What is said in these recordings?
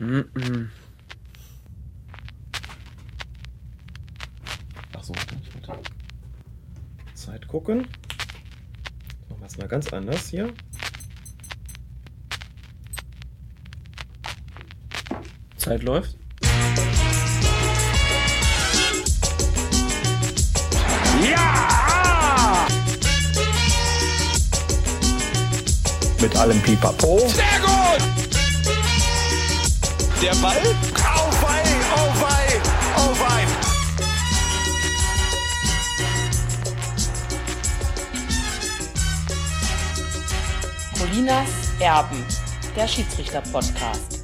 Mm -mm. Ach so, ich wollte Zeit gucken. Machen wir es mal ganz anders hier. Zeit läuft. Ja! Mit allem Pipapo. Sehr gut! Der Ball? Auf ein, auf ein, auf ein. Colinas Erben, der Schiedsrichter-Podcast.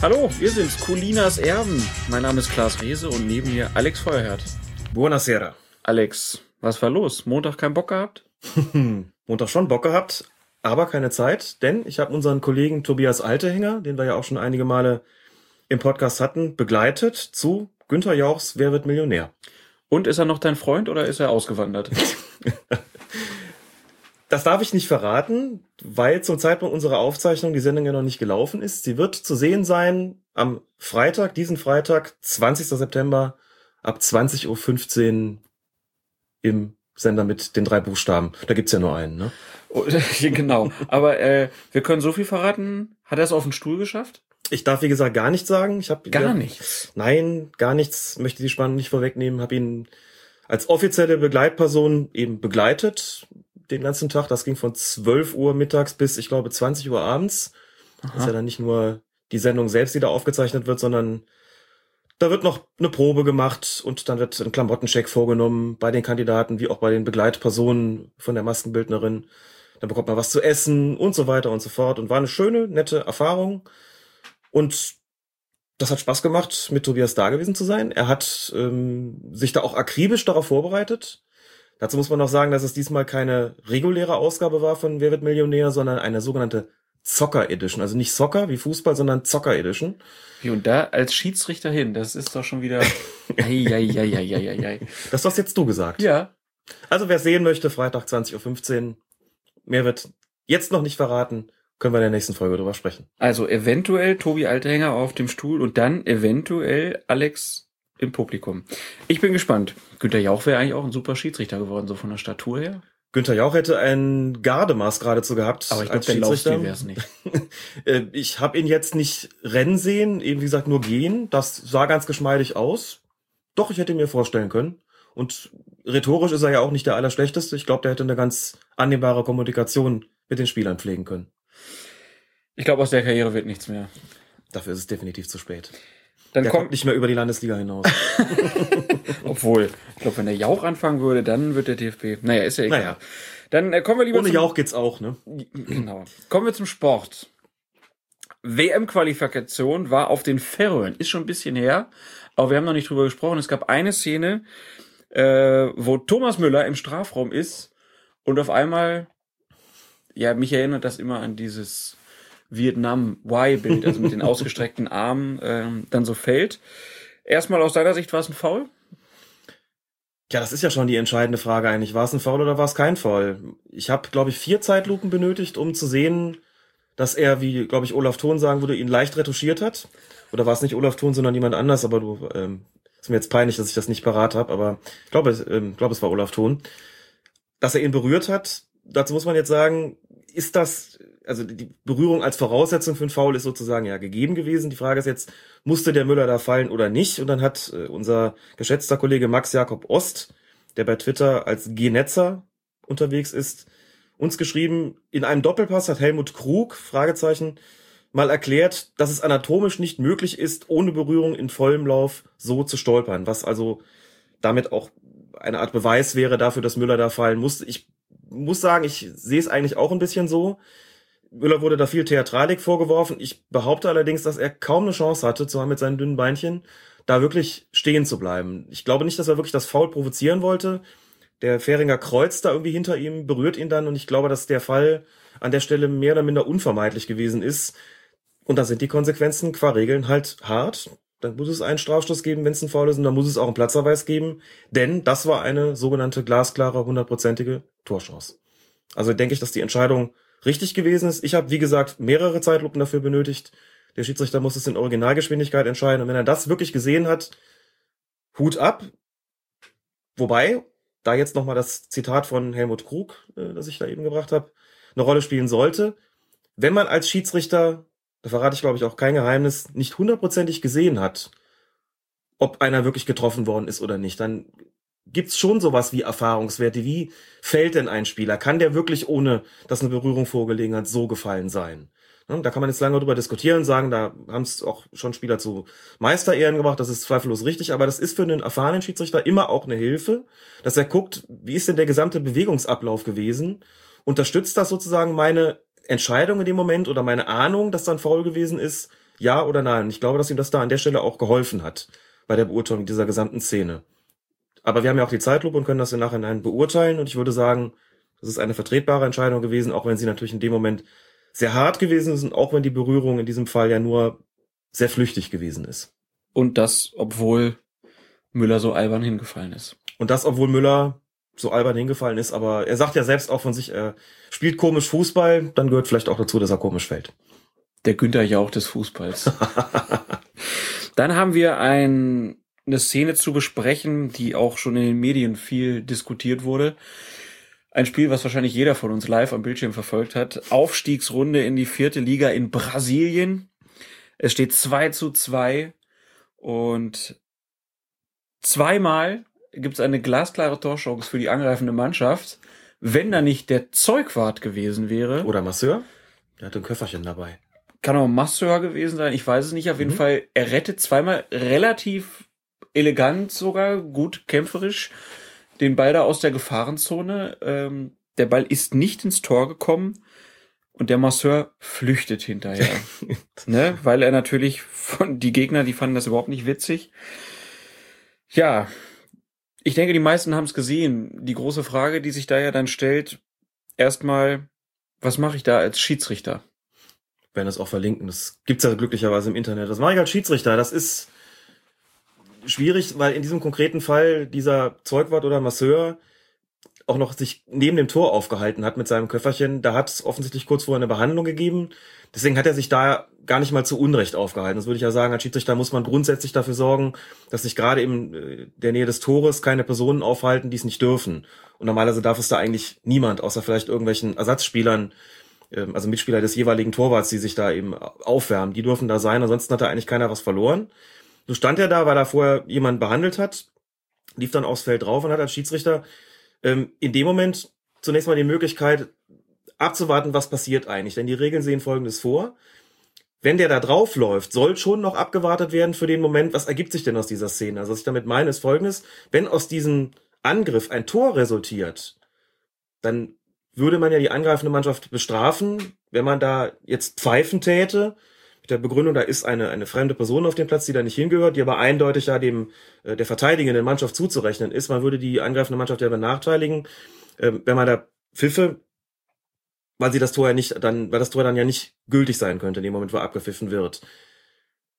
Hallo, wir sind's, Colinas Erben. Mein Name ist Klaas Rehse und neben mir Alex Feuerherd. Buonasera. Alex, was war los? Montag keinen Bock gehabt? Montag schon Bock gehabt, aber keine Zeit, denn ich habe unseren Kollegen Tobias Altehänger, den wir ja auch schon einige Male im Podcast hatten, begleitet zu Günther Jauchs Wer wird Millionär? Und ist er noch dein Freund oder ist er ausgewandert? Das darf ich nicht verraten, weil zum Zeitpunkt unserer Aufzeichnung die Sendung ja noch nicht gelaufen ist. Sie wird zu sehen sein am Freitag, diesen Freitag, 20. September ab 20.15 Uhr im Sender mit den drei Buchstaben. Da gibt's ja nur einen, ne? Genau. Aber äh, wir können so viel verraten. Hat er es auf den Stuhl geschafft? Ich darf, wie gesagt, gar nichts sagen. Ich habe Gar ja, nichts. Nein, gar nichts. Möchte die Spannung nicht vorwegnehmen. Habe ihn als offizielle Begleitperson eben begleitet den ganzen Tag. Das ging von 12 Uhr mittags bis, ich glaube, 20 Uhr abends. Das ist ja dann nicht nur die Sendung selbst, die da aufgezeichnet wird, sondern da wird noch eine Probe gemacht und dann wird ein Klamottencheck vorgenommen bei den Kandidaten wie auch bei den Begleitpersonen von der Maskenbildnerin. Dann bekommt man was zu essen und so weiter und so fort. Und war eine schöne, nette Erfahrung. Und das hat Spaß gemacht, mit Tobias da gewesen zu sein. Er hat ähm, sich da auch akribisch darauf vorbereitet. Dazu muss man noch sagen, dass es diesmal keine reguläre Ausgabe war von Wer wird Millionär, sondern eine sogenannte Zocker Edition. Also nicht Soccer wie Fußball, sondern Zocker Edition. Wie und da als Schiedsrichter hin, das ist doch schon wieder. Eieieiei. Das hast jetzt du gesagt. Ja. Also wer sehen möchte, Freitag 20.15 Uhr. Mehr wird jetzt noch nicht verraten. Können wir in der nächsten Folge drüber sprechen. Also eventuell Tobi Altehänger auf dem Stuhl und dann eventuell Alex im Publikum. Ich bin gespannt. Günter Jauch wäre eigentlich auch ein super Schiedsrichter geworden, so von der Statur her. Günther Jauch hätte ein Gardemaß geradezu gehabt. Aber ich glaube, der. Laufstil wäre es nicht. Äh, ich habe ihn jetzt nicht rennen sehen, eben wie gesagt nur gehen. Das sah ganz geschmeidig aus. Doch, ich hätte ihn mir vorstellen können. Und rhetorisch ist er ja auch nicht der Allerschlechteste. Ich glaube, der hätte eine ganz annehmbare Kommunikation mit den Spielern pflegen können. Ich glaube, aus der Karriere wird nichts mehr. Dafür ist es definitiv zu spät. Dann Der kommt, kommt nicht mehr über die Landesliga hinaus. obwohl, ich glaube, wenn der Jauch anfangen würde, dann wird der DFB. Naja, ist ja egal. Naja. Dann äh, kommen wir lieber Ohne zum, Jauch geht's auch, ne? Genau. Kommen wir zum Sport. WM-Qualifikation war auf den Färöern. Ist schon ein bisschen her, aber wir haben noch nicht drüber gesprochen. Es gab eine Szene, äh, wo Thomas Müller im Strafraum ist und auf einmal, ja, mich erinnert das immer an dieses Vietnam-Y-Bild, also mit den ausgestreckten Armen, ähm, dann so fällt. Erstmal aus deiner Sicht war es ein Foul? Ja, das ist ja schon die entscheidende Frage eigentlich. War es ein Foul oder war es kein Foul? Ich habe, glaube ich, vier Zeitlupen benötigt, um zu sehen, dass er, wie, glaube ich, Olaf Thon sagen würde, ihn leicht retuschiert hat. Oder war es nicht Olaf Thon, sondern jemand anders, aber du, ähm, ist mir jetzt peinlich, dass ich das nicht parat habe, aber ich glaube, es- ähm, glaube, es war Olaf Thon. Dass er ihn berührt hat, dazu muss man jetzt sagen, ist das, also die Berührung als Voraussetzung für einen Foul ist sozusagen ja gegeben gewesen. Die Frage ist jetzt, musste der Müller da fallen oder nicht? Und dann hat äh, unser geschätzter Kollege Max Jakob Ost, der bei Twitter als Genetzer unterwegs ist, uns geschrieben, in einem Doppelpass hat Helmut Krug, Fragezeichen, mal erklärt, dass es anatomisch nicht möglich ist, ohne Berührung in vollem Lauf so zu stolpern, was also damit auch eine Art Beweis wäre dafür, dass Müller da fallen musste. Ich muss sagen, ich sehe es eigentlich auch ein bisschen so. Müller wurde da viel Theatralik vorgeworfen. Ich behaupte allerdings, dass er kaum eine Chance hatte, zusammen mit seinen dünnen Beinchen, da wirklich stehen zu bleiben. Ich glaube nicht, dass er wirklich das Foul provozieren wollte. Der Fähringer kreuzt da irgendwie hinter ihm, berührt ihn dann und ich glaube, dass der Fall an der Stelle mehr oder minder unvermeidlich gewesen ist. Und da sind die Konsequenzen qua Regeln halt hart. Dann muss es einen Strafstoß geben, wenn es ein Foul ist, und dann muss es auch einen Platzverweis geben, denn das war eine sogenannte glasklare, hundertprozentige Torchance. Also denke ich, dass die Entscheidung richtig gewesen ist. Ich habe, wie gesagt, mehrere Zeitlupen dafür benötigt. Der Schiedsrichter muss es in Originalgeschwindigkeit entscheiden. Und wenn er das wirklich gesehen hat, Hut ab. Wobei, da jetzt nochmal das Zitat von Helmut Krug, äh, das ich da eben gebracht habe, eine Rolle spielen sollte. Wenn man als Schiedsrichter, da verrate ich glaube ich auch kein Geheimnis, nicht hundertprozentig gesehen hat, ob einer wirklich getroffen worden ist oder nicht, dann gibt's schon sowas wie Erfahrungswerte. Wie fällt denn ein Spieler? Kann der wirklich, ohne dass eine Berührung vorgelegen hat, so gefallen sein? Ne, Da kann man jetzt lange drüber diskutieren, sagen, da haben es auch schon Spieler zu Meisterehren gemacht, das ist zweifellos richtig, aber das ist für einen erfahrenen Schiedsrichter immer auch eine Hilfe, dass er guckt, wie ist denn der gesamte Bewegungsablauf gewesen? Unterstützt das sozusagen meine Entscheidung in dem Moment oder meine Ahnung, dass dann faul gewesen ist? Ja oder nein? Ich glaube, dass ihm das da an der Stelle auch geholfen hat bei der Beurteilung dieser gesamten Szene. Aber wir haben ja auch die Zeitlupe und können das im Nachhinein beurteilen. Und ich würde sagen, das ist eine vertretbare Entscheidung gewesen, auch wenn sie natürlich in dem Moment sehr hart gewesen ist und auch wenn die Berührung in diesem Fall ja nur sehr flüchtig gewesen ist. Und das, obwohl Müller so albern hingefallen ist. Und das, obwohl Müller so albern hingefallen ist, aber er sagt ja selbst auch von sich, er spielt komisch Fußball, dann gehört vielleicht auch dazu, dass er komisch fällt. Der Günther Jauch des Fußballs. Dann haben wir ein, eine Szene zu besprechen, die auch schon in den Medien viel diskutiert wurde. Ein Spiel, was wahrscheinlich jeder von uns live am Bildschirm verfolgt hat. Aufstiegsrunde in die vierte Liga in Brasilien. Es steht 2 zu 2 und zweimal gibt es eine glasklare Torchance für die angreifende Mannschaft. Wenn da nicht der Zeugwart gewesen wäre, Oder Masseur? Der hat ein Köfferchen dabei. kann auch Masseur gewesen sein, ich weiß es nicht. Auf jeden Mhm. Fall, er rettet zweimal relativ elegant sogar, gut kämpferisch den Ball da aus der Gefahrenzone. Ähm, der Ball ist nicht ins Tor gekommen und der Masseur flüchtet hinterher. ne? Weil er natürlich von, die Gegner, die fanden das überhaupt nicht witzig. Ja, ich denke, die meisten haben es gesehen. Die große Frage, die sich da ja dann stellt, erstmal, was mache ich da als Schiedsrichter? werden es auch verlinken. Das gibt's ja glücklicherweise im Internet. Das mache ich als Schiedsrichter. Das ist schwierig, weil in diesem konkreten Fall dieser Zeugwart oder Masseur auch noch sich neben dem Tor aufgehalten hat mit seinem Köfferchen. Da hat es offensichtlich kurz vorher eine Behandlung gegeben. Deswegen hat er sich da gar nicht mal zu Unrecht aufgehalten. Das würde ich ja sagen, als Schiedsrichter muss man grundsätzlich dafür sorgen, dass sich gerade in äh, der Nähe des Tores keine Personen aufhalten, die es nicht dürfen. Und normalerweise darf es da eigentlich niemand, außer vielleicht irgendwelchen Ersatzspielern, ähm, also Mitspieler des jeweiligen Torwarts, die sich da eben aufwärmen, die dürfen da sein, ansonsten hat da eigentlich keiner was verloren. So stand er da, weil er vorher jemanden behandelt hat, lief dann aufs Feld drauf und hat als Schiedsrichter ähm, in dem Moment zunächst mal die Möglichkeit abzuwarten, was passiert eigentlich. Denn die Regeln sehen Folgendes vor. Wenn der da drauf läuft, soll schon noch abgewartet werden für den Moment, was ergibt sich denn aus dieser Szene? Also was ich damit meine, ist folgendes. Wenn aus diesem Angriff ein Tor resultiert, dann würde man ja die angreifende Mannschaft bestrafen, wenn man da jetzt pfeifen täte. Mit der Begründung, da ist eine, eine fremde Person auf dem Platz, die da nicht hingehört, die aber eindeutig ja dem äh, der verteidigenden Mannschaft zuzurechnen ist. Man würde die angreifende Mannschaft ja benachteiligen, ähm, wenn man da pfiffe, weil sie das Tor ja nicht, dann, weil das Tor dann ja nicht gültig sein könnte in dem Moment, wo abgepfiffen wird.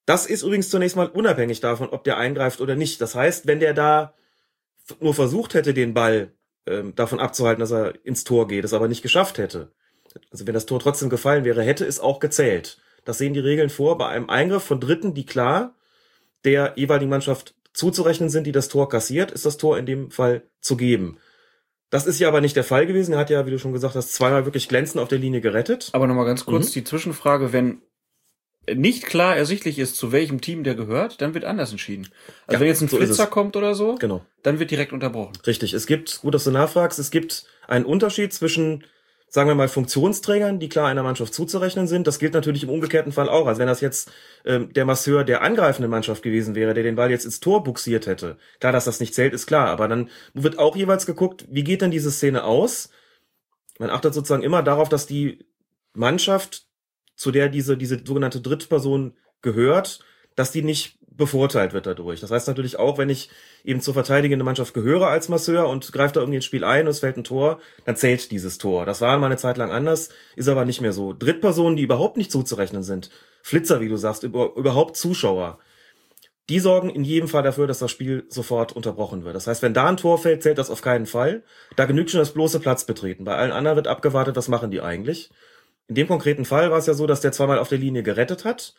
Das ist übrigens zunächst mal unabhängig davon, ob der eingreift oder nicht. Das heißt, wenn der da nur versucht hätte, den Ball ähm, davon abzuhalten, dass er ins Tor geht, es aber nicht geschafft hätte, also wenn das Tor trotzdem gefallen wäre, hätte es auch gezählt. Das sehen die Regeln vor bei einem Eingriff von Dritten, die klar der jeweiligen Mannschaft zuzurechnen sind, die das Tor kassiert, ist das Tor in dem Fall zu geben. Das ist ja aber nicht der Fall gewesen. Er hat ja, wie du schon gesagt hast, zweimal wirklich glänzend auf der Linie gerettet. Aber nochmal ganz kurz Mhm. die Zwischenfrage, wenn nicht klar ersichtlich ist, zu welchem Team der gehört, dann wird anders entschieden. Also Ja, wenn jetzt ein so Flitzer kommt oder so, Genau. dann wird direkt unterbrochen. Richtig. Es gibt, gut, dass du nachfragst, es gibt einen Unterschied zwischen, sagen wir mal, Funktionsträgern, die klar einer Mannschaft zuzurechnen sind. Das gilt natürlich im umgekehrten Fall auch. Also wenn das jetzt ähm, der Masseur der angreifenden Mannschaft gewesen wäre, der den Ball jetzt ins Tor buxiert hätte. Klar, dass das nicht zählt, ist klar. Aber dann wird auch jeweils geguckt, wie geht denn diese Szene aus? Man achtet sozusagen immer darauf, dass die Mannschaft, zu der diese, diese sogenannte Drittperson gehört, dass die nicht bevorteilt wird dadurch. Das heißt natürlich auch, wenn ich eben zur verteidigenden Mannschaft gehöre als Masseur und greift da irgendwie ins Spiel ein und es fällt ein Tor, dann zählt dieses Tor. Das war mal eine Zeit lang anders, ist aber nicht mehr so. Drittpersonen, die überhaupt nicht zuzurechnen sind, Flitzer, wie du sagst, über, überhaupt Zuschauer, die sorgen in jedem Fall dafür, dass das Spiel sofort unterbrochen wird. Das heißt, wenn da ein Tor fällt, zählt das auf keinen Fall. Da genügt schon das bloße Platzbetreten. Bei allen anderen wird abgewartet, was machen die eigentlich. In dem konkreten Fall war es ja so, dass der zweimal auf der Linie gerettet hat.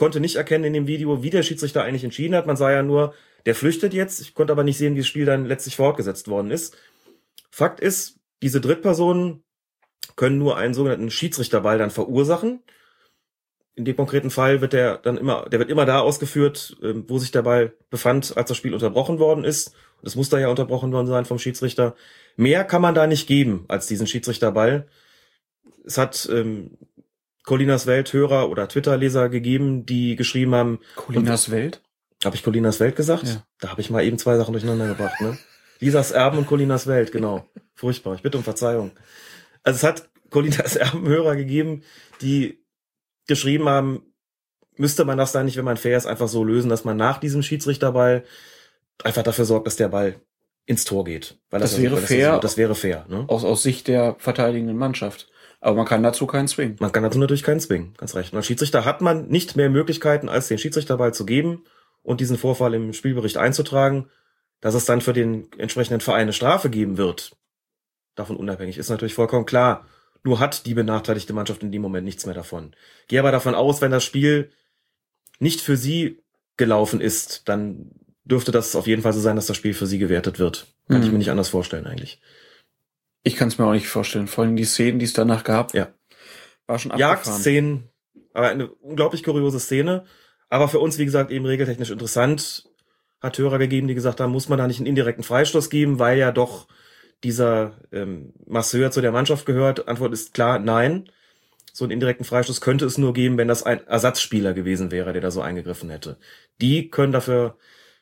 Konnte nicht erkennen in dem Video, wie der Schiedsrichter eigentlich entschieden hat. Man sah ja nur, der flüchtet jetzt. Ich konnte aber nicht sehen, wie das Spiel dann letztlich fortgesetzt worden ist. Fakt ist, diese Drittpersonen können nur einen sogenannten Schiedsrichterball dann verursachen. In dem konkreten Fall wird der dann immer, der wird immer da ausgeführt, ähm, wo sich der Ball befand, als das Spiel unterbrochen worden ist. Das muss da ja unterbrochen worden sein vom Schiedsrichter. Mehr kann man da nicht geben als diesen Schiedsrichterball. Es hat ähm, Colinas Welt Hörer oder Twitter-Leser gegeben, die geschrieben haben, Colinas Welt? habe ich Colinas Welt gesagt? Ja. Da habe ich mal eben zwei Sachen durcheinander gebracht, ne? Lisas Erben und Colinas Welt, genau. Furchtbar. Ich bitte um Verzeihung. Also es hat Colinas Erben Hörer gegeben, die geschrieben haben, müsste man das dann nicht, wenn man fair ist, einfach so lösen, dass man nach diesem Schiedsrichterball einfach dafür sorgt, dass der Ball ins Tor geht. Weil Das ja- wäre fair. Das, das wäre fair, ne? Aus, aus Sicht der verteidigenden Mannschaft. Aber man kann dazu keinen zwingen. Man kann dazu natürlich keinen zwingen, ganz recht. Und als Schiedsrichter hat man nicht mehr Möglichkeiten, als den Schiedsrichterball zu geben und diesen Vorfall im Spielbericht einzutragen. Dass es dann für den entsprechenden Verein eine Strafe geben wird, davon unabhängig, ist natürlich vollkommen klar. Nur hat die benachteiligte Mannschaft in dem Moment nichts mehr davon. Gehe aber davon aus, wenn das Spiel nicht für sie gelaufen ist, dann dürfte das auf jeden Fall so sein, dass das Spiel für sie gewertet wird. Kann ich Mhm. mir nicht anders vorstellen eigentlich. Ich kann es mir auch nicht vorstellen. Vor allem die Szenen, die es danach gab, Ja. war schon abgefahren. Jagdszenen, aber eine unglaublich kuriose Szene. Aber für uns, wie gesagt, eben regeltechnisch interessant. Hat Hörer gegeben, die gesagt haben, muss man da nicht einen indirekten Freistoß geben, weil ja doch dieser ähm, Masseur zu der Mannschaft gehört. Antwort ist klar, nein. So einen indirekten Freistoß könnte es nur geben, wenn das ein Ersatzspieler gewesen wäre, der da so eingegriffen hätte. Die können dafür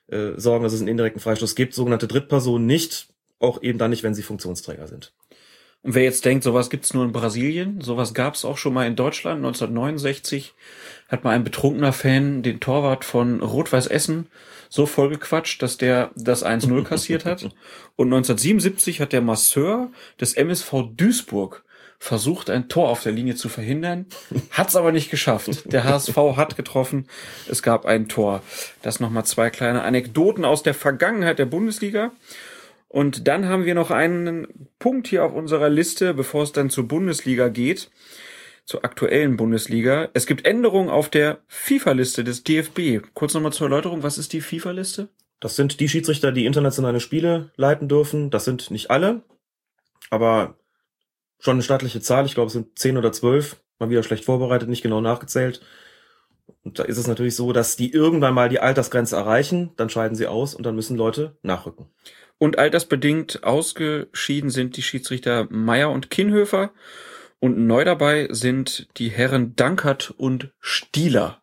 äh, sorgen, dass es einen indirekten Freistoß gibt. Sogenannte Drittpersonen nicht. Auch eben dann nicht, wenn sie Funktionsträger sind. Und wer jetzt denkt, sowas gibt's nur in Brasilien, sowas gab's auch schon mal in Deutschland. 1969 hat mal ein betrunkener Fan den Torwart von Rot-Weiß Essen so vollgequatscht, dass der das 1-0 kassiert hat. Und 1977 hat der Masseur des MSV Duisburg versucht, ein Tor auf der Linie zu verhindern, hat's aber nicht geschafft. Der HSV hat getroffen, es gab ein Tor. Das nochmal zwei kleine Anekdoten aus der Vergangenheit der Bundesliga. Und dann haben wir noch einen Punkt hier auf unserer Liste, bevor es dann zur Bundesliga geht, zur aktuellen Bundesliga. Es gibt Änderungen auf der FIFA-Liste des DFB. Kurz nochmal zur Erläuterung, was ist die FIFA-Liste? Das sind die Schiedsrichter, die internationale Spiele leiten dürfen. Das sind nicht alle, aber schon eine staatliche Zahl. Ich glaube, es sind zehn oder zwölf. Mal wieder schlecht vorbereitet, nicht genau nachgezählt. Und da ist es natürlich so, dass die irgendwann mal die Altersgrenze erreichen, dann scheiden sie aus und dann müssen Leute nachrücken. Und altersbedingt ausgeschieden sind die Schiedsrichter Meier und Kinhöfer. Und neu dabei sind die Herren Dankert und Stieler.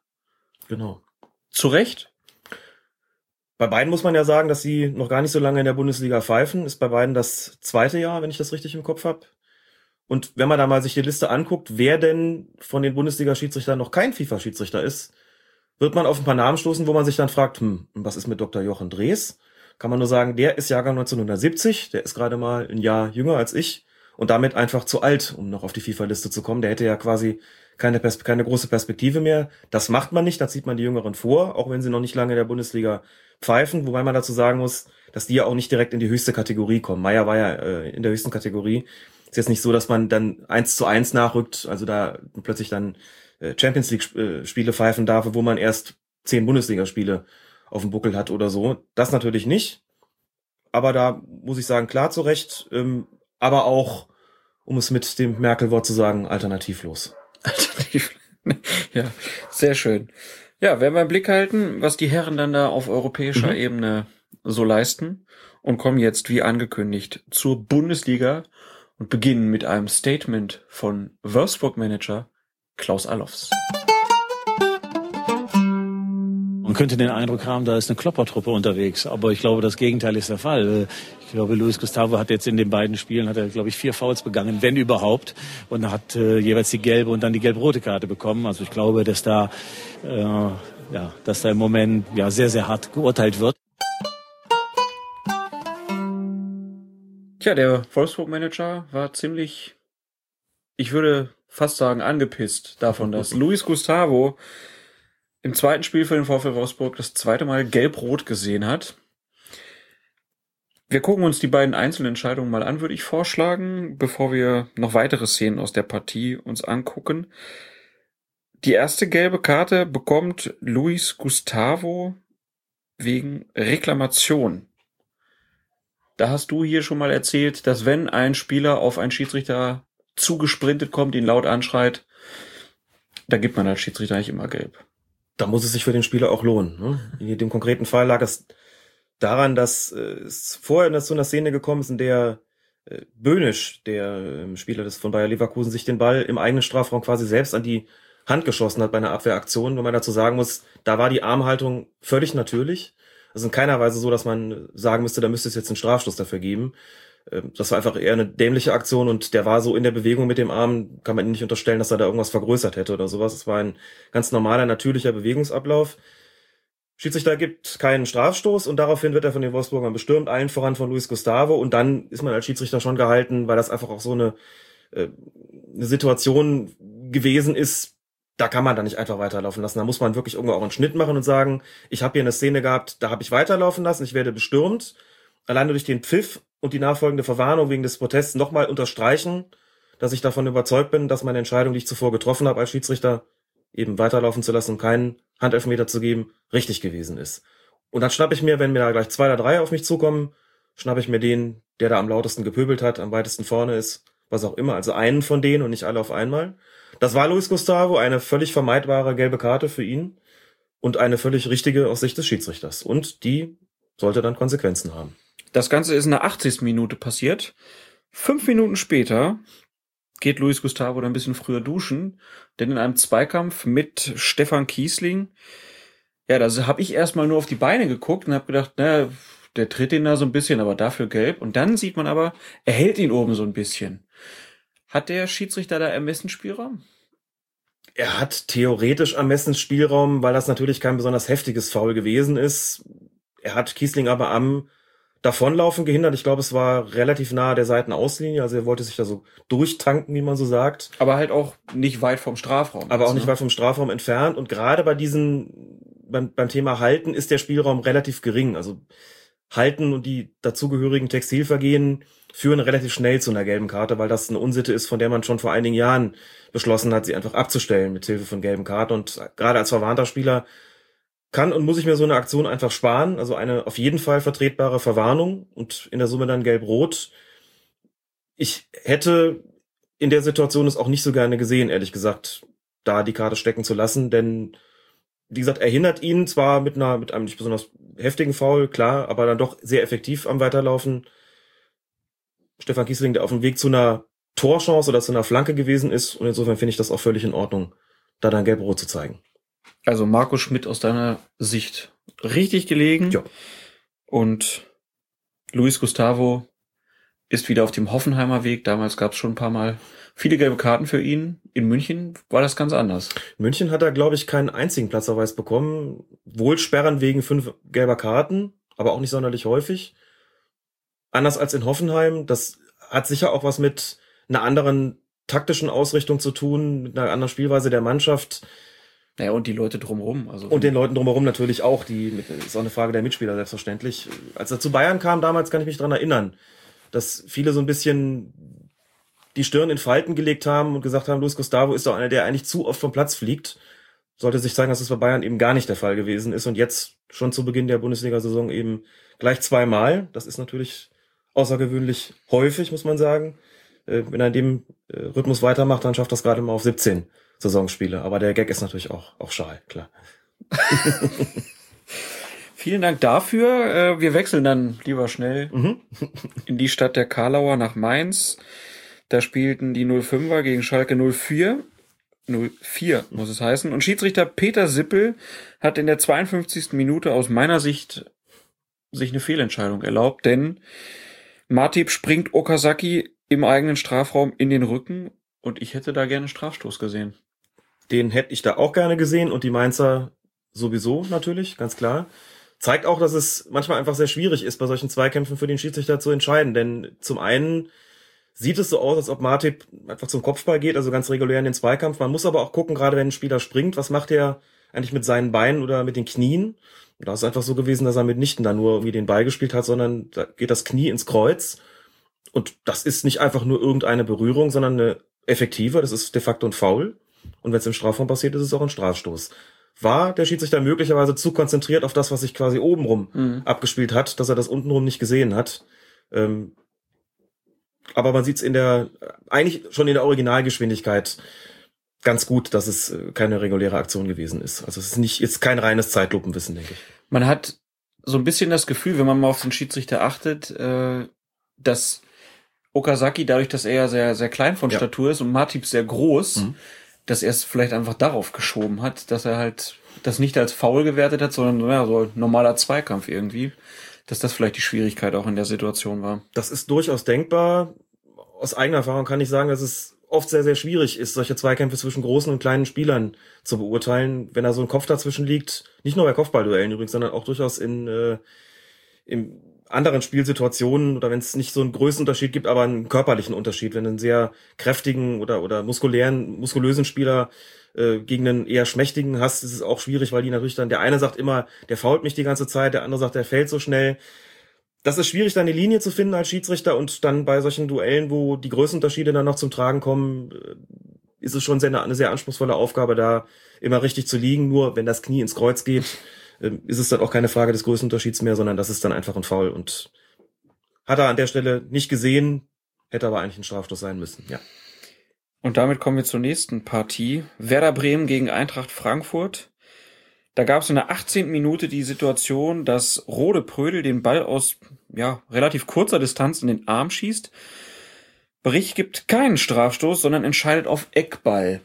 Genau. Zu Recht? Bei beiden muss man ja sagen, dass sie noch gar nicht so lange in der Bundesliga pfeifen. Ist bei beiden das zweite Jahr, wenn ich das richtig im Kopf habe. Und wenn man da mal sich die Liste anguckt, wer denn von den Bundesliga-Schiedsrichtern noch kein FIFA-Schiedsrichter ist, wird man auf ein paar Namen stoßen, wo man sich dann fragt, hm, was ist mit Dr. Jochen Drees? Kann man nur sagen, der ist Jahrgang 1970, der ist gerade mal ein Jahr jünger als ich und damit einfach zu alt, um noch auf die FIFA-Liste zu kommen. Der hätte ja quasi keine, Pers keine große Perspektive mehr. Das macht man nicht, da zieht man die Jüngeren vor, auch wenn sie noch nicht lange in der Bundesliga pfeifen, wobei man dazu sagen muss, dass die ja auch nicht direkt in die höchste Kategorie kommen. Meier war ja äh, in der höchsten Kategorie. Ist jetzt nicht so, dass man dann eins zu eins nachrückt, also da plötzlich dann äh, Champions League äh, pfeifen darf, wo man erst zehn Bundesligaspiele auf dem Buckel hat oder so. Das natürlich nicht. Aber da muss ich sagen, klar zurecht, ähm, aber auch, um es mit dem Merkel-Wort zu sagen, alternativlos. Alternativ. ja, sehr schön. Ja, werden wir im Blick halten, was die Herren dann da auf europäischer Mhm. Ebene so leisten und kommen jetzt, wie angekündigt, zur Bundesliga und beginnen mit einem Statement von Wolfsburg-Manager Klaus Allofs. Man könnte den Eindruck haben, da ist eine Kloppertruppe unterwegs, aber ich glaube, das Gegenteil ist der Fall. Ich glaube, Luis Gustavo hat jetzt in den beiden Spielen, hat er, glaube ich, vier Fouls begangen, wenn überhaupt, und hat äh, jeweils die gelbe und dann die gelb-rote Karte bekommen. Also ich glaube, dass da, äh, ja, dass da im Moment ja sehr, sehr hart geurteilt wird. Tja, der Wolfsburg-Manager war ziemlich, ich würde fast sagen, angepisst davon, dass Luis Gustavo im zweiten Spiel für den VfL Wolfsburg das zweite Mal gelb-rot gesehen hat. Wir gucken uns die beiden Einzelentscheidungen mal an, würde ich vorschlagen, bevor wir noch weitere Szenen aus der Partie uns angucken. Die erste gelbe Karte bekommt Luis Gustavo wegen Reklamation. Da hast du hier schon mal erzählt, dass wenn ein Spieler auf einen Schiedsrichter zugesprintet kommt, ihn laut anschreit, da gibt man als Schiedsrichter eigentlich immer gelb. Da muss es sich für den Spieler auch lohnen. Ne? In dem konkreten Fall lag es daran, dass äh, es vorher zu einer Szene gekommen ist, in der äh, Böhnisch, der äh, Spieler des von Bayer Leverkusen, sich den Ball im eigenen Strafraum quasi selbst an die Hand geschossen hat bei einer Abwehraktion, wenn man dazu sagen muss, da war die Armhaltung völlig natürlich. Also in keiner Weise so, dass man sagen müsste, da müsste es jetzt einen Strafstoß dafür geben. Ähm, das war einfach eher eine dämliche Aktion und der war so in der Bewegung mit dem Arm, kann man ihm nicht unterstellen, dass er da irgendwas vergrößert hätte oder sowas. Es war ein ganz normaler, natürlicher Bewegungsablauf. Schiedsrichter gibt keinen Strafstoß und daraufhin wird er von den Wolfsburgern bestürmt, allen voran von Luis Gustavo und dann ist man als Schiedsrichter schon gehalten, weil das einfach auch so eine, äh, eine Situation gewesen ist, da kann man da nicht einfach weiterlaufen lassen. Da muss man wirklich irgendwo auch einen Schnitt machen und sagen, ich habe hier eine Szene gehabt, da habe ich weiterlaufen lassen, ich werde bestürmt. Alleine durch den Pfiff und die nachfolgende Verwarnung wegen des Protests nochmal unterstreichen, dass ich davon überzeugt bin, dass meine Entscheidung, die ich zuvor getroffen habe als Schiedsrichter, eben weiterlaufen zu lassen und keinen Handelfmeter zu geben, richtig gewesen ist. Und dann schnapp ich mir, wenn mir da gleich zwei oder drei auf mich zukommen, schnapp ich mir den, der da am lautesten gepöbelt hat, am weitesten vorne ist, was auch immer, also einen von denen und nicht alle auf einmal. Das war Luis Gustavo, eine völlig vermeidbare gelbe Karte für ihn und eine völlig richtige aus Sicht des Schiedsrichters. Und die sollte dann Konsequenzen haben. Das Ganze ist in der 80. Minute passiert. Fünf Minuten später geht Luis Gustavo dann ein bisschen früher duschen, denn in einem Zweikampf mit Stefan Kiesling, ja, da habe ich erstmal nur auf die Beine geguckt und habe gedacht, na, der tritt ihn da so ein bisschen, aber dafür gelb. Und dann sieht man aber, er hält ihn oben so ein bisschen. Hat der Schiedsrichter da Ermessensspielraum? Er hat theoretisch Ermessensspielraum, weil das natürlich kein besonders heftiges Foul gewesen ist. Er hat Kiesling aber am Davonlaufen gehindert. Ich glaube, es war relativ nahe der Seitenauslinie. Also er wollte sich da so durchtanken, wie man so sagt. Aber halt auch nicht weit vom Strafraum. Aber auch nicht ne? weit vom Strafraum entfernt. Und gerade bei diesen, beim, beim Thema Halten ist der Spielraum relativ gering. Also Halten und die dazugehörigen Textilvergehen führen relativ schnell zu einer gelben Karte, weil das eine Unsitte ist, von der man schon vor einigen Jahren beschlossen hat, sie einfach abzustellen mit Hilfe von gelben Karten. Und gerade als verwarnter Spieler kann und muss ich mir so eine Aktion einfach sparen. Also eine auf jeden Fall vertretbare Verwarnung und in der Summe dann gelb-rot. Ich hätte in der Situation es auch nicht so gerne gesehen, ehrlich gesagt, da die Karte stecken zu lassen, denn wie gesagt, er hindert ihn zwar mit einer, mit einem nicht besonders heftigen Foul, klar, aber dann doch sehr effektiv am Weiterlaufen. Stefan Kiesling, der auf dem Weg zu einer Torchance oder zu einer Flanke gewesen ist. Und insofern finde ich das auch völlig in Ordnung, da dann gelb-rot zu zeigen. Also Marco Schmidt aus deiner Sicht richtig gelegen. Ja. Und Luis Gustavo ist wieder auf dem Hoffenheimer Weg. Damals gab es schon ein paar Mal viele gelbe Karten für ihn. In München war das ganz anders. In München hat er, glaube ich, keinen einzigen Platzverweis bekommen. Wohl Sperren wegen fünf gelber Karten, aber auch nicht sonderlich häufig. Anders als in Hoffenheim. Das hat sicher auch was mit einer anderen taktischen Ausrichtung zu tun, mit einer anderen Spielweise der Mannschaft. Naja, und die Leute drumherum. Also Und den Leuten drumherum natürlich auch, die ist auch eine Frage der Mitspieler, selbstverständlich. Als er zu Bayern kam damals, kann ich mich dran erinnern, dass viele so ein bisschen die Stirn in Falten gelegt haben und gesagt haben, Luis Gustavo ist doch einer, der eigentlich zu oft vom Platz fliegt. Sollte sich zeigen, dass es bei Bayern eben gar nicht der Fall gewesen ist und jetzt schon zu Beginn der Bundesliga-Saison eben gleich zweimal. Das ist natürlich außergewöhnlich häufig, muss man sagen. Äh, Wenn er in dem äh, Rhythmus weitermacht, dann schafft das gerade mal auf 17 Saisonspiele. Aber der Gag ist natürlich auch, auch schal, klar. Vielen Dank dafür. Äh, Wir wechseln dann lieber schnell Mhm. in die Stadt der Karlauer nach Mainz. Da spielten die 05er gegen Schalke 04. 04 muss es heißen. Und Schiedsrichter Peter Sippel hat in der 52. Minute aus meiner Sicht sich eine Fehlentscheidung erlaubt, denn Matip springt Okazaki im eigenen Strafraum in den Rücken und ich hätte da gerne einen Strafstoß gesehen. Den hätte ich da auch gerne gesehen und die Mainzer sowieso natürlich, ganz klar. Zeigt auch, dass es manchmal einfach sehr schwierig ist, bei solchen Zweikämpfen für den Schiedsrichter zu entscheiden. Denn zum einen sieht es so aus, als ob Matip einfach zum Kopfball geht, also ganz regulär in den Zweikampf. Man muss aber auch gucken, gerade wenn ein Spieler springt, was macht er eigentlich mit seinen Beinen oder mit den Knien. Und da ist es einfach so gewesen, dass er mitnichten da nur irgendwie den Ball gespielt hat, sondern da geht das Knie ins Kreuz. Und das ist nicht einfach nur irgendeine Berührung, sondern eine effektive, das ist de facto ein Foul. Und wenn es im Strafraum passiert, ist es auch ein Strafstoß. War der Schiedsrichter möglicherweise zu konzentriert auf das, was sich quasi obenrum Mhm. abgespielt hat, dass er das untenrum nicht gesehen hat. Ähm, aber man sieht es in der, eigentlich schon in der Originalgeschwindigkeit ganz gut, dass es äh, keine reguläre Aktion gewesen ist. Also es ist nicht, ist kein reines Zeitlupenwissen, denke ich. Man hat so ein bisschen das Gefühl, wenn man mal auf den Schiedsrichter achtet, äh, dass Okazaki, dadurch, dass er ja sehr, sehr klein von Ja. Statur ist und Matip sehr groß, Mhm. Dass er es vielleicht einfach darauf geschoben hat, dass er halt das nicht als faul gewertet hat, sondern ja, so normaler Zweikampf irgendwie. Dass das vielleicht die Schwierigkeit auch in der Situation war. Das ist durchaus denkbar. Aus eigener Erfahrung kann ich sagen, dass es oft sehr, sehr schwierig ist, solche Zweikämpfe zwischen großen und kleinen Spielern zu beurteilen, wenn da so ein Kopf dazwischen liegt. Nicht nur bei Kopfballduellen übrigens, sondern auch durchaus in, äh, in anderen Spielsituationen oder wenn es nicht so einen Größenunterschied gibt, aber einen körperlichen Unterschied, wenn du einen sehr kräftigen oder, oder muskulären, muskulösen Spieler äh, gegen einen eher schmächtigen hast, ist es auch schwierig, weil die natürlich dann, der eine sagt immer, der fault mich die ganze Zeit, der andere sagt, der fällt so schnell das ist schwierig, da eine Linie zu finden als Schiedsrichter und dann bei solchen Duellen, wo die Größenunterschiede dann noch zum Tragen kommen, äh, ist es schon sehr, eine sehr anspruchsvolle Aufgabe, da immer richtig zu liegen. Nur wenn das Knie ins Kreuz geht, ist es dann auch keine Frage des Größenunterschieds mehr, sondern das ist dann einfach ein Foul und hat er an der Stelle nicht gesehen, hätte aber eigentlich ein Strafstoß sein müssen, ja. Und damit kommen wir zur nächsten Partie. Werder Bremen gegen Eintracht Frankfurt. Da gab es in der 18. Minute die Situation, dass Rode Prödel den Ball aus ja, relativ kurzer Distanz in den Arm schießt. Bericht gibt keinen Strafstoß, sondern entscheidet auf Eckball.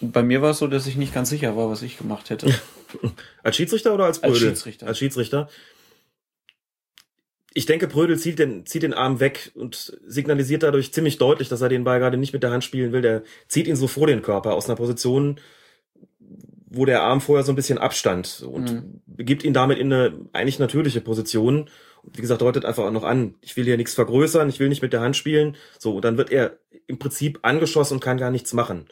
Und bei mir war es so, dass ich nicht ganz sicher war, was ich gemacht hätte. Als Schiedsrichter oder als Als Brödel? Schiedsrichter. Als Schiedsrichter. Ich denke, Brödel zieht den, zieht den Arm weg und signalisiert dadurch ziemlich deutlich, dass er den Ball gerade nicht mit der Hand spielen will. Der zieht ihn so vor den Körper aus einer Position, wo der Arm vorher so ein bisschen abstand und Mhm. begibt ihn damit in eine eigentlich natürliche Position. Und wie gesagt, deutet einfach auch noch an, ich will hier nichts vergrößern, ich will nicht mit der Hand spielen. So, und dann wird er im Prinzip angeschossen und kann gar nichts machen.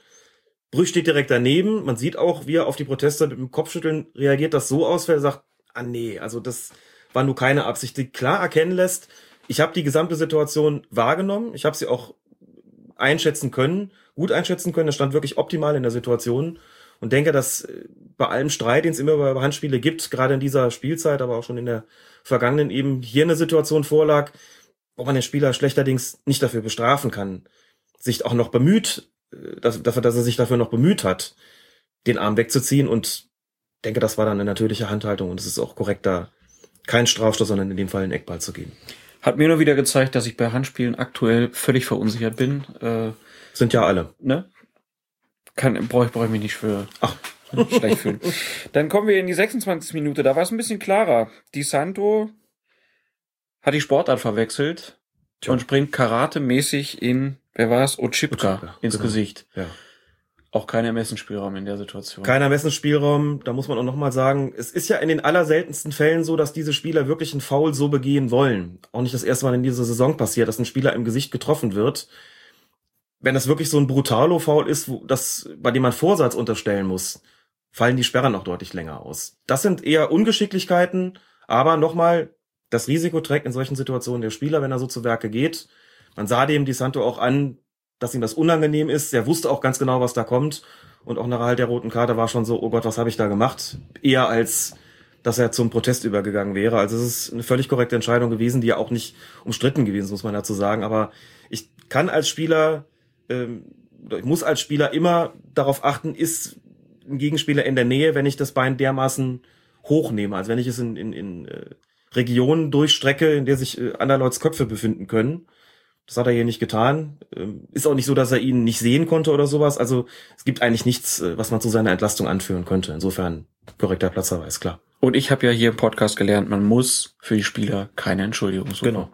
Brüch steht direkt daneben. Man sieht auch, wie er auf die Proteste mit dem Kopfschütteln reagiert, das so aus, weil er sagt, ah nee, also das war nur keine Absicht, die klar erkennen lässt. Ich habe die gesamte Situation wahrgenommen. Ich habe sie auch einschätzen können, gut einschätzen können. Er stand wirklich optimal in der Situation und denke, dass äh, bei allem Streit, den es immer über Handspiele gibt, gerade in dieser Spielzeit, aber auch schon in der vergangenen eben hier eine Situation vorlag, wo man den Spieler schlechterdings nicht dafür bestrafen kann, sich auch noch bemüht, dass, dass er sich dafür noch bemüht hat, den Arm wegzuziehen und denke, das war dann eine natürliche Handhaltung und es ist auch korrekt, da kein Strafstoß, sondern in dem Fall einen Eckball zu geben. Hat mir nur wieder gezeigt, dass ich bei Handspielen aktuell völlig verunsichert bin. Äh, Sind ja alle. ne? Kann, brauche ich, brauch ich mich nicht für Ach. schlecht fühlen. Dann kommen wir in die 26. Minute. Da war es ein bisschen klarer. Di Santo hat die Sportart verwechselt Tja. und springt karatemäßig in, wer war es? Ochipka Ochipka, ins genau. Gesicht. Ja. Auch kein Ermessensspielraum in der Situation. Keiner Messensspielraum, da muss man auch nochmal sagen, es ist ja in den allerseltensten Fällen so, dass diese Spieler wirklich einen Foul so begehen wollen. Auch nicht das erste Mal in dieser Saison passiert, dass ein Spieler im Gesicht getroffen wird. Wenn das wirklich so ein Brutalo-Foul ist, wo das, bei dem man Vorsatz unterstellen muss, fallen die Sperren auch deutlich länger aus. Das sind eher Ungeschicklichkeiten, aber nochmal, das Risiko trägt in solchen Situationen der Spieler, wenn er so zu Werke geht. Man sah dem Di Santo auch an, dass ihm das unangenehm ist. Er wusste auch ganz genau, was da kommt. Und auch nach Erhalt der roten Karte war schon so, oh Gott, was habe ich da gemacht? Eher als, dass er zum Protest übergegangen wäre. Also es ist eine völlig korrekte Entscheidung gewesen, die ja auch nicht umstritten gewesen, ist, muss man dazu sagen. Aber ich kann als Spieler, ähm, ich muss als Spieler immer darauf achten, ist ein Gegenspieler in der Nähe, wenn ich das Bein dermaßen hochnehme. Also wenn ich es in, in, in äh, Regionen durchstrecke, in der sich äh, anderleuts Köpfe befinden können. Das hat er hier nicht getan. Ähm, Ist auch nicht so, dass er ihn nicht sehen konnte oder sowas. Also es gibt eigentlich nichts, äh, was man zu seiner Entlastung anführen könnte. Insofern korrekter Platzverweis, klar. Und ich habe ja hier im Podcast gelernt, man muss für die Spieler keine Entschuldigung suchen. Genau.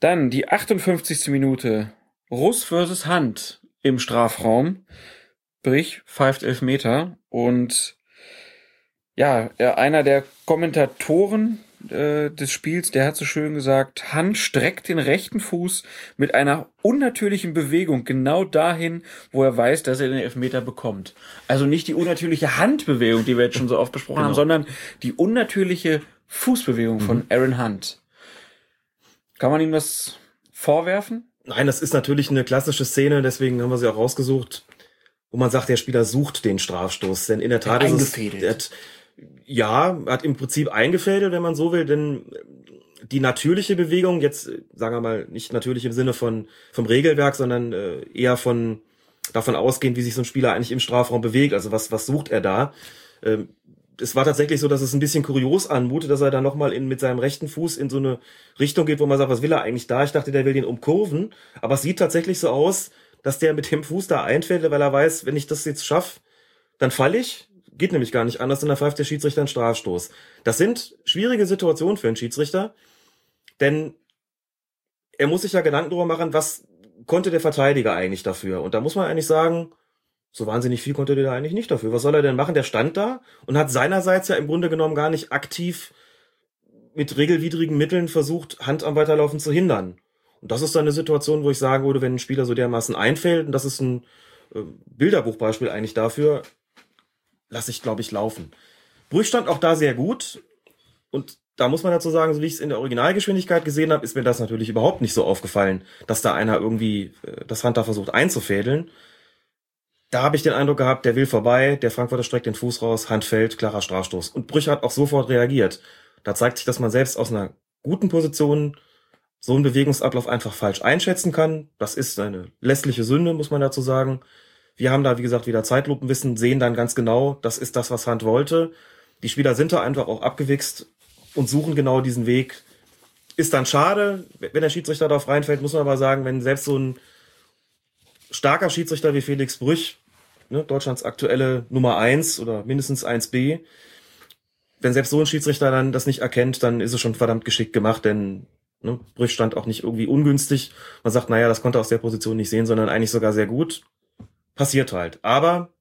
Dann die 58. Minute. Russ versus Hand im Strafraum. Brich pfeift Elfmeter und ja, er- einer der Kommentatoren äh, des Spiels, der hat so schön gesagt, Hand streckt den rechten Fuß mit einer unnatürlichen Bewegung genau dahin, wo er weiß, dass er den Elfmeter bekommt. Also nicht die unnatürliche Handbewegung, die wir jetzt schon so oft besprochen haben, sondern die unnatürliche Fußbewegung von Aaron Hunt. Kann man ihm das vorwerfen? Nein, das ist natürlich eine klassische Szene, deswegen haben wir sie auch rausgesucht, wo man sagt, der Spieler sucht den Strafstoß. Denn in der Tat ist es, ja, hat im Prinzip eingefädelt, wenn man so will, denn die natürliche Bewegung, jetzt äh, sagen wir mal nicht natürlich im Sinne von vom Regelwerk, sondern äh, eher von davon ausgehend, wie sich so ein Spieler eigentlich im Strafraum bewegt. Also was was sucht er da? Ähm, es war tatsächlich so, dass es ein bisschen kurios anmutet, dass er dann nochmal in, mit seinem rechten Fuß in so eine Richtung geht, wo man sagt, was will er eigentlich da? Ich dachte, der will den umkurven. Aber es sieht tatsächlich so aus, dass der mit dem Fuß da einfällt, weil er weiß, wenn ich das jetzt schaffe, dann falle ich. Geht nämlich gar nicht anders, und dann pfeift der Schiedsrichter einen Strafstoß. Das sind schwierige Situationen für einen Schiedsrichter, denn er muss sich ja Gedanken darüber machen, was konnte der Verteidiger eigentlich dafür? Und da muss man eigentlich sagen, so wahnsinnig viel konnte der da eigentlich nicht dafür. Was soll er denn machen? Der stand da und hat seinerseits ja im Grunde genommen gar nicht aktiv mit regelwidrigen Mitteln versucht, Hand am Weiterlaufen zu hindern. Und das ist dann eine Situation, wo ich sagen würde, wenn ein Spieler so dermaßen einfällt, und das ist ein äh, Bilderbuchbeispiel eigentlich dafür, lasse ich, glaube ich, laufen. Brüch stand auch da sehr gut. Und da muss man dazu sagen, so wie ich es in der Originalgeschwindigkeit gesehen habe, ist mir das natürlich überhaupt nicht so aufgefallen, dass da einer irgendwie äh, das Hand da versucht einzufädeln. Da habe ich den Eindruck gehabt, der will vorbei, der Frankfurter streckt den Fuß raus, Hand fällt, klarer Strafstoß. Und Brüch hat auch sofort reagiert. Da zeigt sich, dass man selbst aus einer guten Position so einen Bewegungsablauf einfach falsch einschätzen kann. Das ist eine lässliche Sünde, muss man dazu sagen. Wir haben da, wie gesagt, wieder Zeitlupenwissen, sehen dann ganz genau, das ist das, was Hand wollte. Die Spieler sind da einfach auch abgewichst und suchen genau diesen Weg. Ist dann schade, wenn der Schiedsrichter darauf reinfällt, muss man aber sagen, wenn selbst so ein starker Schiedsrichter wie Felix Brüch, ne, Deutschlands aktuelle Nummer eins oder mindestens 1b, wenn selbst so ein Schiedsrichter dann das nicht erkennt, dann ist es schon verdammt geschickt gemacht, denn ne, Brüch stand auch nicht irgendwie ungünstig. Man sagt, naja, das konnte er aus der Position nicht sehen, sondern eigentlich sogar sehr gut. Passiert halt. Aber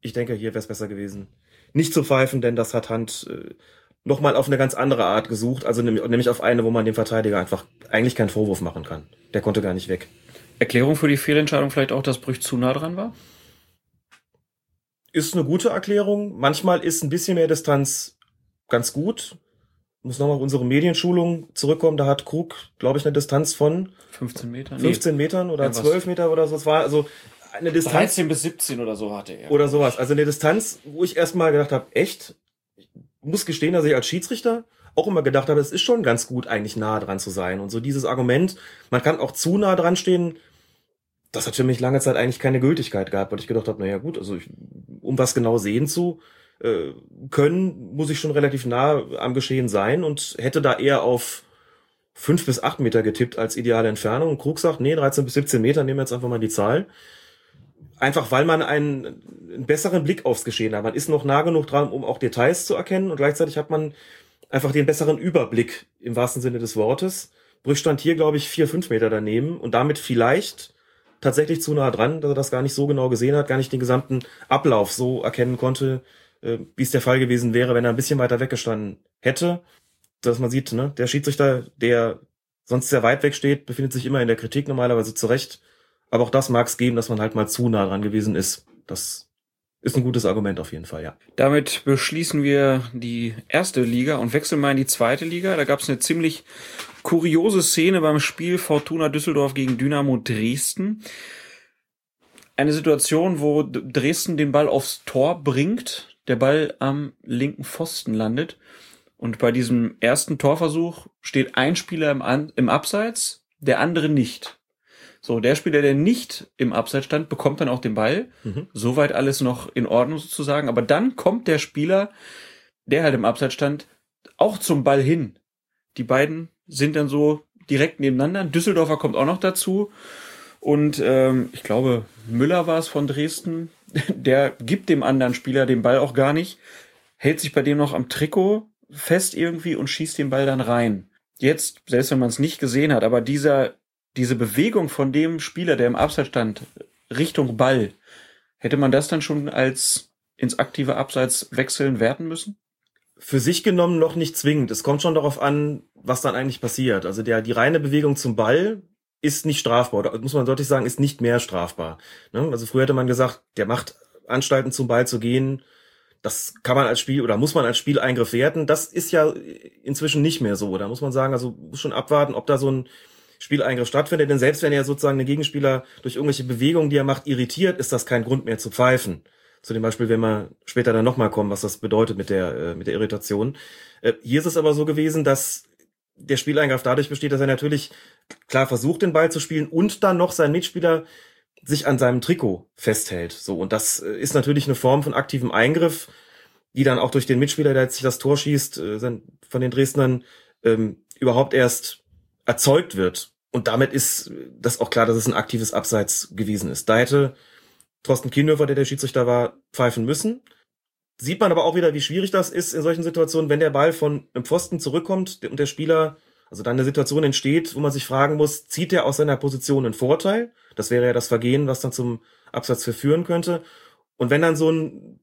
ich denke, hier wäre es besser gewesen, nicht zu pfeifen, denn das hat Hand äh, nochmal auf eine ganz andere Art gesucht, also nämlich, auf eine, wo man dem Verteidiger einfach eigentlich keinen Vorwurf machen kann. Der konnte gar nicht weg. Erklärung für die Fehlentscheidung vielleicht auch, dass Brüch zu nah dran war? Ist eine gute Erklärung. Manchmal ist ein bisschen mehr Distanz ganz gut. Muss nochmal auf unsere Medienschulung zurückkommen. Da hat Krug, glaube ich, eine Distanz von 15 Meter? 15 Metern oder Ja, was? 12 Meter oder so. Es war also eine Distanz 13 bis 17 oder so hatte er. oder sowas. Also eine Distanz, wo ich erstmal gedacht habe, echt, ich muss gestehen, dass ich als Schiedsrichter auch immer gedacht habe, es ist schon ganz gut, eigentlich nah dran zu sein. Und so dieses Argument, man kann auch zu nah dran stehen, das hat für mich lange Zeit eigentlich keine Gültigkeit gehabt, weil ich gedacht habe, naja gut, also ich, um was genau sehen zu äh, können, muss ich schon relativ nah am Geschehen sein und hätte da eher auf fünf bis acht Meter getippt als ideale Entfernung. Und Krug sagt, nee, 13 bis 17 Meter, nehmen wir jetzt einfach mal die Zahl. Einfach weil man einen, einen besseren Blick aufs Geschehen hat. Man ist noch nah genug dran, um auch Details zu erkennen und gleichzeitig hat man einfach den besseren Überblick im wahrsten Sinne des Wortes. Brüch stand hier, glaube ich, vier, fünf Meter daneben und damit vielleicht tatsächlich zu nah dran, dass er das gar nicht so genau gesehen hat, gar nicht den gesamten Ablauf so erkennen konnte, äh, wie es der Fall gewesen wäre, wenn er ein bisschen weiter weggestanden hätte. Dass man sieht, ne, der Schiedsrichter, der sonst sehr weit weg steht, befindet sich immer in der Kritik normalerweise zurecht. Aber auch das mag es geben, dass man halt mal zu nah dran gewesen ist. Das ist ein gutes Argument auf jeden Fall, ja. Damit beschließen wir die erste Liga und wechseln mal in die zweite Liga. Da gab es eine ziemlich kuriose Szene beim Spiel Fortuna Düsseldorf gegen Dynamo Dresden. Eine Situation, wo Dresden den Ball aufs Tor bringt, der Ball am linken Pfosten landet. Und bei diesem ersten Torversuch steht ein Spieler im, An im Abseits, der andere nicht. So, der Spieler, der nicht im Abseits stand, bekommt dann auch den Ball. Soweit alles noch in Ordnung sozusagen. Aber dann kommt der Spieler, der halt im Abseits stand, auch zum Ball hin. Die beiden sind dann so direkt nebeneinander. Ein Düsseldorfer kommt auch noch dazu. Und ähm, ich glaube, Müller war es von Dresden. Der gibt dem anderen Spieler den Ball auch gar nicht, hält sich bei dem noch am Trikot fest irgendwie und schießt den Ball dann rein. Jetzt, selbst wenn man es nicht gesehen hat, aber dieser, diese Bewegung von dem Spieler, der im Abseits stand, Richtung Ball, hätte man das dann schon als ins aktive Abseits wechseln werten müssen? für sich genommen noch nicht zwingend. Es kommt schon darauf an, was dann eigentlich passiert. Also der, die reine Bewegung zum Ball ist nicht strafbar. Oder muss man deutlich sagen, ist nicht mehr strafbar. Ne? Also früher hätte man gesagt, der macht Anstalten zum Ball zu gehen. Das kann man als Spiel oder muss man als Spieleingriff werten. Das ist ja inzwischen nicht mehr so. Da muss man sagen, also muss schon abwarten, ob da so ein Spieleingriff stattfindet. Denn selbst wenn er sozusagen den Gegenspieler durch irgendwelche Bewegungen, die er macht, irritiert, ist das kein Grund mehr zu pfeifen. Zu dem Beispiel, wenn wir später dann nochmal kommen, was das bedeutet mit der, äh, mit der Irritation. Äh, hier ist es aber so gewesen, dass der Spieleingriff dadurch besteht, dass er natürlich klar versucht, den Ball zu spielen und dann noch sein Mitspieler sich an seinem Trikot festhält. So, und das äh, ist natürlich eine Form von aktivem Eingriff, die dann auch durch den Mitspieler, der jetzt sich das Tor schießt, äh, von den Dresdnern ähm, überhaupt erst erzeugt wird. Und damit ist das auch klar, dass es ein aktives Abseits gewesen ist. Da hätte Thorsten Kienhöfer, der der Schiedsrichter war, pfeifen müssen. Sieht man aber auch wieder, wie schwierig das ist in solchen Situationen, wenn der Ball von einem Pfosten zurückkommt und der Spieler, also dann eine Situation entsteht, wo man sich fragen muss, zieht er aus seiner Position einen Vorteil? Das wäre ja das Vergehen, was dann zum Absatz verführen könnte. Und wenn dann so ein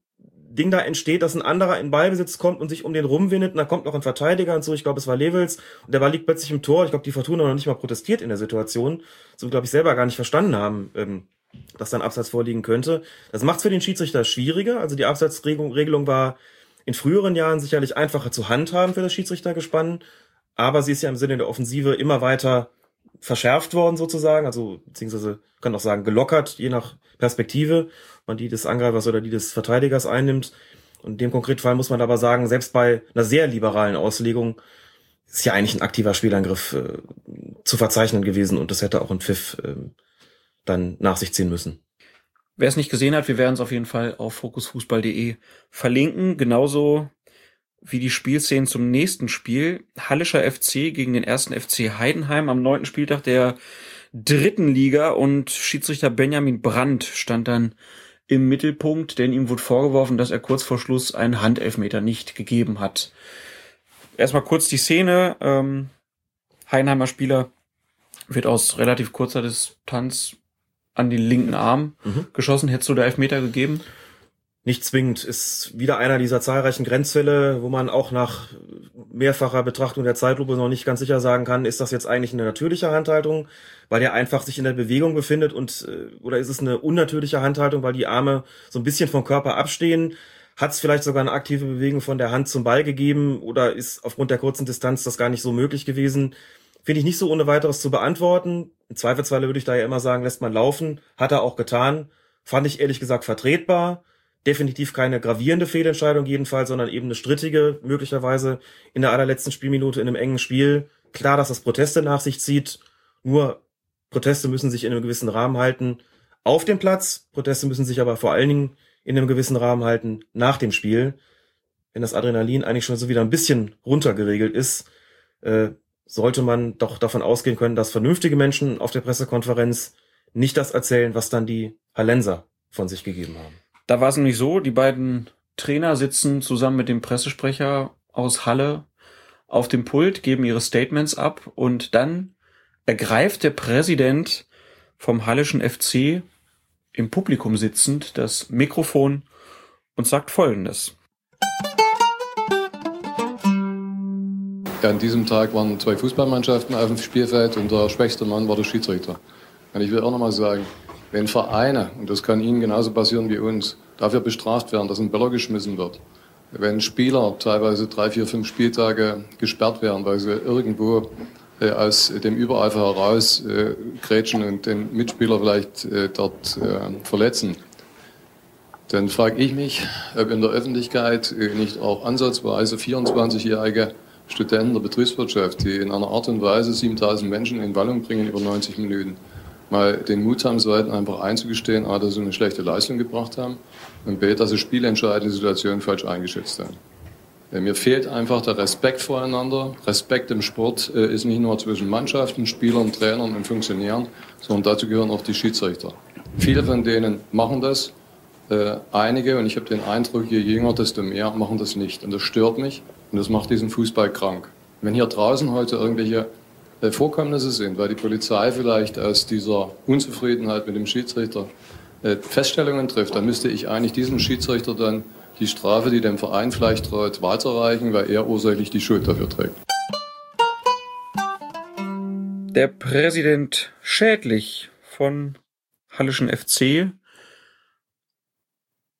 Ding da entsteht, dass ein anderer in Ballbesitz kommt und sich um den rumwindet und dann kommt noch ein Verteidiger und so, ich glaube, es war Levels und der Ball liegt plötzlich im Tor. Ich glaube, die Fortuna noch nicht mal protestiert in der Situation, so glaube ich selber gar nicht verstanden haben, ähm, dass dann Abseits vorliegen könnte. Das macht es für den Schiedsrichter schwieriger. Also die Abseitsregelung war in früheren Jahren sicherlich einfacher zu handhaben für das Schiedsrichtergespann, aber sie ist ja im Sinne der Offensive immer weiter verschärft worden sozusagen, also beziehungsweise kann auch sagen gelockert, je nach Perspektive, man die des Angreifers oder die des Verteidigers einnimmt. Und in dem konkreten Fall muss man aber sagen, selbst bei einer sehr liberalen Auslegung ist ja eigentlich ein aktiver Spielangriff äh, zu verzeichnen gewesen und das hätte auch ein Pfiff äh, dann nach sich ziehen müssen. Wer es nicht gesehen hat, wir werden es auf jeden Fall auf fokusfußball.de verlinken. Genauso wie die Spielszenen zum nächsten Spiel. Hallischer FC gegen den ersten FC Heidenheim am neunten Spieltag der dritten Liga und Schiedsrichter Benjamin Brandt stand dann im Mittelpunkt, denn ihm wurde vorgeworfen, dass er kurz vor Schluss einen Handelfmeter nicht gegeben hat. Erstmal kurz die Szene. Ähm, Heidenheimer Spieler wird aus relativ kurzer Distanz an den linken Arm mhm. geschossen. Hättest du da Elfmeter gegeben? Nicht zwingend. Ist wieder einer dieser zahlreichen Grenzfälle, wo man auch nach mehrfacher Betrachtung der Zeitlupe noch nicht ganz sicher sagen kann, ist das jetzt eigentlich eine natürliche Handhaltung, weil er einfach sich in der Bewegung befindet und äh, oder ist es eine unnatürliche Handhaltung, weil die Arme so ein bisschen vom Körper abstehen? Hat es vielleicht sogar eine aktive Bewegung von der Hand zum Ball gegeben oder ist aufgrund der kurzen Distanz das gar nicht so möglich gewesen? Finde ich nicht so ohne weiteres zu beantworten. Im Zweifelsfalle würde ich da ja immer sagen, lässt man laufen. Hat er auch getan. Fand ich ehrlich gesagt vertretbar definitiv keine gravierende Fehlentscheidung jedenfalls, sondern eben eine strittige, möglicherweise in der allerletzten Spielminute in einem engen Spiel. Klar, dass das Proteste nach sich zieht, nur Proteste müssen sich in einem gewissen Rahmen halten auf dem Platz, Proteste müssen sich aber vor allen Dingen in einem gewissen Rahmen halten nach dem Spiel. Wenn das Adrenalin eigentlich schon so wieder ein bisschen runtergeregelt ist, äh, sollte man doch davon ausgehen können, dass vernünftige Menschen auf der Pressekonferenz nicht das erzählen, was dann die Hallenser von sich gegeben haben. Da war es nämlich so, die beiden Trainer sitzen zusammen mit dem Pressesprecher aus Halle auf dem Pult, geben ihre Statements ab und dann ergreift der Präsident vom Hallischen FC im Publikum sitzend das Mikrofon und sagt Folgendes. An diesem Tag waren zwei Fußballmannschaften auf dem Spielfeld und der schwächste Mann war der Schiedsrichter. Und ich will auch nochmal sagen, wenn Vereine, und das kann Ihnen genauso passieren wie uns, dafür bestraft werden, dass ein Böller geschmissen wird, wenn Spieler teilweise drei, vier, fünf Spieltage gesperrt werden, weil sie irgendwo äh, aus dem Übereifer heraus äh, grätschen und den Mitspieler vielleicht äh, dort äh, verletzen, dann frage ich mich, ob in der Öffentlichkeit äh, nicht auch ansatzweise 24-jährige Studenten der Betriebswirtschaft, die in einer Art und Weise 7000 Menschen in Wallung bringen über 90 Minuten, mal den Mut haben sollten, einfach einzugestehen, A, dass sie eine schlechte Leistung gebracht haben und B, dass sie spielentscheidende Situationen falsch eingeschätzt haben. Mir fehlt einfach der Respekt voreinander. Respekt im Sport äh, ist nicht nur zwischen Mannschaften, Spielern, Trainern und Funktionären, sondern dazu gehören auch die Schiedsrichter. Viele von denen machen das, äh, einige, und ich habe den Eindruck, je jünger, desto mehr, machen das nicht. Und das stört mich und das macht diesen Fußball krank. Wenn hier draußen heute irgendwelche äh, Vorkommnisse sind, weil die Polizei vielleicht aus dieser Unzufriedenheit mit dem Schiedsrichter äh, Feststellungen trifft, dann müsste ich eigentlich diesem Schiedsrichter dann die Strafe, die dem Verein vielleicht droht, weiterreichen, weil er ursächlich die Schuld dafür trägt. Der Präsident Schädlich von Hallischen FC.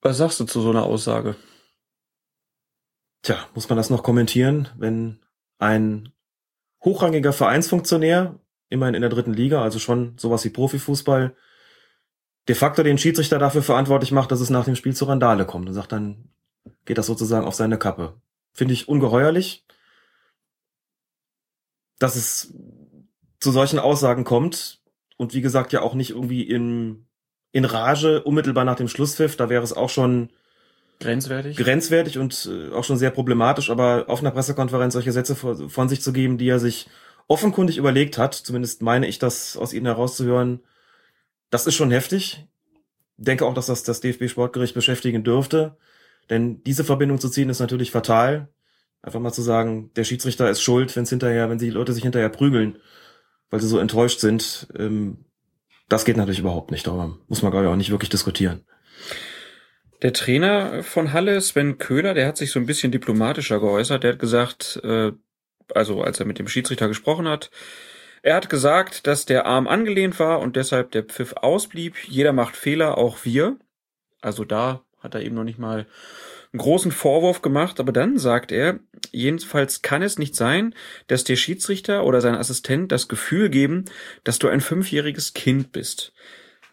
Was sagst du zu so einer Aussage? Tja, muss man das noch kommentieren, wenn ein hochrangiger Vereinsfunktionär, immerhin in der dritten Liga, also schon sowas wie Profifußball, de facto den Schiedsrichter dafür verantwortlich macht, dass es nach dem Spiel zur Randale kommt und sagt, dann geht das sozusagen auf seine Kappe. Finde ich ungeheuerlich, dass es zu solchen Aussagen kommt und wie gesagt ja auch nicht irgendwie in, in Rage unmittelbar nach dem Schlusspfiff, da wäre es auch schon Grenzwertig? grenzwertig und äh, auch schon sehr problematisch, aber auf einer Pressekonferenz solche Sätze von sich zu geben, die er sich offenkundig überlegt hat, zumindest meine ich das aus ihnen herauszuhören, das ist schon heftig. Denke auch, dass das das DFB-Sportgericht beschäftigen dürfte, denn diese Verbindung zu ziehen ist natürlich fatal. Einfach mal zu sagen, der Schiedsrichter ist schuld, wenn es hinterher, wenn die Leute sich hinterher prügeln, weil sie so enttäuscht sind, ähm, das geht natürlich überhaupt nicht. Darüber muss man, glaube ich, auch nicht wirklich diskutieren. Der Trainer von Halle, Sven Köhler, der hat sich so ein bisschen diplomatischer geäußert. Der hat gesagt, äh, also als er mit dem Schiedsrichter gesprochen hat, er hat gesagt, dass der Arm angelehnt war und deshalb der Pfiff ausblieb. Jeder macht Fehler, auch wir. Also da hat er eben noch nicht mal einen großen Vorwurf gemacht, aber dann sagt er, jedenfalls kann es nicht sein, dass der Schiedsrichter oder sein Assistent das Gefühl geben, dass du ein fünfjähriges Kind bist.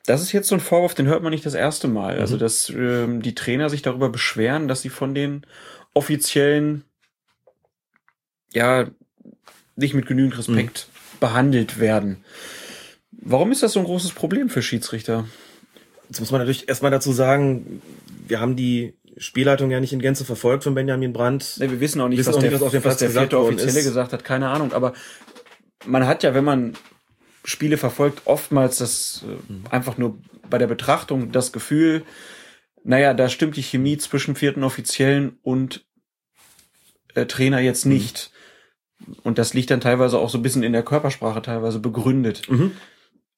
Das ist jetzt so ein Vorwurf, den hört man nicht das erste Mal. Also, dass ähm, die Trainer sich darüber beschweren, dass sie von den offiziellen, ja, nicht mit genügend Respekt behandelt werden. Warum ist das so ein großes Problem für Schiedsrichter? Jetzt muss man natürlich erstmal dazu sagen, wir haben die Spielleitung ja nicht in Gänze verfolgt von Benjamin Brandt. Nee, wir wissen auch nicht, Wissen was, auch der, nicht, was auf dem Platz der gesagt ist. gesagt hat, keine Ahnung. Aber man hat ja, wenn man Spiele verfolgt, oftmals das äh, einfach nur bei der Betrachtung das Gefühl, naja, da stimmt die Chemie zwischen vierten Offiziellen und äh, Trainer jetzt nicht. Und das liegt dann teilweise auch so ein bisschen in der Körpersprache teilweise begründet. Mhm.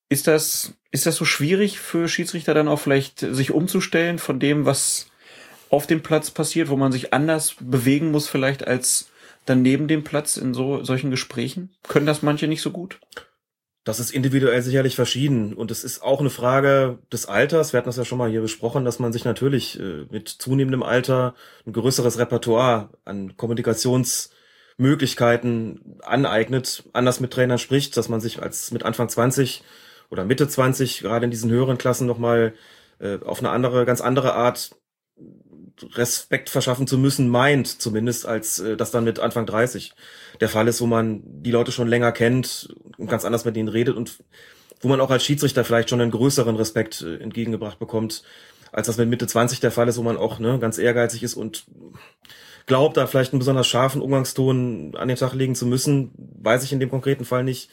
Ist das, ist das so schwierig für Schiedsrichter dann auch vielleicht sich umzustellen von dem, was auf dem Platz passiert, wo man sich anders bewegen muss vielleicht als dann neben dem Platz in so solchen Gesprächen? Können das manche nicht so gut? Das ist individuell sicherlich verschieden und es ist auch eine Frage des Alters. Wir hatten das ja schon mal hier besprochen, dass man sich natürlich äh, mit zunehmendem Alter ein größeres Repertoire an Kommunikationsmöglichkeiten aneignet, anders mit Trainern spricht, dass man sich als mit Anfang 20 oder Mitte 20 gerade in diesen höheren Klassen nochmal äh, auf eine andere, ganz andere Art Respekt verschaffen zu müssen, meint zumindest, als äh, das dann mit Anfang 30 der Fall ist, wo man die Leute schon länger kennt und ganz anders mit denen redet und wo man auch als Schiedsrichter vielleicht schon einen größeren Respekt äh, entgegengebracht bekommt, als das mit Mitte 20 der Fall ist, wo man auch ne, ganz ehrgeizig ist und glaubt, da vielleicht einen besonders scharfen Umgangston an den Tag legen zu müssen, weiß ich in dem konkreten Fall nicht.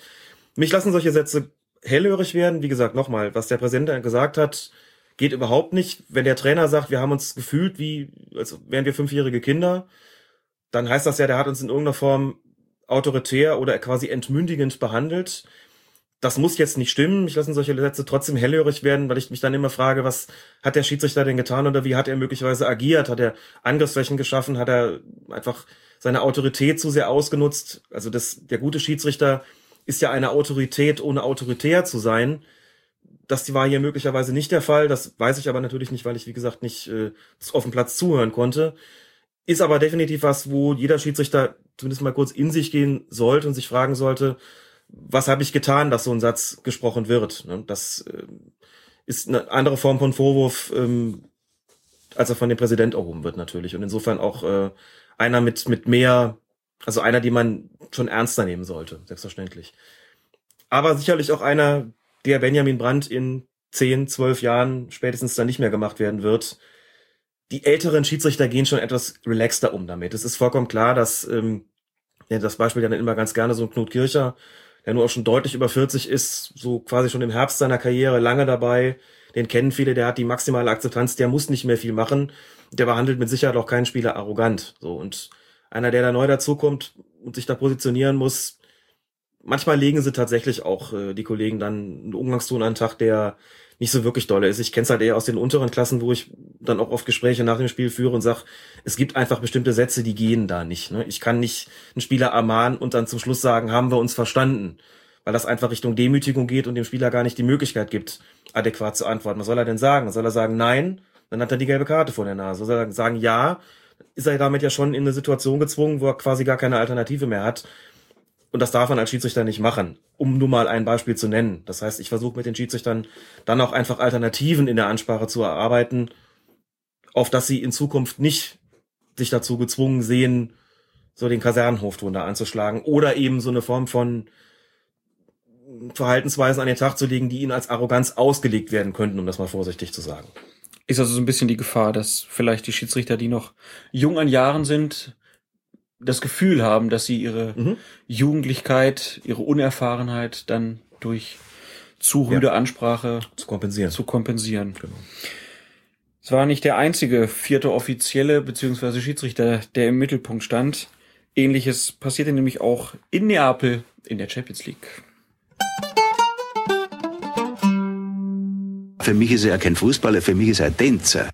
Mich lassen solche Sätze hellhörig werden. Wie gesagt, nochmal, was der Präsident gesagt hat, geht überhaupt nicht. Wenn der Trainer sagt, wir haben uns gefühlt wie, als wären wir fünfjährige Kinder, dann heißt das ja, der hat uns in irgendeiner Form autoritär oder quasi entmündigend behandelt. Das muss jetzt nicht stimmen. Ich lasse solche Sätze trotzdem hellhörig werden, weil ich mich dann immer frage, was hat der Schiedsrichter denn getan oder wie hat er möglicherweise agiert? Hat er Angriffsflächen geschaffen? Hat er einfach seine Autorität zu sehr ausgenutzt? Also das, der gute Schiedsrichter ist ja eine Autorität, ohne autoritär zu sein. Das war hier möglicherweise nicht der Fall. Das weiß ich aber natürlich nicht, weil ich, wie gesagt, nicht äh, auf dem Platz zuhören konnte. Ist aber definitiv was, wo jeder Schiedsrichter zumindest mal kurz in sich gehen sollte und sich fragen sollte, was habe ich getan, dass so ein Satz gesprochen wird. Ne? Das äh, ist eine andere Form von Vorwurf, ähm, als er von dem Präsident erhoben wird natürlich. Und insofern auch äh, einer mit, mit mehr, also einer, die man schon ernster nehmen sollte, selbstverständlich. Aber sicherlich auch einer, der Benjamin Brandt in 10, 12 Jahren spätestens dann nicht mehr gemacht werden wird. Die älteren Schiedsrichter gehen schon etwas relaxter um damit. Es ist vollkommen klar, dass ähm, das Beispiel dann immer ganz gerne so ein Knut Kircher, der nur auch schon deutlich über 40 ist, so quasi schon im Herbst seiner Karriere lange dabei. Den kennen viele, der hat die maximale Akzeptanz, der muss nicht mehr viel machen. Der behandelt mit Sicherheit auch keinen Spieler arrogant. So und einer, der da neu dazukommt und sich da positionieren muss, manchmal legen sie tatsächlich auch äh, die Kollegen dann einen Umgangston an den Tag, der nicht so wirklich dolle ist. Ich kenne es halt eher aus den unteren Klassen, wo ich dann auch oft Gespräche nach dem Spiel führe und sag, es gibt einfach bestimmte Sätze, die gehen da nicht. Ne? Ich kann nicht einen Spieler ermahnen und dann zum Schluss sagen, haben wir uns verstanden. Weil das einfach Richtung Demütigung geht und dem Spieler gar nicht die Möglichkeit gibt, adäquat zu antworten. Was soll er denn sagen? Soll er sagen, nein? Dann hat er die gelbe Karte vor der Nase. Soll er sagen, ja? Ist er damit ja schon in eine Situation gezwungen, wo er quasi gar keine Alternative mehr hat. Und das darf man als Schiedsrichter nicht machen, um nur mal ein Beispiel zu nennen. Das heißt, ich versuche mit den Schiedsrichtern dann auch einfach Alternativen in der Ansprache zu erarbeiten, auf dass sie in Zukunft nicht sich dazu gezwungen sehen, so den Kasernenhofton da anzuschlagen oder eben so eine Form von Verhaltensweisen an den Tag zu legen, die ihnen als Arroganz ausgelegt werden könnten, um das mal vorsichtig zu sagen. Ist also so ein bisschen die Gefahr, dass vielleicht die Schiedsrichter, die noch jung an Jahren sind, das Gefühl haben, dass sie ihre Mhm. Jugendlichkeit, ihre Unerfahrenheit dann durch zu rüde Ja. Ansprache Zu kompensieren. zu kompensieren. Genau. Es war nicht der einzige vierte Offizielle bzw. Schiedsrichter, der im Mittelpunkt stand. Ähnliches passierte nämlich auch in Neapel in der Champions League. Für mich ist er kein Fußballer, für mich ist er ein Tänzer.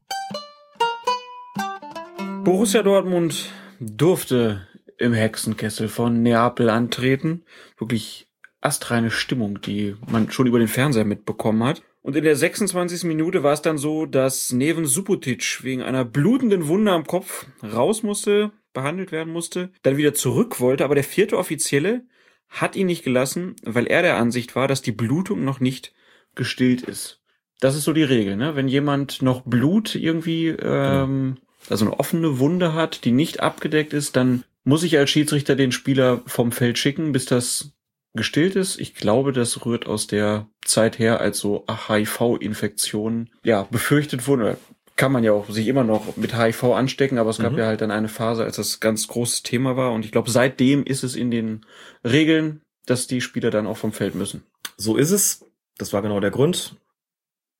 Borussia Dortmund durfte im Hexenkessel von Neapel antreten. Wirklich astreine Stimmung, die man schon über den Fernseher mitbekommen hat. Und in der 26. Minute war es dann so, dass Neven Subotic wegen einer blutenden Wunde am Kopf raus musste, behandelt werden musste, dann wieder zurück wollte, aber der vierte Offizielle hat ihn nicht gelassen, weil er der Ansicht war, dass die Blutung noch nicht gestillt ist. Das ist so die Regel, ne? Wenn jemand noch Blut irgendwie, ähm, also eine offene Wunde hat, die nicht abgedeckt ist, dann muss ich als Schiedsrichter den Spieler vom Feld schicken, bis das gestillt ist. Ich glaube, das rührt aus der Zeit her, als so HIV-Infektionen ja befürchtet wurden. Kann man ja auch sich immer noch mit HIV anstecken, aber es gab Mhm. ja halt dann eine Phase, als das ganz großes Thema war. Und ich glaube, seitdem ist es in den Regeln, dass die Spieler dann auch vom Feld müssen. So ist es. Das war genau der Grund.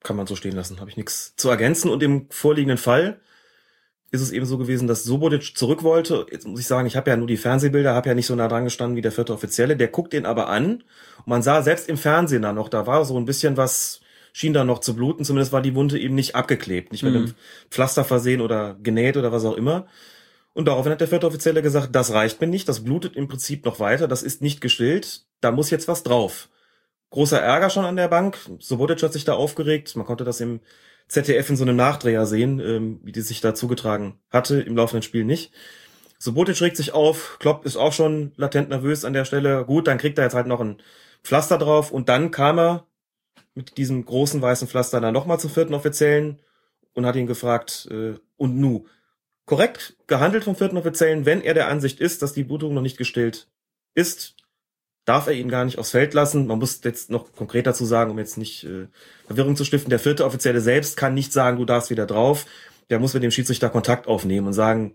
Kann man so stehen lassen. Habe ich nichts zu ergänzen. Und im vorliegenden Fall ist es eben so gewesen, dass Sobodic zurück wollte. Jetzt muss ich sagen, ich habe ja nur die Fernsehbilder, habe ja nicht so nah dran gestanden wie der vierte Offizielle. Der guckt ihn aber an. Und man sah selbst im Fernsehen da noch, da war so ein bisschen was, schien da noch zu bluten. Zumindest war die Wunde eben nicht abgeklebt, nicht mit Mhm. einem Pflaster versehen oder genäht oder was auch immer. Und daraufhin hat der vierte Offizielle gesagt, das reicht mir nicht, das blutet im Prinzip noch weiter, das ist nicht gestillt, da muss jetzt was drauf. Großer Ärger schon an der Bank. Sobotic hat sich da aufgeregt. Man konnte das im ZDF in so einem Nachdreher sehen, ähm, wie die sich da zugetragen hatte, im laufenden Spiel nicht. Sobotic regt sich auf, Klopp ist auch schon latent nervös an der Stelle. Gut, dann kriegt er jetzt halt noch ein Pflaster drauf und dann kam er mit diesem großen weißen Pflaster dann nochmal zum vierten Offiziellen und hat ihn gefragt, äh, und nu? Korrekt gehandelt vom vierten Offiziellen, wenn er der Ansicht ist, dass die Blutung noch nicht gestillt ist, darf er ihn gar nicht aufs Feld lassen. Man muss jetzt noch konkret dazu sagen, um jetzt nicht äh, Verwirrung zu stiften, der vierte Offizielle selbst kann nicht sagen, du darfst wieder drauf. Der muss mit dem Schiedsrichter Kontakt aufnehmen und sagen,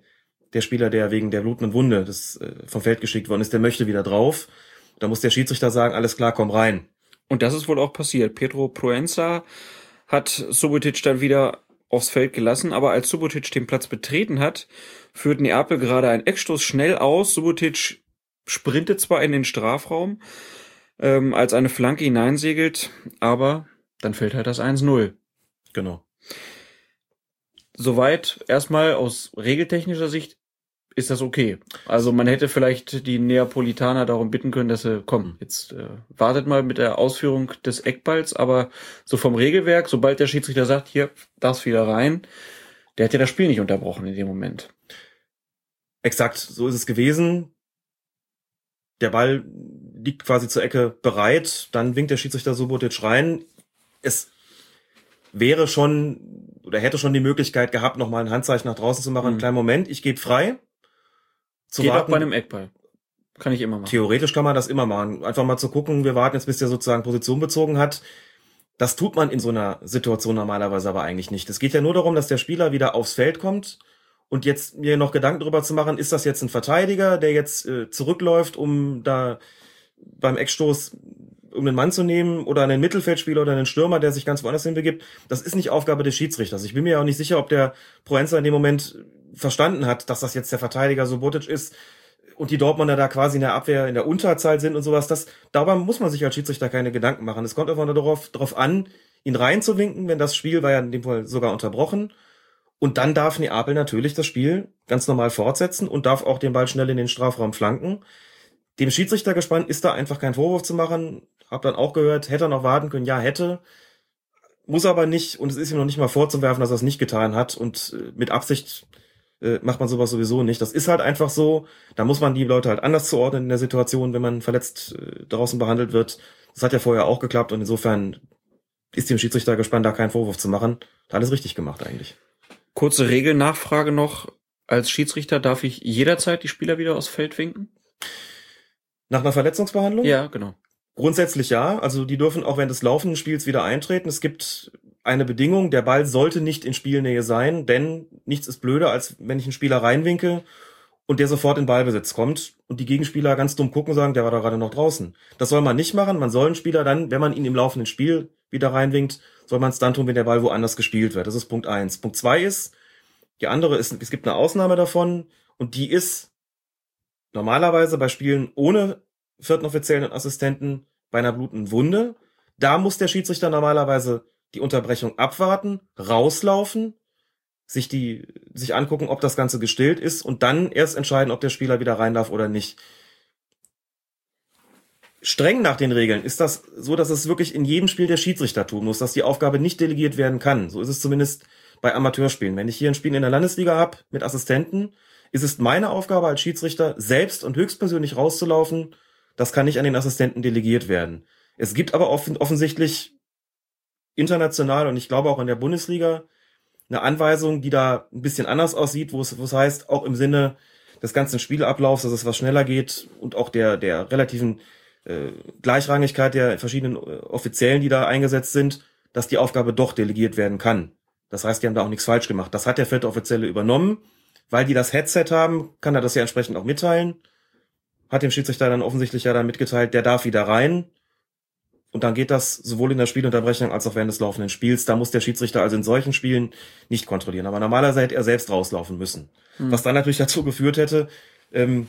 der Spieler, der wegen der blutenden Wunde des, äh, vom Feld geschickt worden ist, der möchte wieder drauf. Da muss der Schiedsrichter sagen, alles klar, komm rein. Und das ist wohl auch passiert. Pedro Proenza hat Subotic dann wieder aufs Feld gelassen, aber als Subotic den Platz betreten hat, führt Neapel gerade einen Eckstoß schnell aus. Subotic sprintet zwar in den Strafraum, ähm, als eine Flanke hineinsegelt, aber dann fällt halt das 1-0. Genau. Soweit erstmal aus regeltechnischer Sicht ist das okay. Also man hätte vielleicht die Neapolitaner darum bitten können, dass sie, komm, jetzt äh, wartet mal mit der Ausführung des Eckballs, aber so vom Regelwerk, sobald der Schiedsrichter sagt, hier, darfst wieder rein, der hat ja das Spiel nicht unterbrochen in dem Moment. Exakt, so ist es gewesen. Der Ball liegt quasi zur Ecke bereit, dann winkt der Schiedsrichter Subotic rein. Es wäre schon oder hätte schon die Möglichkeit gehabt, nochmal ein Handzeichen nach draußen zu machen. Mhm. Einen kleinen Moment, ich gebe frei. Zu Geht auch warten. bei einem Eckball. Kann ich immer machen. Theoretisch kann man das immer machen. Einfach mal zu gucken, wir warten jetzt, bis der sozusagen Position bezogen hat. Das tut man in so einer Situation normalerweise aber eigentlich nicht. Es geht ja nur darum, dass der Spieler wieder aufs Feld kommt und jetzt mir noch Gedanken darüber zu machen, ist das jetzt ein Verteidiger, der jetzt äh, zurückläuft, um da beim Eckstoß um den Mann zu nehmen oder einen Mittelfeldspieler oder einen Stürmer, der sich ganz woanders hin begibt. Das ist nicht Aufgabe des Schiedsrichters. Ich bin mir auch nicht sicher, ob der Proenza in dem Moment verstanden hat, dass das jetzt der Verteidiger Subotic ist und die Dortmunder da quasi in der Abwehr in der Unterzahl sind und sowas. Das, darüber muss man sich als Schiedsrichter keine Gedanken machen. Es kommt einfach nur darauf, darauf an, ihn reinzuwinken, wenn das Spiel war ja in dem Fall sogar unterbrochen. Und dann darf Neapel natürlich das Spiel ganz normal fortsetzen und darf auch den Ball schnell in den Strafraum flanken. Dem Schiedsrichter gespannt ist da einfach kein Vorwurf zu machen. Hab dann auch gehört, hätte er noch warten können, ja, hätte. Muss aber nicht, und es ist ihm noch nicht mal vorzuwerfen, dass er es nicht getan hat. Und äh, mit Absicht äh, macht man sowas sowieso nicht. Das ist halt einfach so. Da muss man die Leute halt anders zuordnen in der Situation, wenn man verletzt äh, draußen behandelt wird. Das hat ja vorher auch geklappt und insofern ist dem Schiedsrichter gespannt, da keinen Vorwurf zu machen. Hat alles richtig gemacht eigentlich. Kurze Regelnachfrage noch. Als Schiedsrichter darf ich jederzeit die Spieler wieder aufs Feld winken? Nach einer Verletzungsbehandlung? Ja, genau. Grundsätzlich ja. Also die dürfen auch während des laufenden Spiels wieder eintreten. Es gibt eine Bedingung, der Ball sollte nicht in Spielnähe sein, denn nichts ist blöder, als wenn ich einen Spieler reinwinke und der sofort in Ballbesitz kommt und die Gegenspieler ganz dumm gucken und sagen, der war da gerade noch draußen. Das soll man nicht machen. Man soll einen Spieler dann, wenn man ihn im laufenden Spiel wieder reinwinkt, soll man es dann tun, wenn der Ball woanders gespielt wird. Das ist Punkt eins. Punkt zwei ist, die andere ist, es gibt eine Ausnahme davon und die ist normalerweise bei Spielen ohne vierten Offiziellen Assistenten bei einer blutenden Wunde. Da muss der Schiedsrichter normalerweise die Unterbrechung abwarten, rauslaufen, sich die, sich angucken, ob das Ganze gestillt ist und dann erst entscheiden, ob der Spieler wieder rein darf oder nicht. Streng nach den Regeln ist das so, dass es wirklich in jedem Spiel der Schiedsrichter tun muss, dass die Aufgabe nicht delegiert werden kann. So ist es zumindest bei Amateurspielen. Wenn ich hier ein Spiel in der Landesliga habe mit Assistenten, ist es meine Aufgabe als Schiedsrichter, selbst und höchstpersönlich rauszulaufen. Das kann nicht an den Assistenten delegiert werden. Es gibt aber offen, offensichtlich international und ich glaube auch in der Bundesliga eine Anweisung, die da ein bisschen anders aussieht, wo es, wo es heißt, auch im Sinne des ganzen Spielablaufs, dass es was schneller geht und auch der, der relativen äh, Gleichrangigkeit der verschiedenen äh, Offiziellen, die da eingesetzt sind, dass die Aufgabe doch delegiert werden kann. Das heißt, die haben da auch nichts falsch gemacht. Das hat der vierte Offizielle übernommen. Weil die das Headset haben, kann er das ja entsprechend auch mitteilen. Hat dem Schiedsrichter dann offensichtlich ja dann mitgeteilt, der darf wieder rein. Und dann geht das sowohl in der Spielunterbrechung als auch während des laufenden Spiels. Da muss der Schiedsrichter also in solchen Spielen nicht kontrollieren. Aber normalerweise hätte er selbst rauslaufen müssen. Mhm. Was dann natürlich dazu geführt hätte, ähm,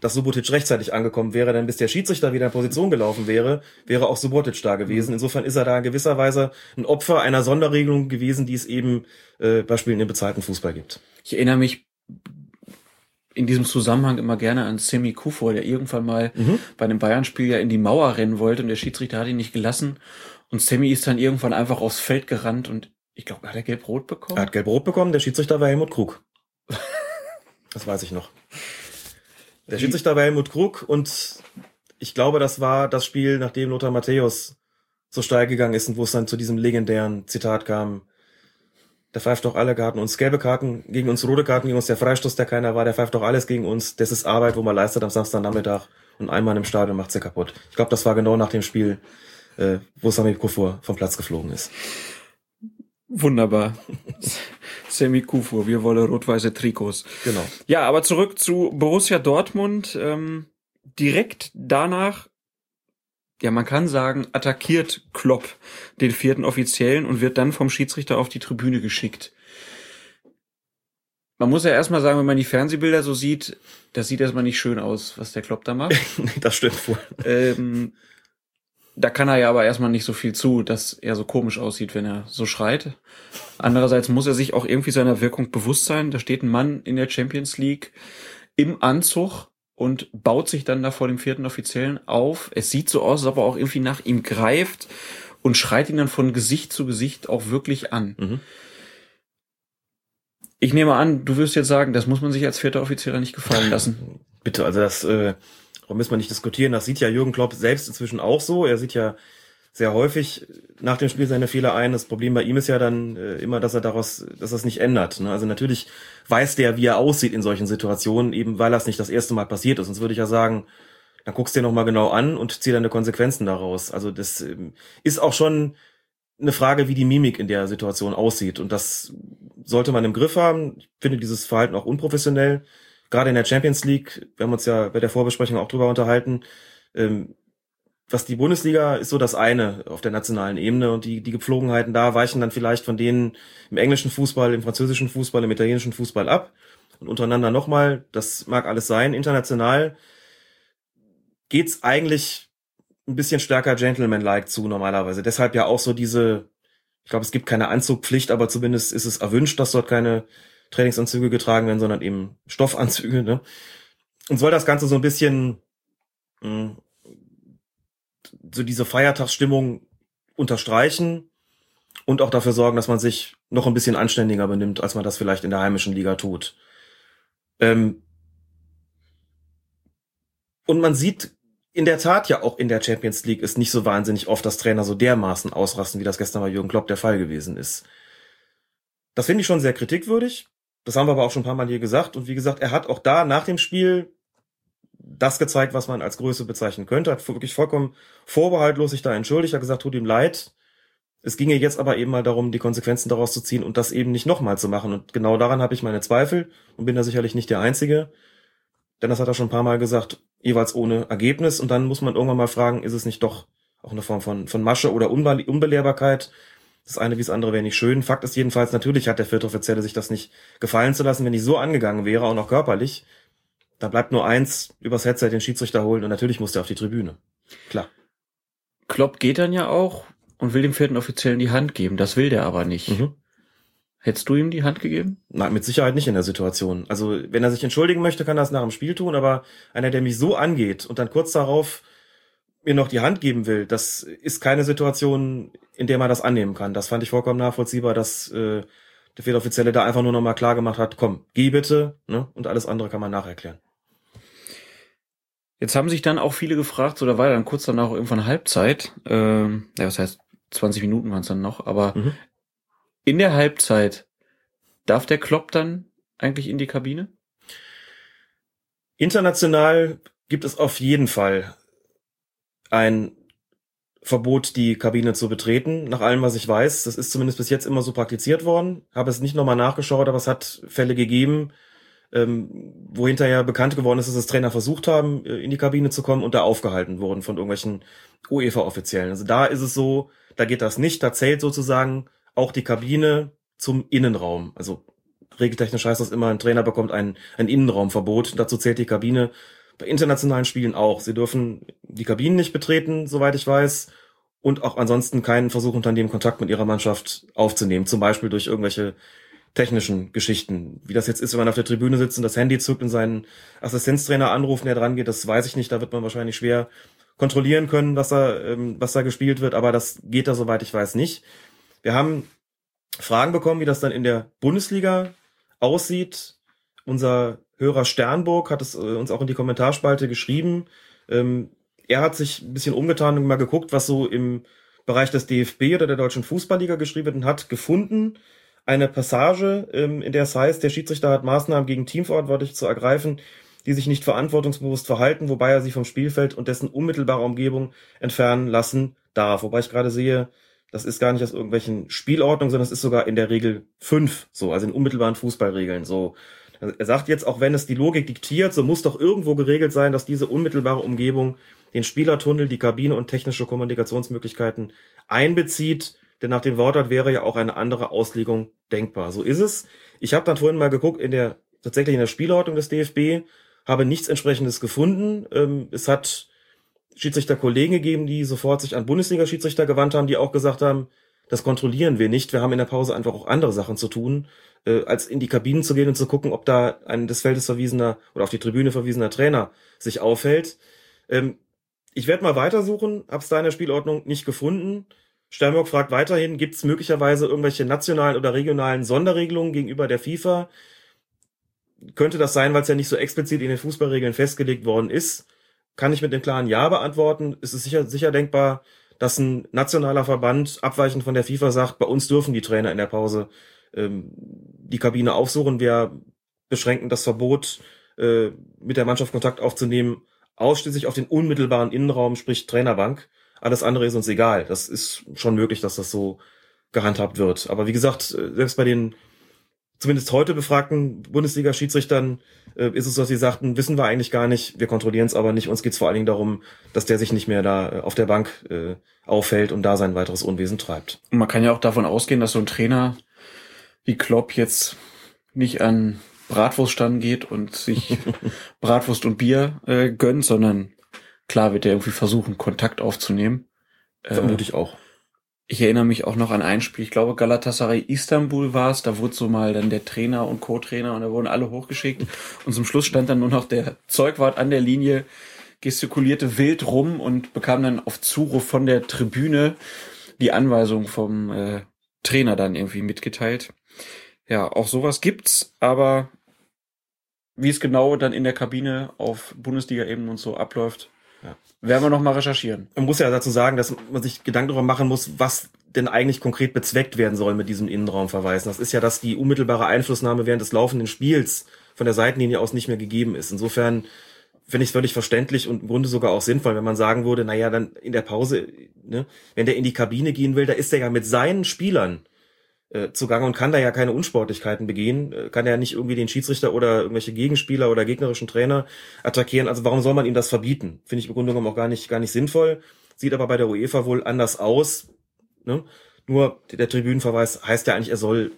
dass Subotic rechtzeitig angekommen wäre, denn bis der Schiedsrichter wieder in Position gelaufen wäre, wäre auch Subotic da gewesen. Insofern ist er da in gewisser Weise ein Opfer einer Sonderregelung gewesen, die es eben äh, bei Spielen im bezahlten Fußball gibt. Ich erinnere mich in diesem Zusammenhang immer gerne an Semi Kufor, der irgendwann mal mhm. bei einem Bayern-Spiel ja in die Mauer rennen wollte und der Schiedsrichter hat ihn nicht gelassen. Und Semi ist dann irgendwann einfach aufs Feld gerannt und ich glaube, hat er gelb-rot bekommen? Er hat gelb-rot bekommen, der Schiedsrichter war Helmut Krug. das weiß ich noch. Der Schiedsrichter war Helmut Krug und ich glaube, das war das Spiel, nachdem Lothar Matthäus so steil gegangen ist und wo es dann zu diesem legendären Zitat kam. Der pfeift doch alle Karten uns gelbe Karten gegen uns, rote Karten gegen uns, der Freistoß, der keiner war, der pfeift doch alles gegen uns. Das ist Arbeit, wo man leistet am Samstagnachmittag und einmal im Stadion macht sie kaputt. Ich glaube, das war genau nach dem Spiel, äh, wo Sami Kufur vom Platz geflogen ist. Wunderbar. Semi Kufur, wir wollen rot-weiße Trikots. Genau. Ja, aber zurück zu Borussia Dortmund. Ähm, direkt danach, ja, man kann sagen, attackiert Klopp den vierten Offiziellen und wird dann vom Schiedsrichter auf die Tribüne geschickt. Man muss ja erstmal sagen, wenn man die Fernsehbilder so sieht, das sieht erstmal nicht schön aus, was der Klopp da macht. das stimmt wohl. Ähm, da kann er ja aber erstmal nicht so viel zu, dass er so komisch aussieht, wenn er so schreit. Andererseits muss er sich auch irgendwie seiner Wirkung bewusst sein. Da steht ein Mann in der Champions League im Anzug und baut sich dann da vor dem vierten Offiziellen auf. Es sieht so aus, als ob er auch irgendwie nach ihm greift und schreit ihn dann von Gesicht zu Gesicht auch wirklich an. Mhm. Ich nehme an, du wirst jetzt sagen, das muss man sich als vierter Offizieller nicht gefallen lassen. Bitte, also das äh, Darum müssen wir nicht diskutieren. Das sieht ja Jürgen Klopp selbst inzwischen auch so. Er sieht ja sehr häufig nach dem Spiel seine Fehler ein. Das Problem bei ihm ist ja dann äh, immer, dass er daraus, dass es nicht ändert. Ne? Also natürlich weiß der, wie er aussieht in solchen Situationen, eben weil das nicht das erste Mal passiert ist. Sonst würde ich ja sagen, dann guckst du dir nochmal genau an und zieh deine Konsequenzen daraus. Also das ähm, ist auch schon eine Frage, wie die Mimik in der Situation aussieht. Und das sollte man im Griff haben. Ich finde dieses Verhalten auch unprofessionell gerade in der Champions League, wir haben uns ja bei der Vorbesprechung auch drüber unterhalten, ähm, was die Bundesliga ist so das eine auf der nationalen Ebene und die, die Gepflogenheiten da weichen dann vielleicht von denen im englischen Fußball, im französischen Fußball, im italienischen Fußball ab und untereinander nochmal, das mag alles sein, international geht's eigentlich ein bisschen stärker Gentleman-like zu normalerweise. Deshalb ja auch so diese Ich glaube, es gibt keine Anzugpflicht, aber zumindest ist es erwünscht, dass dort keine Trainingsanzüge getragen werden, sondern eben Stoffanzüge. Ne? Und soll das Ganze so ein bisschen mh, so diese Feiertagsstimmung unterstreichen und auch dafür sorgen, dass man sich noch ein bisschen anständiger benimmt, als man das vielleicht in der heimischen Liga tut. Ähm und man sieht in der Tat ja auch in der Champions League ist nicht so wahnsinnig oft, dass Trainer so dermaßen ausrasten, wie das gestern bei Jürgen Klopp der Fall gewesen ist. Das finde ich schon sehr kritikwürdig. Das haben wir aber auch schon ein paar Mal hier gesagt. Und wie gesagt, er hat auch da nach dem Spiel das gezeigt, was man als Größe bezeichnen könnte. Hat wirklich vollkommen vorbehaltlos sich da entschuldigt, hat gesagt, tut ihm leid. Es ginge jetzt aber eben mal darum, die Konsequenzen daraus zu ziehen und das eben nicht nochmal zu machen. Und genau daran habe ich meine Zweifel und bin da sicherlich nicht der Einzige. Denn das hat er schon ein paar Mal gesagt, jeweils ohne Ergebnis. Und dann muss man irgendwann mal fragen, ist es nicht doch auch eine Form von, von Masche oder Unbe Unbelehrbarkeit? Das eine wie das andere wäre nicht schön. Fakt ist jedenfalls, natürlich hat der vierte Offizielle sich das nicht gefallen zu lassen, wenn ich so angegangen wäre, auch noch körperlich. Da bleibt nur eins, übers Headset den Schiedsrichter holen und natürlich muss der auf die Tribüne. Klar. Klopp geht dann ja auch und will dem vierten Offiziellen die Hand geben. Das will der aber nicht. Mhm. Hättest du ihm die Hand gegeben? Nein, mit Sicherheit nicht in der Situation. Also, wenn er sich entschuldigen möchte, kann er das nach dem Spiel tun, aber einer, der mich so angeht und dann kurz darauf mir noch die Hand geben will, das ist keine Situation, in der man das annehmen kann. Das fand ich vollkommen nachvollziehbar, dass äh, der Fehloffizielle da einfach nur nochmal klar gemacht hat, komm, geh bitte, ne? Und alles andere kann man nacherklären. Jetzt haben sich dann auch viele gefragt, so da war dann kurz danach irgendwann Halbzeit, ähm, ja, was heißt 20 Minuten waren es dann noch, aber mhm in der Halbzeit, darf der Klopp dann eigentlich in die Kabine? International gibt es auf jeden Fall ein Verbot, die Kabine zu betreten. Nach allem, was ich weiß, das ist zumindest bis jetzt immer so praktiziert worden. Habe es nicht nochmal nachgeschaut, aber es hat Fälle gegeben, ähm, wo hinterher bekannt geworden ist, dass das Trainer versucht haben, äh, in die Kabine zu kommen und da aufgehalten wurden von irgendwelchen UEFA-Offiziellen. Also da ist es so, da geht das nicht. Da zählt sozusagen auch die Kabine zum Innenraum. Also regeltechnisch heißt das immer, ein Trainer bekommt ein, ein Innenraumverbot. Dazu zählt die Kabine bei internationalen Spielen auch. Sie dürfen die Kabinen nicht betreten, soweit ich weiß, und auch ansonsten keinen Versuch unternehmen, Kontakt mit ihrer Mannschaft aufzunehmen, zum Beispiel durch irgendwelche technischen Geschichten. Wie das jetzt ist, wenn man auf der Tribüne sitzt und das Handy zückt und seinen Assistenztrainer anruft, der dran geht, das weiß ich nicht. Da wird man wahrscheinlich schwer kontrollieren können, was da, ähm, was da gespielt wird, aber das geht da, soweit ich weiß, nicht. Wir haben Fragen bekommen, wie das dann in der Bundesliga aussieht. Unser Hörer Sternburg hat es äh, uns auch in die Kommentarspalte geschrieben. Ähm, er hat sich ein bisschen umgetan und mal geguckt, was so im Bereich des DFB oder der Deutschen Fußballliga geschrieben wird und hat gefunden eine Passage, ähm, in der es heißt, der Schiedsrichter hat Maßnahmen gegen Teamverantwortliche zu ergreifen, die sich nicht verantwortungsbewusst verhalten, wobei er sie vom Spielfeld und dessen unmittelbare Umgebung entfernen lassen darf. Wobei ich gerade sehe, das ist gar nicht aus irgendwelchen Spielordnungen, sondern es ist sogar in der Regel fünf, so, also in unmittelbaren Fußballregeln, so. Er sagt jetzt, auch wenn es die Logik diktiert, so muss doch irgendwo geregelt sein, dass diese unmittelbare Umgebung den Spielertunnel, die Kabine und technische Kommunikationsmöglichkeiten einbezieht. Denn nach dem Wortart wäre ja auch eine andere Auslegung denkbar. So ist es. Ich habe dann vorhin mal geguckt, in der tatsächlich in der Spielordnung des DFB, habe nichts entsprechendes gefunden. Ähm, es hat Schiedsrichterkollegen gegeben, die sofort sich an Bundesliga-Schiedsrichter gewandt haben, die auch gesagt haben, das kontrollieren wir nicht. Wir haben in der Pause einfach auch andere Sachen zu tun, äh, als in die Kabinen zu gehen und zu gucken, ob da ein des Feldes verwiesener oder auf die Tribüne verwiesener Trainer sich aufhält. Ähm, ich werde mal weitersuchen, hab's da in der Spielordnung nicht gefunden. Sternburg fragt weiterhin, gibt es möglicherweise irgendwelche nationalen oder regionalen Sonderregelungen gegenüber der FIFA? Könnte das sein, weil es ja nicht so explizit in den Fußballregeln festgelegt worden ist? kann ich mit dem klaren Ja beantworten. Es ist sicher, sicher denkbar, dass ein nationaler Verband abweichend von der FIFA sagt, bei uns dürfen die Trainer in der Pause ähm, die Kabine aufsuchen. Wir beschränken das Verbot, äh, mit der Mannschaft Kontakt aufzunehmen, ausschließlich auf den unmittelbaren Innenraum, sprich Trainerbank. Alles andere ist uns egal. Das ist schon möglich, dass das so gehandhabt wird. Aber wie gesagt, äh, selbst bei den zumindest heute befragten Bundesliga-Schiedsrichtern äh, ist es so, dass sie sagten, wissen wir eigentlich gar nicht, wir kontrollieren es aber nicht. Uns geht es vor allen Dingen darum, dass der sich nicht mehr da äh, auf der Bank äh, auffällt und da sein weiteres Unwesen treibt. Und man kann ja auch davon ausgehen, dass so ein Trainer wie Klopp jetzt nicht an Bratwurststand geht und sich Bratwurst und Bier äh, gönnt, sondern klar wird er irgendwie versuchen, Kontakt aufzunehmen. Vermute ich auch. Ich erinnere mich auch noch an ein Spiel, ich glaube Galatasaray Istanbul war es, da wurde so mal dann der Trainer und Co-Trainer und da wurden alle hochgeschickt. Und zum Schluss stand dann nur noch der Zeugwart an der Linie, gestikulierte wild rum und bekam dann auf Zuruf von der Tribüne die Anweisung vom äh, Trainer dann irgendwie mitgeteilt. Ja, auch sowas gibt's, aber wie es genau dann in der Kabine auf Bundesliga-Ebene und so abläuft, Ja. werden wir noch mal recherchieren. Man muss ja dazu sagen, dass man sich Gedanken darüber machen muss, was denn eigentlich konkret bezweckt werden soll mit diesem Innenraumverweisen. Das ist ja, dass die unmittelbare Einflussnahme während des laufenden Spiels von der Seitenlinie aus nicht mehr gegeben ist. Insofern finde ich es völlig verständlich und im Grunde sogar auch sinnvoll, wenn man sagen würde, naja, dann in der Pause, ne, wenn der in die Kabine gehen will, da ist er ja mit seinen Spielern äh, zugange und kann da ja keine Unsportlichkeiten begehen, äh, kann ja nicht irgendwie den Schiedsrichter oder irgendwelche Gegenspieler oder gegnerischen Trainer attackieren. Also warum soll man ihm das verbieten? Finde ich im Grunde genommen auch gar nicht, gar nicht sinnvoll. Sieht aber bei der UEFA wohl anders aus. Ne? Nur der Tribünenverweis heißt ja eigentlich, er soll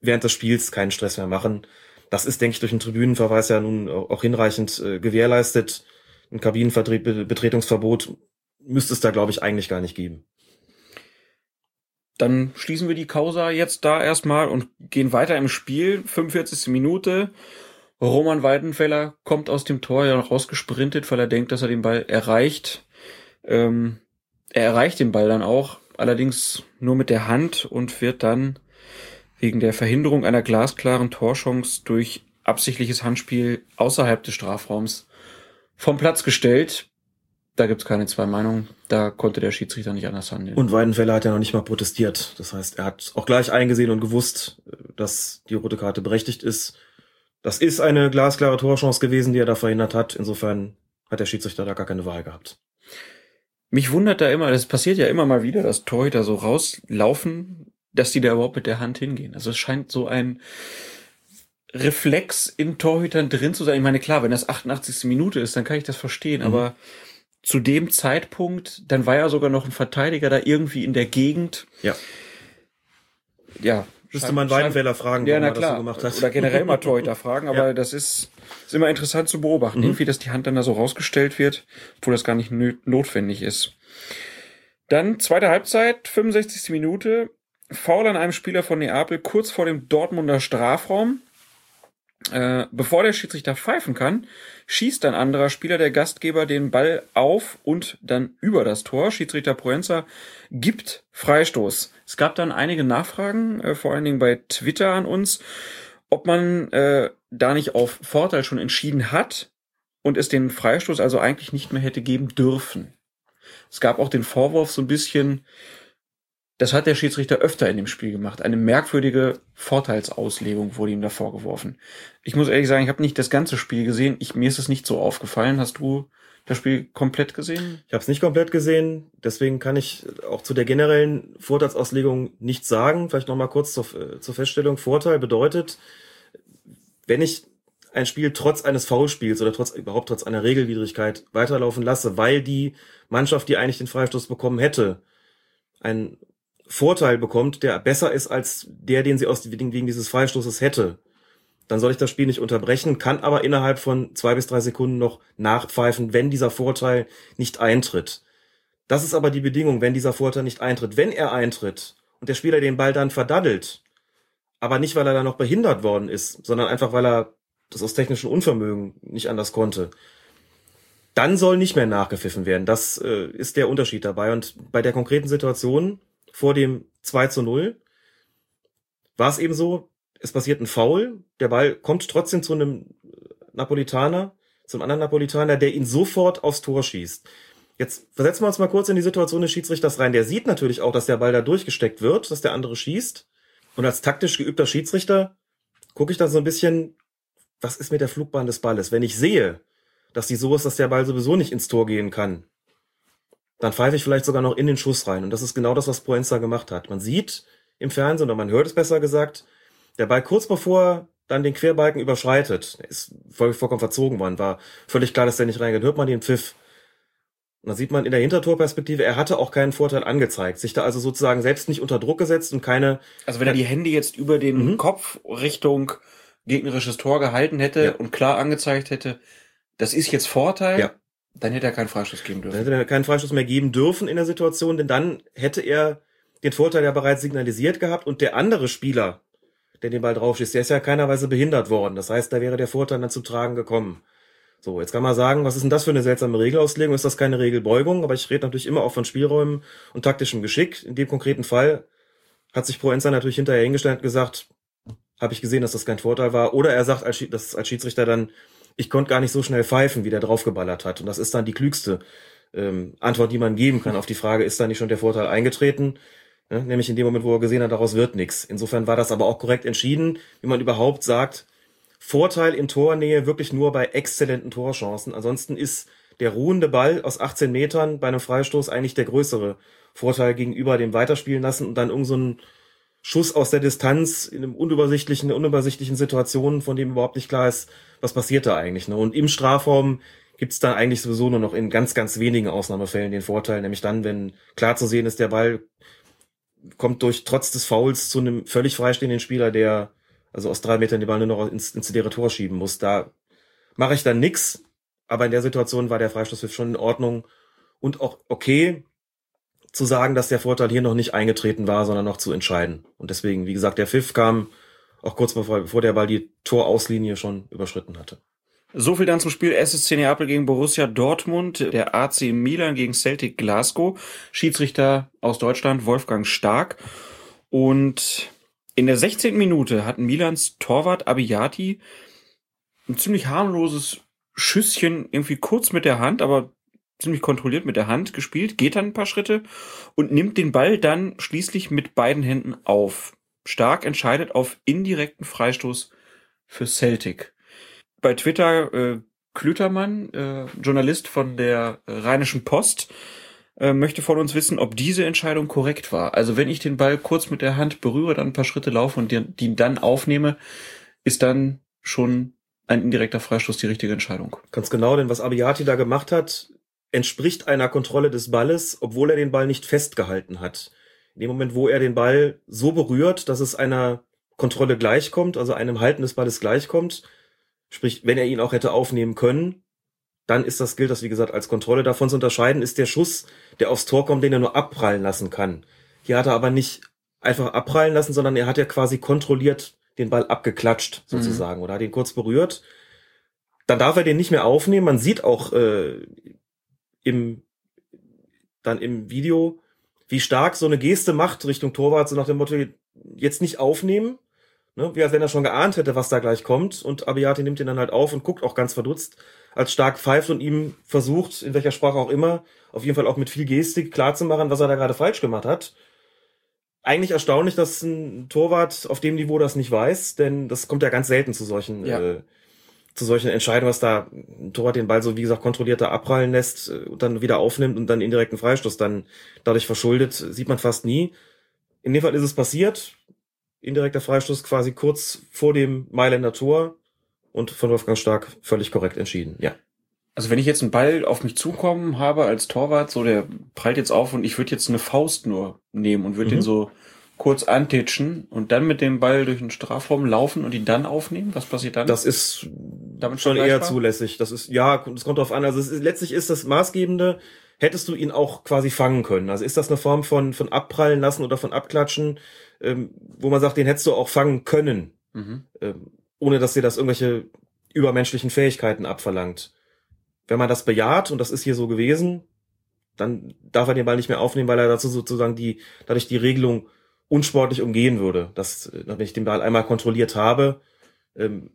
während des Spiels keinen Stress mehr machen. Das ist, denke ich, durch den Tribünenverweis ja nun auch hinreichend äh, gewährleistet. Ein Kabinenbetretungsverbot müsste es da, glaube ich, eigentlich gar nicht geben. Dann schließen wir die Causa jetzt da erstmal und gehen weiter im Spiel. 45. Minute. Roman Weidenfeller kommt aus dem Tor ja noch rausgesprintet, weil er denkt, dass er den Ball erreicht. Ähm, er erreicht den Ball dann auch, allerdings nur mit der Hand und wird dann wegen der Verhinderung einer glasklaren Torchance durch absichtliches Handspiel außerhalb des Strafraums vom Platz gestellt. Da gibt's keine zwei Meinungen. Da konnte der Schiedsrichter nicht anders handeln. Und Weidenfeller hat ja noch nicht mal protestiert. Das heißt, er hat auch gleich eingesehen und gewusst, dass die rote Karte berechtigt ist. Das ist eine glasklare Torchance gewesen, die er da verhindert hat. Insofern hat der Schiedsrichter da gar keine Wahl gehabt. Mich wundert da immer, das passiert ja immer mal wieder, dass Torhüter so rauslaufen, dass die da überhaupt mit der Hand hingehen. Also es scheint so ein Reflex in Torhütern drin zu sein. Ich meine, klar, wenn das 88. Minute ist, dann kann ich das verstehen, Mhm. aber zu dem Zeitpunkt, dann war ja sogar noch ein Verteidiger da irgendwie in der Gegend. Ja. Ja. Müsste man Weidenfeller fragen, Ja, warum na er das klar. so gemacht hat. Oder generell mal Torhüter fragen, aber Ja. das ist, ist immer interessant zu beobachten. Mhm. Irgendwie, dass die Hand dann da so rausgestellt wird, obwohl das gar nicht notwendig ist. Dann zweite Halbzeit, 65. Minute. Foul an einem Spieler von Neapel kurz vor dem Dortmunder Strafraum. Äh, bevor der Schiedsrichter pfeifen kann, schießt ein anderer Spieler der Gastgeber den Ball auf und dann über das Tor. Schiedsrichter Proenza gibt Freistoß. Es gab dann einige Nachfragen, äh, vor allen Dingen bei Twitter an uns, ob man äh, da nicht auf Vorteil schon entschieden hat und es den Freistoß also eigentlich nicht mehr hätte geben dürfen. Es gab auch den Vorwurf so ein bisschen, das hat der Schiedsrichter öfter in dem Spiel gemacht. Eine merkwürdige Vorteilsauslegung wurde ihm da vorgeworfen. Ich muss ehrlich sagen, ich habe nicht das ganze Spiel gesehen. Ich, mir ist es nicht so aufgefallen. Hast du das Spiel komplett gesehen? Ich habe es nicht komplett gesehen, deswegen kann ich auch zu der generellen Vorteilsauslegung nichts sagen. Vielleicht noch mal kurz zur, äh, zur Feststellung. Vorteil bedeutet, wenn ich ein Spiel trotz eines Foulspiels oder trotz überhaupt trotz einer Regelwidrigkeit weiterlaufen lasse, weil die Mannschaft, die eigentlich den Freistoß bekommen hätte, einen Vorteil bekommt, der besser ist als der, den sie aus wegen dieses Freistoßes hätte, dann soll ich das Spiel nicht unterbrechen, kann aber innerhalb von zwei bis drei Sekunden noch nachpfeifen, wenn dieser Vorteil nicht eintritt. Das ist aber die Bedingung, wenn dieser Vorteil nicht eintritt. Wenn er eintritt und der Spieler den Ball dann verdaddelt, aber nicht, weil er da noch behindert worden ist, sondern einfach, weil er das aus technischem Unvermögen nicht anders konnte, dann soll nicht mehr nachgepfiffen werden. Das äh, ist der Unterschied dabei. Und bei der konkreten Situation vor dem 2 zu 0 war es eben so, es passiert ein Foul, der Ball kommt trotzdem zu einem Napolitaner, zum anderen Napolitaner, der ihn sofort aufs Tor schießt. Jetzt versetzen wir uns mal kurz in die Situation des Schiedsrichters rein. Der sieht natürlich auch, dass der Ball da durchgesteckt wird, dass der andere schießt. Und als taktisch geübter Schiedsrichter gucke ich da so ein bisschen, was ist mit der Flugbahn des Balles? Wenn ich sehe, dass die so ist, dass der Ball sowieso nicht ins Tor gehen kann, dann pfeife ich vielleicht sogar noch in den Schuss rein. Und das ist genau das, was Proenza gemacht hat. Man sieht im Fernsehen, oder man hört es besser gesagt, der Ball kurz bevor dann den Querbalken überschreitet, ist voll, vollkommen verzogen worden, war völlig klar, dass der nicht reingeht, hört man den Pfiff. Und da sieht man in der Hintertorperspektive, er hatte auch keinen Vorteil angezeigt, sich da also sozusagen selbst nicht unter Druck gesetzt und keine, Also wenn er die Hände jetzt über den Mhm. Kopf Richtung gegnerisches Tor gehalten hätte Ja. und klar angezeigt hätte, das ist jetzt Vorteil, Ja. Dann hätte er keinen Freistoß geben dann dürfen. hätte er keinen Freistoß mehr geben dürfen in der Situation, denn dann hätte er den Vorteil ja bereits signalisiert gehabt und der andere Spieler, der den Ball draufschießt, der ist ja keiner Weise behindert worden. Das heißt, da wäre der Vorteil dann zum Tragen gekommen. So, jetzt kann man sagen, was ist denn das für eine seltsame Regelauslegung? Ist das keine Regelbeugung? Aber ich rede natürlich immer auch von Spielräumen und taktischem Geschick. In dem konkreten Fall hat sich Proenza natürlich hinterher hingestellt und gesagt, habe ich gesehen, dass das kein Vorteil war. Oder er sagt als, das als Schiedsrichter dann, ich konnte gar nicht so schnell pfeifen, wie der draufgeballert hat. Und das ist dann die klügste ähm, Antwort, die man geben kann auf die Frage, ist da nicht schon der Vorteil eingetreten? Ja, nämlich in dem Moment, wo er gesehen hat, daraus wird nichts. Insofern war das aber auch korrekt entschieden, wie man überhaupt sagt, Vorteil in Tornähe wirklich nur bei exzellenten Torchancen. Ansonsten ist der ruhende Ball aus 18 Metern bei einem Freistoß eigentlich der größere Vorteil gegenüber dem Weiterspielen lassen und dann irgend so Schuss aus der Distanz in einem unübersichtlichen, unübersichtlichen Situationen, von dem überhaupt nicht klar ist, was passiert da eigentlich. Ne? Und im Strafraum gibt's dann eigentlich sowieso nur noch in ganz, ganz wenigen Ausnahmefällen den Vorteil, nämlich dann, wenn klar zu sehen ist, der Ball kommt durch trotz des Fouls zu einem völlig freistehenden Spieler, der also aus drei Metern den Ball nur noch ins, ins leere Tor schieben muss. Da mache ich dann nix, aber in der Situation war der Freistoß schon in Ordnung und auch okay zu sagen, dass der Vorteil hier noch nicht eingetreten war, sondern noch zu entscheiden. Und deswegen, wie gesagt, der Pfiff kam auch kurz bevor, bevor der Ball die Torauslinie schon überschritten hatte. So viel dann zum Spiel SSC Neapel gegen Borussia Dortmund, der AC Milan gegen Celtic Glasgow. Schiedsrichter aus Deutschland Wolfgang Stark. Und in der 16. Minute hat Milans Torwart Abiyati ein ziemlich harmloses Schüsschen irgendwie kurz mit der Hand, aber ziemlich kontrolliert mit der Hand gespielt, geht dann ein paar Schritte und nimmt den Ball dann schließlich mit beiden Händen auf. Stark entscheidet auf indirekten Freistoß für Celtic. Bei Twitter äh, Klütermann, äh, Journalist von der Rheinischen Post, äh, möchte von uns wissen, ob diese Entscheidung korrekt war. Also wenn ich den Ball kurz mit der Hand berühre, dann ein paar Schritte laufe und den, den dann aufnehme, ist dann schon ein indirekter Freistoß die richtige Entscheidung. Ganz genau, denn was Abiyati da gemacht hat, entspricht einer Kontrolle des Balles, obwohl er den Ball nicht festgehalten hat. In dem Moment, wo er den Ball so berührt, dass es einer Kontrolle gleichkommt, also einem Halten des Balles gleichkommt, sprich, wenn er ihn auch hätte aufnehmen können, dann ist das, gilt das, wie gesagt, als Kontrolle. Davon zu unterscheiden ist der Schuss, der aufs Tor kommt, den er nur abprallen lassen kann. Hier hat er aber nicht einfach abprallen lassen, sondern er hat ja quasi kontrolliert den Ball abgeklatscht, sozusagen, mhm. oder hat ihn kurz berührt. Dann darf er den nicht mehr aufnehmen. Man sieht auch äh, im dann im Video, wie stark so eine Geste macht Richtung Torwart, so nach dem Motto, jetzt nicht aufnehmen, ne? wie als wenn er schon geahnt hätte, was da gleich kommt. Und Abiyati nimmt ihn dann halt auf und guckt auch ganz verdutzt, als stark pfeift und ihm versucht, in welcher Sprache auch immer, auf jeden Fall auch mit viel Gestik klarzumachen, was er da gerade falsch gemacht hat. Eigentlich erstaunlich, dass ein Torwart auf dem Niveau das nicht weiß, denn das kommt ja ganz selten zu solchen ja. äh, zu solchen Entscheidungen, was da ein Torwart den Ball so, wie gesagt, kontrollierter abprallen lässt äh, und dann wieder aufnimmt und dann indirekten Freistoß dann dadurch verschuldet, sieht man fast nie. In dem Fall ist es passiert. Indirekter Freistoß quasi kurz vor dem Mailänder Tor und von Wolfgang Stark völlig korrekt entschieden, ja. Also wenn ich jetzt einen Ball auf mich zukommen habe als Torwart, so der prallt jetzt auf und ich würde jetzt eine Faust nur nehmen und würde mhm. den so kurz antitschen und dann mit dem Ball durch den Strafraum laufen und ihn dann aufnehmen? Was passiert dann? Das ist damit schon eher zulässig. Das ist, ja, das kommt drauf an. Also ist, letztlich ist das Maßgebende, hättest du ihn auch quasi fangen können. Also ist das eine Form von, von abprallen lassen oder von abklatschen, ähm, wo man sagt, den hättest du auch fangen können, mhm. ähm, ohne dass dir das irgendwelche übermenschlichen Fähigkeiten abverlangt. Wenn man das bejaht, und das ist hier so gewesen, dann darf er den Ball nicht mehr aufnehmen, weil er dazu sozusagen die, dadurch die Regelung unsportlich umgehen würde. Dass, äh, wenn ich den Ball einmal kontrolliert habe, ähm,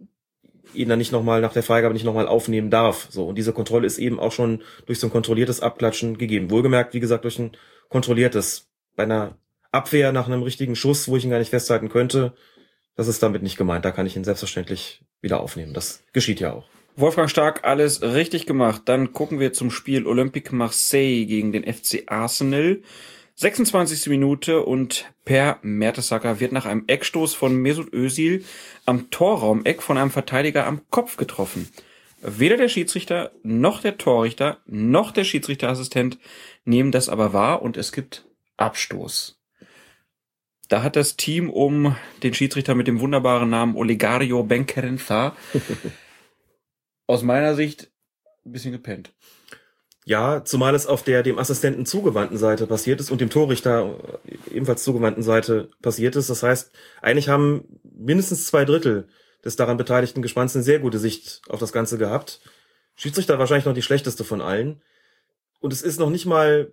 ihn dann nicht nochmal nach der Freigabe nicht nochmal aufnehmen darf. So, und diese Kontrolle ist eben auch schon durch so ein kontrolliertes Abklatschen gegeben. Wohlgemerkt, wie gesagt, durch ein kontrolliertes. Bei einer Abwehr nach einem richtigen Schuss, wo ich ihn gar nicht festhalten könnte, das ist damit nicht gemeint. Da kann ich ihn selbstverständlich wieder aufnehmen. Das geschieht ja auch. Wolfgang Stark, alles richtig gemacht. Dann gucken wir zum Spiel Olympique Marseille gegen den FC Arsenal. 26. Minute und Per Mertesacker wird nach einem Eckstoß von Mesut Özil am Torraumeck von einem Verteidiger am Kopf getroffen. Weder der Schiedsrichter noch der Torrichter noch der Schiedsrichterassistent nehmen das aber wahr und es gibt Abstoß. Da hat das Team um den Schiedsrichter mit dem wunderbaren Namen Olegario Benkerenza aus meiner Sicht ein bisschen gepennt. Ja, zumal es auf der dem Assistenten zugewandten Seite passiert ist und dem Torrichter ebenfalls zugewandten Seite passiert ist. Das heißt, eigentlich haben mindestens zwei Drittel des daran beteiligten Gespanns eine sehr gute Sicht auf das Ganze gehabt. Schiedsrichter wahrscheinlich noch die schlechteste von allen. Und es ist noch nicht mal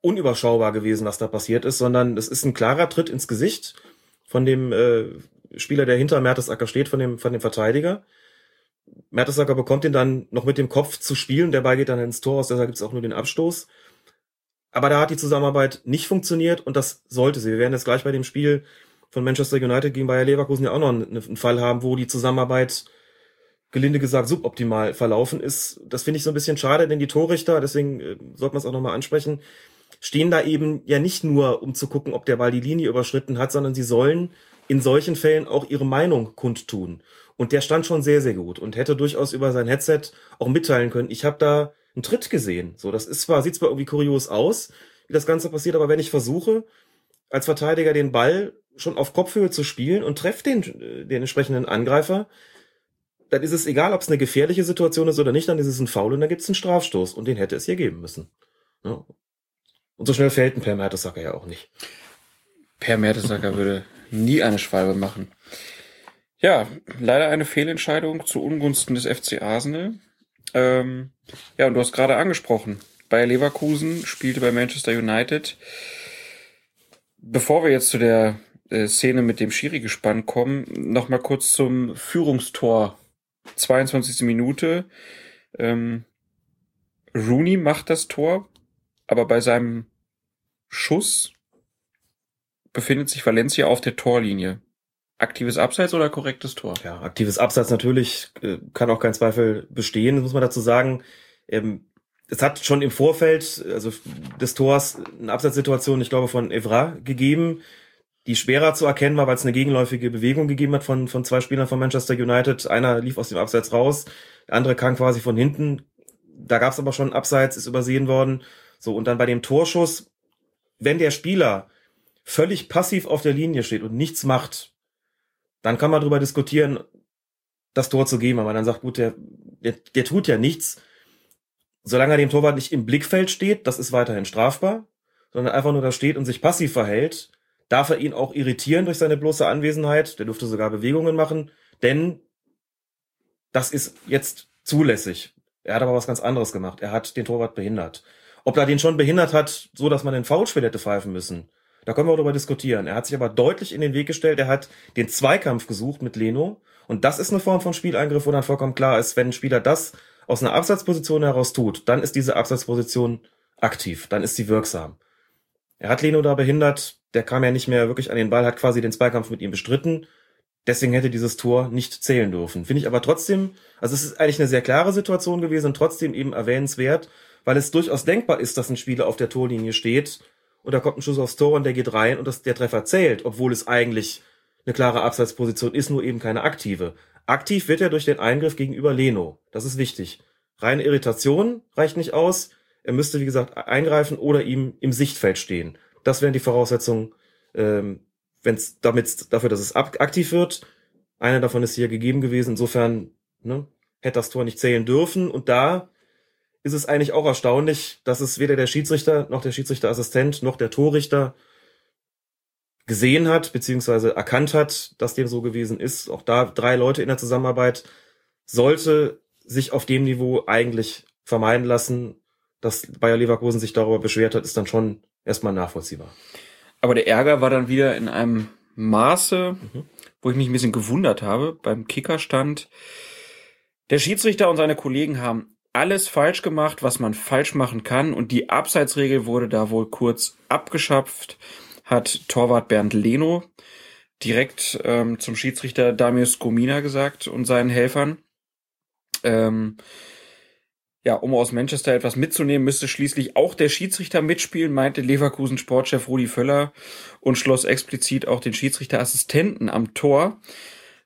unüberschaubar gewesen, was da passiert ist, sondern es ist ein klarer Tritt ins Gesicht von dem äh, Spieler, der hinter Mertesacker steht, von dem, von dem Verteidiger. Mertesacker bekommt ihn dann noch mit dem Kopf zu spielen, der Ball geht dann ins Tor aus, deshalb gibt es auch nur den Abstoß. Aber da hat die Zusammenarbeit nicht funktioniert und das sollte sie. Wir werden jetzt gleich bei dem Spiel von Manchester United gegen Bayer Leverkusen ja auch noch einen, Fall haben, wo die Zusammenarbeit gelinde gesagt suboptimal verlaufen ist. Das finde ich so ein bisschen schade, denn die Torrichter, deswegen äh, sollte man es auch nochmal ansprechen, stehen da eben ja nicht nur, um zu gucken, ob der Ball die Linie überschritten hat, sondern sie sollen in solchen Fällen auch ihre Meinung kundtun. Und der stand schon sehr, sehr gut und hätte durchaus über sein Headset auch mitteilen können, ich habe da einen Tritt gesehen. So, das ist zwar, sieht zwar irgendwie kurios aus, wie das Ganze passiert, aber wenn ich versuche, als Verteidiger den Ball schon auf Kopfhöhe zu spielen und treffe den, äh, den entsprechenden Angreifer, dann ist es egal, ob es eine gefährliche Situation ist oder nicht, dann ist es ein Foul und dann gibt es einen Strafstoß und den hätte es hier geben müssen. Ja. Und so schnell fällt ein Per Mertesacker ja auch nicht. Per Mertesacker würde nie eine Schwalbe machen. Ja, leider eine Fehlentscheidung zu Ungunsten des FC Arsenal. Ähm, ja, und du hast gerade angesprochen, Bayer Leverkusen spielte bei Manchester United. Bevor wir jetzt zu der äh, Szene mit dem Schiri-Gespann kommen, noch mal kurz zum Führungstor. 22. Minute. Ähm, Rooney macht das Tor, aber bei seinem Schuss befindet sich Valencia auf der Torlinie. Aktives Abseits oder korrektes Tor? Ja, aktives Abseits natürlich äh, kann auch kein Zweifel bestehen, das muss man dazu sagen. Ähm, es hat schon im Vorfeld, also des Tors, eine Abseitssituation, ich glaube, von Evra gegeben, die schwerer zu erkennen war, weil es eine gegenläufige Bewegung gegeben hat von, von zwei Spielern von Manchester United. Einer lief aus dem Abseits raus, der andere kam quasi von hinten. Da gab es aber schon Abseits, ist übersehen worden. So, und dann bei dem Torschuss wenn der Spieler völlig passiv auf der Linie steht und nichts macht, dann kann man darüber diskutieren, das Tor zu geben. Aber dann sagt, gut, der, der, der tut ja nichts. Solange er dem Torwart nicht im Blickfeld steht, das ist weiterhin strafbar, sondern einfach nur da steht und sich passiv verhält, darf er ihn auch irritieren durch seine bloße Anwesenheit. Der dürfte sogar Bewegungen machen, denn das ist jetzt zulässig. Er hat aber was ganz anderes gemacht. Er hat den Torwart behindert. Ob er den schon behindert hat, so dass man den Foulspiel hätte pfeifen müssen, da können wir darüber diskutieren. Er hat sich aber deutlich in den Weg gestellt. Er hat den Zweikampf gesucht mit Leno. Und das ist eine Form von Spieleingriff, wo dann vollkommen klar ist, wenn ein Spieler das aus einer Absatzposition heraus tut, dann ist diese Absatzposition aktiv, dann ist sie wirksam. Er hat Leno da behindert, der kam ja nicht mehr wirklich an den Ball, hat quasi den Zweikampf mit ihm bestritten. Deswegen hätte dieses Tor nicht zählen dürfen. Finde ich aber trotzdem, also es ist eigentlich eine sehr klare Situation gewesen und trotzdem eben erwähnenswert, weil es durchaus denkbar ist, dass ein Spieler auf der Torlinie steht und da kommt ein Schuss aufs Tor und der geht rein und das, der Treffer zählt, obwohl es eigentlich eine klare Abseitsposition ist, nur eben keine aktive. Aktiv wird er durch den Eingriff gegenüber Leno. Das ist wichtig. Reine Irritation reicht nicht aus. Er müsste, wie gesagt, eingreifen oder ihm im Sichtfeld stehen. Das wären die Voraussetzungen, ähm, wenn es damit dafür, dass es aktiv wird. Eine davon ist hier gegeben gewesen. Insofern ne, hätte das Tor nicht zählen dürfen. Und da ist es eigentlich auch erstaunlich, dass es weder der Schiedsrichter noch der Schiedsrichterassistent noch der Torrichter gesehen hat, beziehungsweise erkannt hat, dass dem so gewesen ist. Auch da drei Leute in der Zusammenarbeit sollte sich auf dem Niveau eigentlich vermeiden lassen. Dass Bayer Leverkusen sich darüber beschwert hat, ist dann schon erstmal nachvollziehbar. Aber der Ärger war dann wieder in einem Maße, mhm. wo ich mich ein bisschen gewundert habe. Beim Kickerstand. Der Schiedsrichter und seine Kollegen haben alles falsch gemacht, was man falsch machen kann. Und die Abseitsregel wurde da wohl kurz abgeschafft, hat Torwart Bernd Leno direkt ähm, zum Schiedsrichter Damir Skomina gesagt und seinen Helfern. Ähm, ja, um aus Manchester etwas mitzunehmen, müsste schließlich auch der Schiedsrichter mitspielen, meinte Leverkusen Sportchef Rudi Völler und schloss explizit auch den Schiedsrichterassistenten am Tor.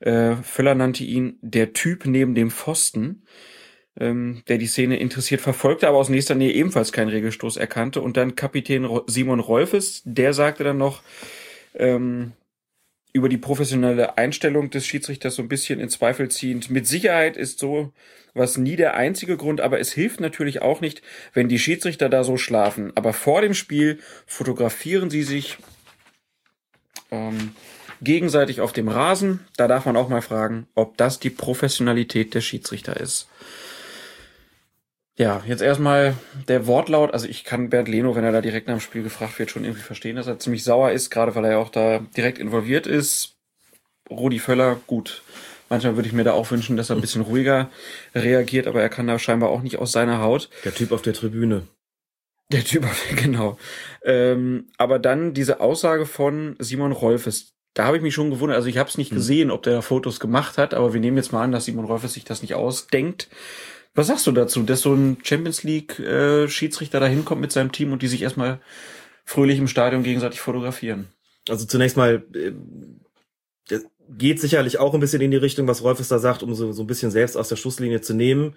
Äh, Völler nannte ihn der Typ neben dem Pfosten ähm, der die Szene interessiert verfolgte, aber aus nächster Nähe ebenfalls keinen Regelstoß erkannte. Und dann Kapitän Simon Rolfes, der sagte dann noch, ähm, über die professionelle Einstellung des Schiedsrichters so ein bisschen in Zweifel ziehend. Mit Sicherheit ist so was nie der einzige Grund, aber es hilft natürlich auch nicht, wenn die Schiedsrichter da so schlafen. Aber vor dem Spiel fotografieren sie sich ähm, gegenseitig auf dem Rasen. Da darf man auch mal fragen, ob das die Professionalität der Schiedsrichter ist. Ja, jetzt erstmal der Wortlaut. Also ich kann Bernd Leno, wenn er da direkt nach dem Spiel gefragt wird, schon irgendwie verstehen, dass er ziemlich sauer ist, gerade weil er ja auch da direkt involviert ist. Rudi Völler, gut. Manchmal würde ich mir da auch wünschen, dass er ein bisschen ruhiger reagiert, aber er kann da scheinbar auch nicht aus seiner Haut. Der Typ auf der Tribüne. Der Typ, genau. Ähm, aber dann diese Aussage von Simon Rolfes, da habe ich mich schon gewundert. Also ich habe es nicht gesehen, ob der Fotos gemacht hat, aber wir nehmen jetzt mal an, dass Simon Rolfes sich das nicht ausdenkt. Was sagst du dazu, dass so ein Champions League äh, Schiedsrichter da hinkommt mit seinem Team und die sich erstmal fröhlich im Stadion gegenseitig fotografieren? Also zunächst mal, äh, das geht sicherlich auch ein bisschen in die Richtung, was Rolfes da sagt, um so, so ein bisschen selbst aus der Schusslinie zu nehmen.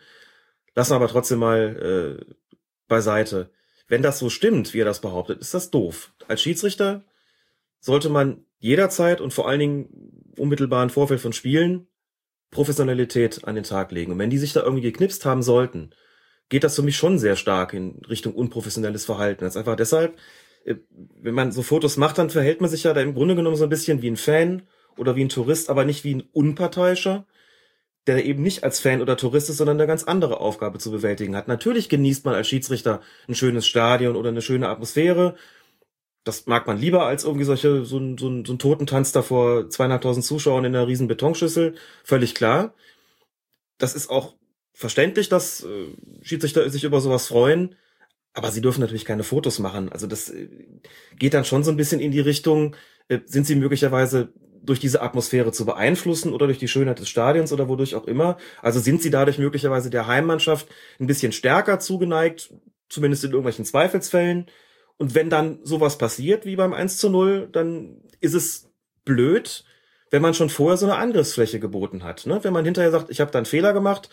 Lassen wir aber trotzdem mal äh, beiseite. Wenn das so stimmt, wie er das behauptet, ist das doof. Als Schiedsrichter sollte man jederzeit und vor allen Dingen unmittelbaren Vorfeld von Spielen Professionalität an den Tag legen. Und wenn die sich da irgendwie geknipst haben sollten, geht das für mich schon sehr stark in Richtung unprofessionelles Verhalten. Das ist einfach deshalb, äh, wenn man so Fotos macht, dann verhält man sich ja da im Grunde genommen so ein bisschen wie ein Fan oder wie ein Tourist, aber nicht wie ein Unparteiischer, der eben nicht als Fan oder Tourist ist, sondern eine ganz andere Aufgabe zu bewältigen hat. Natürlich genießt man als Schiedsrichter ein schönes Stadion oder eine schöne Atmosphäre. Das mag man lieber als irgendwie solche, so ein, so ein, so ein Totentanz da vor zweieinhalbtausend Zuschauern in einer riesen Betonschüssel. Völlig klar. Das ist auch verständlich, dass äh, Schiedsrichter sich über sowas freuen. Aber sie dürfen natürlich keine Fotos machen. Also das äh, geht dann schon so ein bisschen in die Richtung, äh, sind sie möglicherweise durch diese Atmosphäre zu beeinflussen oder durch die Schönheit des Stadions oder wodurch auch immer. Also sind sie dadurch möglicherweise der Heimmannschaft ein bisschen stärker zugeneigt, zumindest in irgendwelchen Zweifelsfällen. Und wenn dann sowas passiert wie beim 1 zu 0, dann ist es blöd, wenn man schon vorher so eine Angriffsfläche geboten hat. Ne? Wenn man hinterher sagt, ich habe da einen Fehler gemacht,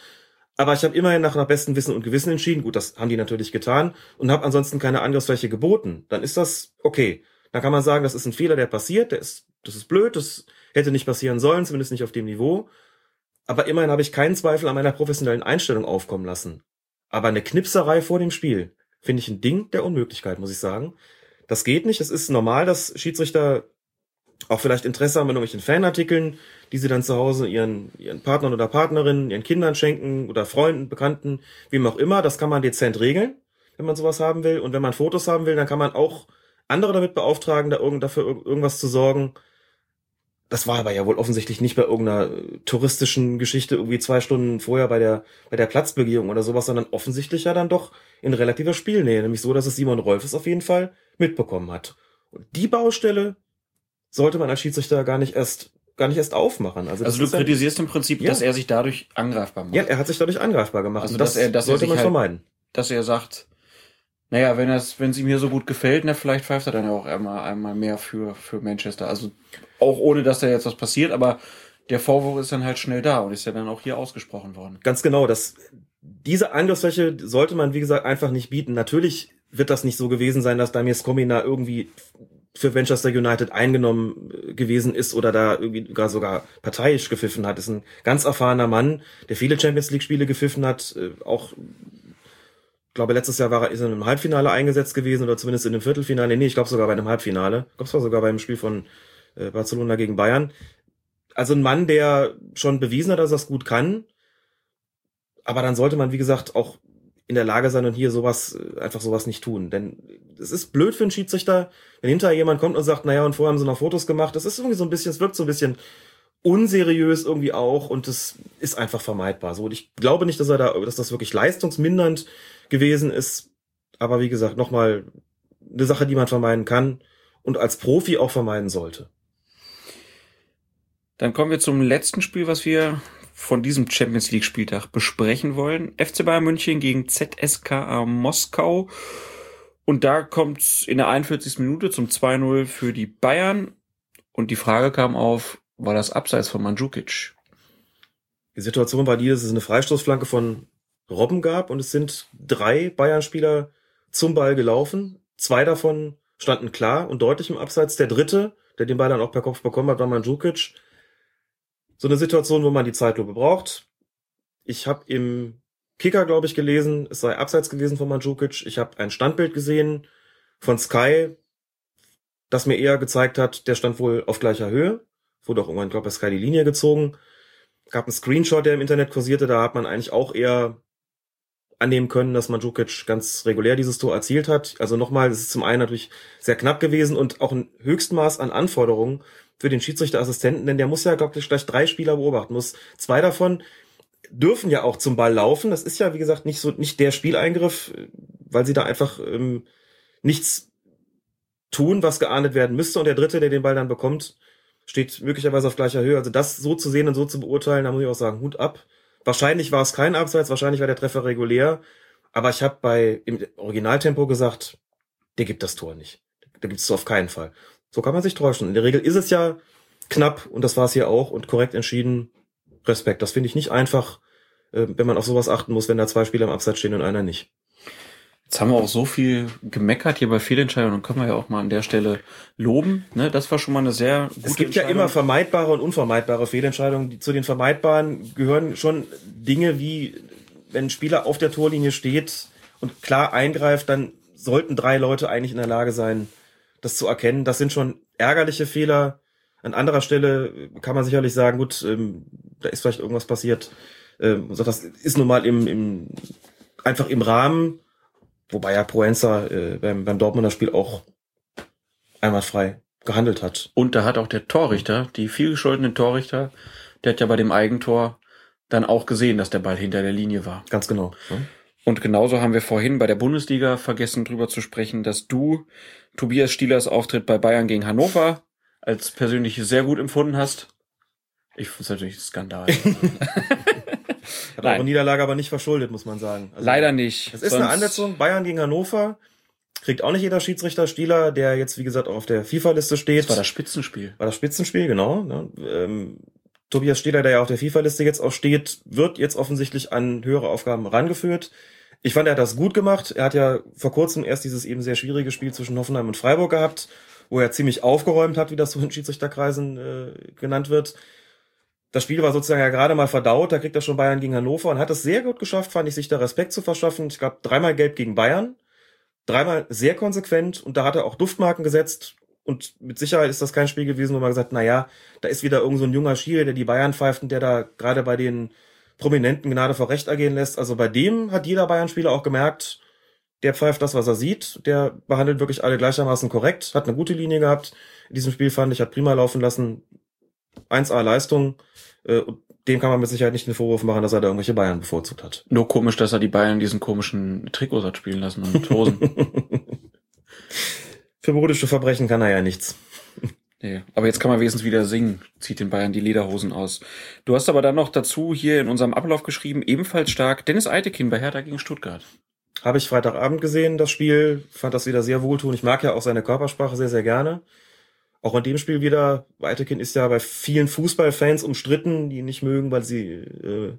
aber ich habe immerhin nach, nach bestem Wissen und Gewissen entschieden, gut, das haben die natürlich getan, und habe ansonsten keine Angriffsfläche geboten, dann ist das okay. Dann kann man sagen, das ist ein Fehler, der passiert, der ist, das ist blöd, das hätte nicht passieren sollen, zumindest nicht auf dem Niveau. Aber immerhin habe ich keinen Zweifel an meiner professionellen Einstellung aufkommen lassen. Aber eine Knipserei vor dem Spiel finde ich ein Ding der Unmöglichkeit, muss ich sagen. Das geht nicht. Es ist normal, dass Schiedsrichter auch vielleicht Interesse haben an irgendwelchen Fanartikeln, die sie dann zu Hause ihren, ihren Partnern oder Partnerinnen, ihren Kindern schenken oder Freunden, Bekannten, wem auch immer. Das kann man dezent regeln, wenn man sowas haben will. Und wenn man Fotos haben will, dann kann man auch andere damit beauftragen, da irgend, dafür irgendwas zu sorgen. Das war aber ja wohl offensichtlich nicht bei irgendeiner äh, touristischen Geschichte irgendwie zwei Stunden vorher bei der, bei der Platzbegehung oder sowas, sondern offensichtlich ja dann doch in relativer Spielnähe. Nämlich so, dass es Simon Rolfes auf jeden Fall mitbekommen hat. Und die Baustelle sollte man als Schiedsrichter gar nicht erst gar nicht erst aufmachen. Also, Also du ja- kritisierst im Prinzip, Ja. dass er sich dadurch angreifbar macht. ja, er hat sich dadurch angreifbar gemacht. Also, Und das dass er- dass er sollte sich man halt- vermeiden. dass er sagt, naja, wenn es, wenn es ihm hier so gut gefällt, na, vielleicht pfeift er dann ja auch einmal, einmal mehr für, für Manchester. Also auch ohne, dass da jetzt was passiert, aber der Vorwurf ist dann halt schnell da und ist ja dann auch hier ausgesprochen worden. Ganz genau, das, diese Angriffsfläche sollte man, wie gesagt, einfach nicht bieten. Natürlich wird das nicht so gewesen sein, dass Damir Skomina irgendwie für Manchester United eingenommen äh, gewesen ist oder da irgendwie gar sogar parteiisch gepfiffen hat. Ist ein ganz erfahrener Mann, der viele Champions League Spiele gepfiffen hat, äh, auch glaube, letztes Jahr war er, ist er in einem Halbfinale eingesetzt gewesen oder zumindest in einem Viertelfinale. Nee, ich glaube sogar bei einem Halbfinale. Ich glaube, es war sogar beim Spiel von äh, Barcelona gegen Bayern. Also ein Mann, der schon bewiesen hat, dass er es gut kann. Aber dann sollte man, wie gesagt, auch in der Lage sein und hier sowas, äh, einfach sowas nicht tun. Denn es ist blöd für einen Schiedsrichter, wenn hinterher jemand kommt und sagt, naja, und vorher haben sie noch Fotos gemacht. Das ist irgendwie so ein bisschen, es wirkt so ein bisschen unseriös irgendwie auch und das ist einfach vermeidbar. So, und ich glaube nicht, dass er da, dass das wirklich leistungsmindernd gewesen ist. Aber wie gesagt, nochmal eine Sache, die man vermeiden kann und als Profi auch vermeiden sollte. Dann kommen wir zum letzten Spiel, was wir von diesem Champions League Spieltag besprechen wollen. FC Bayern München gegen ZSKA Moskau. Und da kommt es in der 41. Minute zum 2-0 für die Bayern. Und die Frage kam auf, war das abseits von Mandzukic? Die Situation war die, dass es eine Freistoßflanke von Robben gab und es sind drei Bayern-Spieler zum Ball gelaufen. Zwei davon standen klar und deutlich im Abseits. Der dritte, der den Ball dann auch per Kopf bekommen hat, war Mandzukic. So eine Situation, wo man die Zeitlupe braucht. Ich habe im Kicker, glaube ich, gelesen, es sei abseits gewesen von Mandzukic. Ich habe ein Standbild gesehen von Sky, das mir eher gezeigt hat, der stand wohl auf gleicher Höhe. Wurde auch irgendwann, glaube ich, bei Sky die Linie gezogen. Gab einen Screenshot, der im Internet kursierte, da hat man eigentlich auch eher annehmen können, dass Mandzukic ganz regulär dieses Tor erzielt hat. Also nochmal, es ist zum einen natürlich sehr knapp gewesen und auch ein Höchstmaß an Anforderungen für den Schiedsrichterassistenten, denn der muss ja, glaube ich, gleich drei Spieler beobachten muss. Zwei davon dürfen ja auch zum Ball laufen. Das ist ja, wie gesagt, nicht so, nicht der Spieleingriff, weil sie da einfach ähm, nichts tun, was geahndet werden müsste. Und der dritte, der den Ball dann bekommt, steht möglicherweise auf gleicher Höhe. Also das so zu sehen und so zu beurteilen, da muss ich auch sagen, Hut ab. Wahrscheinlich war es kein Abseits, wahrscheinlich war der Treffer regulär. Aber ich habe bei im Originaltempo gesagt, der gibt das Tor nicht. Da gibt es auf keinen Fall. So kann man sich täuschen. In der Regel ist es ja knapp und das war es hier auch und korrekt entschieden. Respekt. Das finde ich nicht einfach, äh, wenn man auf sowas achten muss, wenn da zwei Spieler im Abseits stehen und einer nicht. Jetzt haben wir auch so viel gemeckert hier bei Fehlentscheidungen können wir ja auch mal an der Stelle loben. Ne? Das war schon mal eine sehr gute Es gibt ja immer vermeidbare und unvermeidbare Fehlentscheidungen. Die, zu den vermeidbaren gehören schon Dinge wie, wenn ein Spieler auf der Torlinie steht und klar eingreift, dann sollten drei Leute eigentlich in der Lage sein, das zu erkennen. Das sind schon ärgerliche Fehler. An anderer Stelle kann man sicherlich sagen, gut, ähm, da ist vielleicht irgendwas passiert. Ähm, das ist nun mal im, im, einfach im Rahmen Wobei ja Proenza äh, beim, beim Dortmunder Spiel auch einmal frei gehandelt hat. Und da hat auch der Torrichter, die vielgescholtenen Torrichter, der hat ja bei dem Eigentor dann auch gesehen, dass der Ball hinter der Linie war. Ganz genau. Ja. Und genauso haben wir vorhin bei der Bundesliga vergessen drüber zu sprechen, dass du Tobias Stielers Auftritt bei Bayern gegen Hannover als persönlich sehr gut empfunden hast. Ich finde es natürlich ein Skandal. Hat eure Niederlage aber nicht verschuldet, muss man sagen. Also, Leider nicht. Es ist eine Ansetzung. Bayern gegen Hannover. Kriegt auch nicht jeder Schiedsrichter Stieler, der jetzt, wie gesagt, auch auf der FIFA-Liste steht. Das war das Spitzenspiel. War das Spitzenspiel, genau. Ne? Ähm, Tobias Stieler, der ja auf der FIFA-Liste jetzt auch steht, wird jetzt offensichtlich an höhere Aufgaben rangeführt. Ich fand, er hat das gut gemacht. Er hat ja vor kurzem erst dieses eben sehr schwierige Spiel zwischen Hoffenheim und Freiburg gehabt, wo er ziemlich aufgeräumt hat, wie das so in Schiedsrichterkreisen äh, genannt wird das Spiel war sozusagen ja gerade mal verdaut, da kriegt er schon Bayern gegen Hannover und hat es sehr gut geschafft, fand ich, sich da Respekt zu verschaffen. Ich glaube, dreimal gelb gegen Bayern, dreimal sehr konsequent und da hat er auch Duftmarken gesetzt und mit Sicherheit ist das kein Spiel gewesen, wo man gesagt, na ja, da ist wieder irgend so ein junger Schiri, der die Bayern pfeift und der da gerade bei den Prominenten Gnade vor Recht ergehen lässt. Also bei dem hat jeder Bayern-Spieler auch gemerkt, der pfeift das, was er sieht, der behandelt wirklich alle gleichermaßen korrekt, hat eine gute Linie gehabt. In diesem Spiel fand ich, hat prima laufen lassen. 1A Leistung. Äh, dem kann man mit Sicherheit nicht den Vorwurf machen, dass er da irgendwelche Bayern bevorzugt hat. Nur komisch, dass er die Bayern diesen komischen Trikots hat spielen lassen und Hosen. Für modische Verbrechen kann er ja nichts. Nee, aber jetzt kann man wenigstens wieder singen, zieht den Bayern die Lederhosen aus. Du hast aber dann noch dazu hier in unserem Ablauf geschrieben, ebenfalls stark, Dennis Eitekin bei Hertha gegen Stuttgart. Habe ich Freitagabend gesehen, das Spiel, fand das wieder sehr wohltuend. Ich mag ja auch seine Körpersprache sehr, sehr gerne. Auch in dem Spiel wieder, Weitekind ist ja bei vielen Fußballfans umstritten, die ihn nicht mögen, weil sie äh,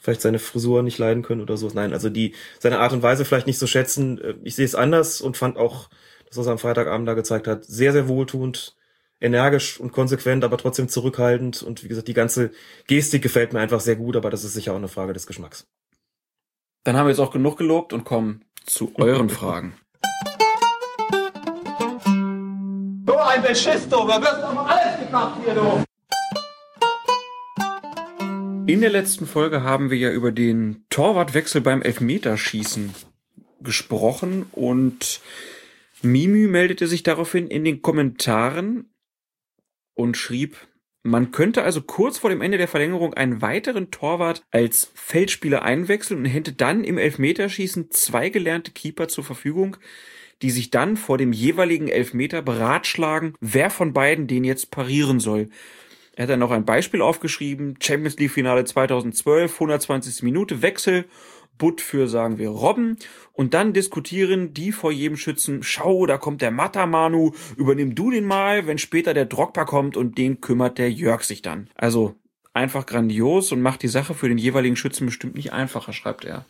vielleicht seine Frisur nicht leiden können oder so. Nein, also die seine Art und Weise vielleicht nicht so schätzen. Äh, ich sehe es anders und fand auch, das, was er am Freitagabend da gezeigt hat, sehr, sehr wohltuend, energisch und konsequent, aber trotzdem zurückhaltend. Und wie gesagt, die ganze Gestik gefällt mir einfach sehr gut, aber das ist sicher auch eine Frage des Geschmacks. Dann haben wir jetzt auch genug gelobt und kommen zu euren Fragen. ein Beschiss, du. Da wirst doch alles gemacht hier, du. In der letzten Folge haben wir ja über den Torwartwechsel beim Elfmeterschießen gesprochen und Mimü meldete sich daraufhin in den Kommentaren und schrieb, man könnte also kurz vor dem Ende der Verlängerung einen weiteren Torwart als Feldspieler einwechseln und hätte dann im Elfmeterschießen zwei gelernte Keeper zur Verfügung, die sich dann vor dem jeweiligen Elfmeter beratschlagen, wer von beiden den jetzt parieren soll. Er hat dann noch ein Beispiel aufgeschrieben, Champions League Finale 2012, 120. Minute, Wechsel, Butt für, sagen wir, Robben. Und dann diskutieren die vor jedem Schützen, schau, da kommt der Matamanu, übernimm du den mal, wenn später der Drogba kommt und den kümmert der Jörg sich dann. Also einfach grandios und macht die Sache für den jeweiligen Schützen bestimmt nicht einfacher, schreibt er.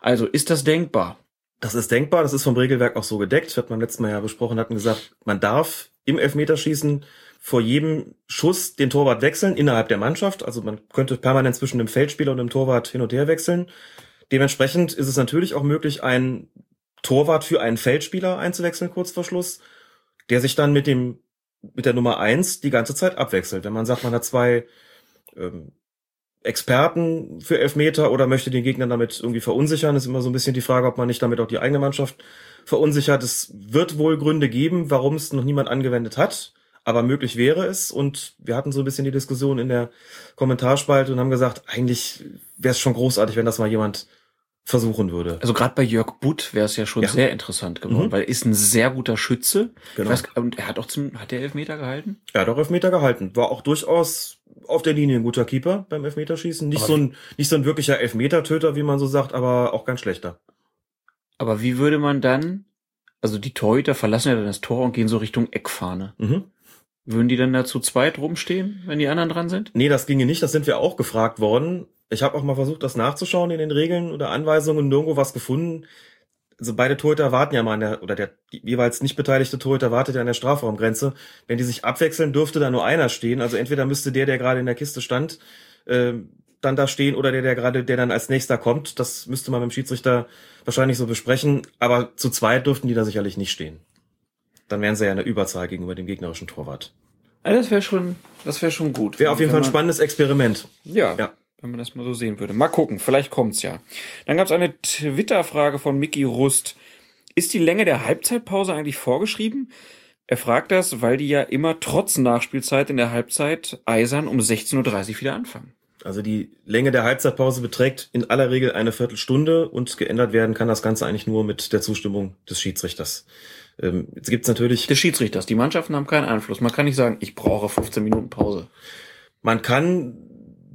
Also ist das denkbar? Das ist denkbar, das ist vom Regelwerk auch so gedeckt. Hat man letztes Mal ja besprochen, hatten gesagt, man darf im Elfmeterschießen vor jedem Schuss den Torwart wechseln innerhalb der Mannschaft. Also man könnte permanent zwischen dem Feldspieler und dem Torwart hin und her wechseln. Dementsprechend ist es natürlich auch möglich, einen Torwart für einen Feldspieler einzuwechseln kurz vor Schluss, der sich dann mit dem mit der Nummer eins die ganze Zeit abwechselt. Wenn man sagt, man hat zwei ähm, Experten für Elfmeter oder möchte den Gegner damit irgendwie verunsichern, ist immer so ein bisschen die Frage, ob man nicht damit auch die eigene Mannschaft verunsichert. Es wird wohl Gründe geben, warum es noch niemand angewendet hat, aber möglich wäre es. Und wir hatten so ein bisschen die Diskussion in der Kommentarspalte und haben gesagt, eigentlich wäre es schon großartig, wenn das mal jemand versuchen würde. Also gerade bei Jörg Butt wäre es ja schon Ja. sehr interessant geworden, Mhm. weil er ist ein sehr guter Schütze. Genau. Weiß, und er hat auch zum, hat der Elfmeter gehalten? Er hat auch Elfmeter gehalten. War auch durchaus auf der Linie ein guter Keeper beim Elfmeterschießen. Nicht Aber- so ein, nicht so ein wirklicher Elfmetertöter, wie man so sagt, aber auch kein schlechter. Aber wie würde man dann, also die Torhüter verlassen ja dann das Tor und gehen so Richtung Eckfahne. Mhm. Würden die dann da zu zweit rumstehen, wenn die anderen dran sind? Nee, das ginge nicht. Das sind wir auch gefragt worden. Ich habe auch mal versucht, das nachzuschauen in den Regeln oder Anweisungen, nirgendwo was gefunden. Also beide Torhüter warten ja mal an der, oder der jeweils nicht beteiligte Torhüter wartet ja an der Strafraumgrenze. Wenn die sich abwechseln, dürfte da nur einer stehen. Also entweder müsste der, der gerade in der Kiste stand, äh, dann da stehen oder der, der gerade, der dann als nächster kommt. Das müsste man mit dem Schiedsrichter wahrscheinlich so besprechen. Aber zu zweit dürften die da sicherlich nicht stehen. Dann wären sie ja eine Überzahl gegenüber dem gegnerischen Torwart. Also das wäre schon, das wäre schon gut. Wäre auf jeden Fall ein spannendes Experiment. Ja, Ja. Wenn man das mal so sehen würde. Mal gucken, vielleicht kommt's ja. Dann gab's eine Twitter-Frage von Mickey Rust. Ist die Länge der Halbzeitpause eigentlich vorgeschrieben? Er fragt das, weil die ja immer trotz Nachspielzeit in der Halbzeit eisern um 16.30 Uhr wieder anfangen. Also die Länge der Halbzeitpause beträgt in aller Regel eine Viertelstunde und geändert werden kann das Ganze eigentlich nur mit der Zustimmung des Schiedsrichters. Ähm, jetzt gibt's natürlich, Des Schiedsrichters. Die Mannschaften haben keinen Einfluss. Man kann nicht sagen, ich brauche 15 Minuten Pause. man kann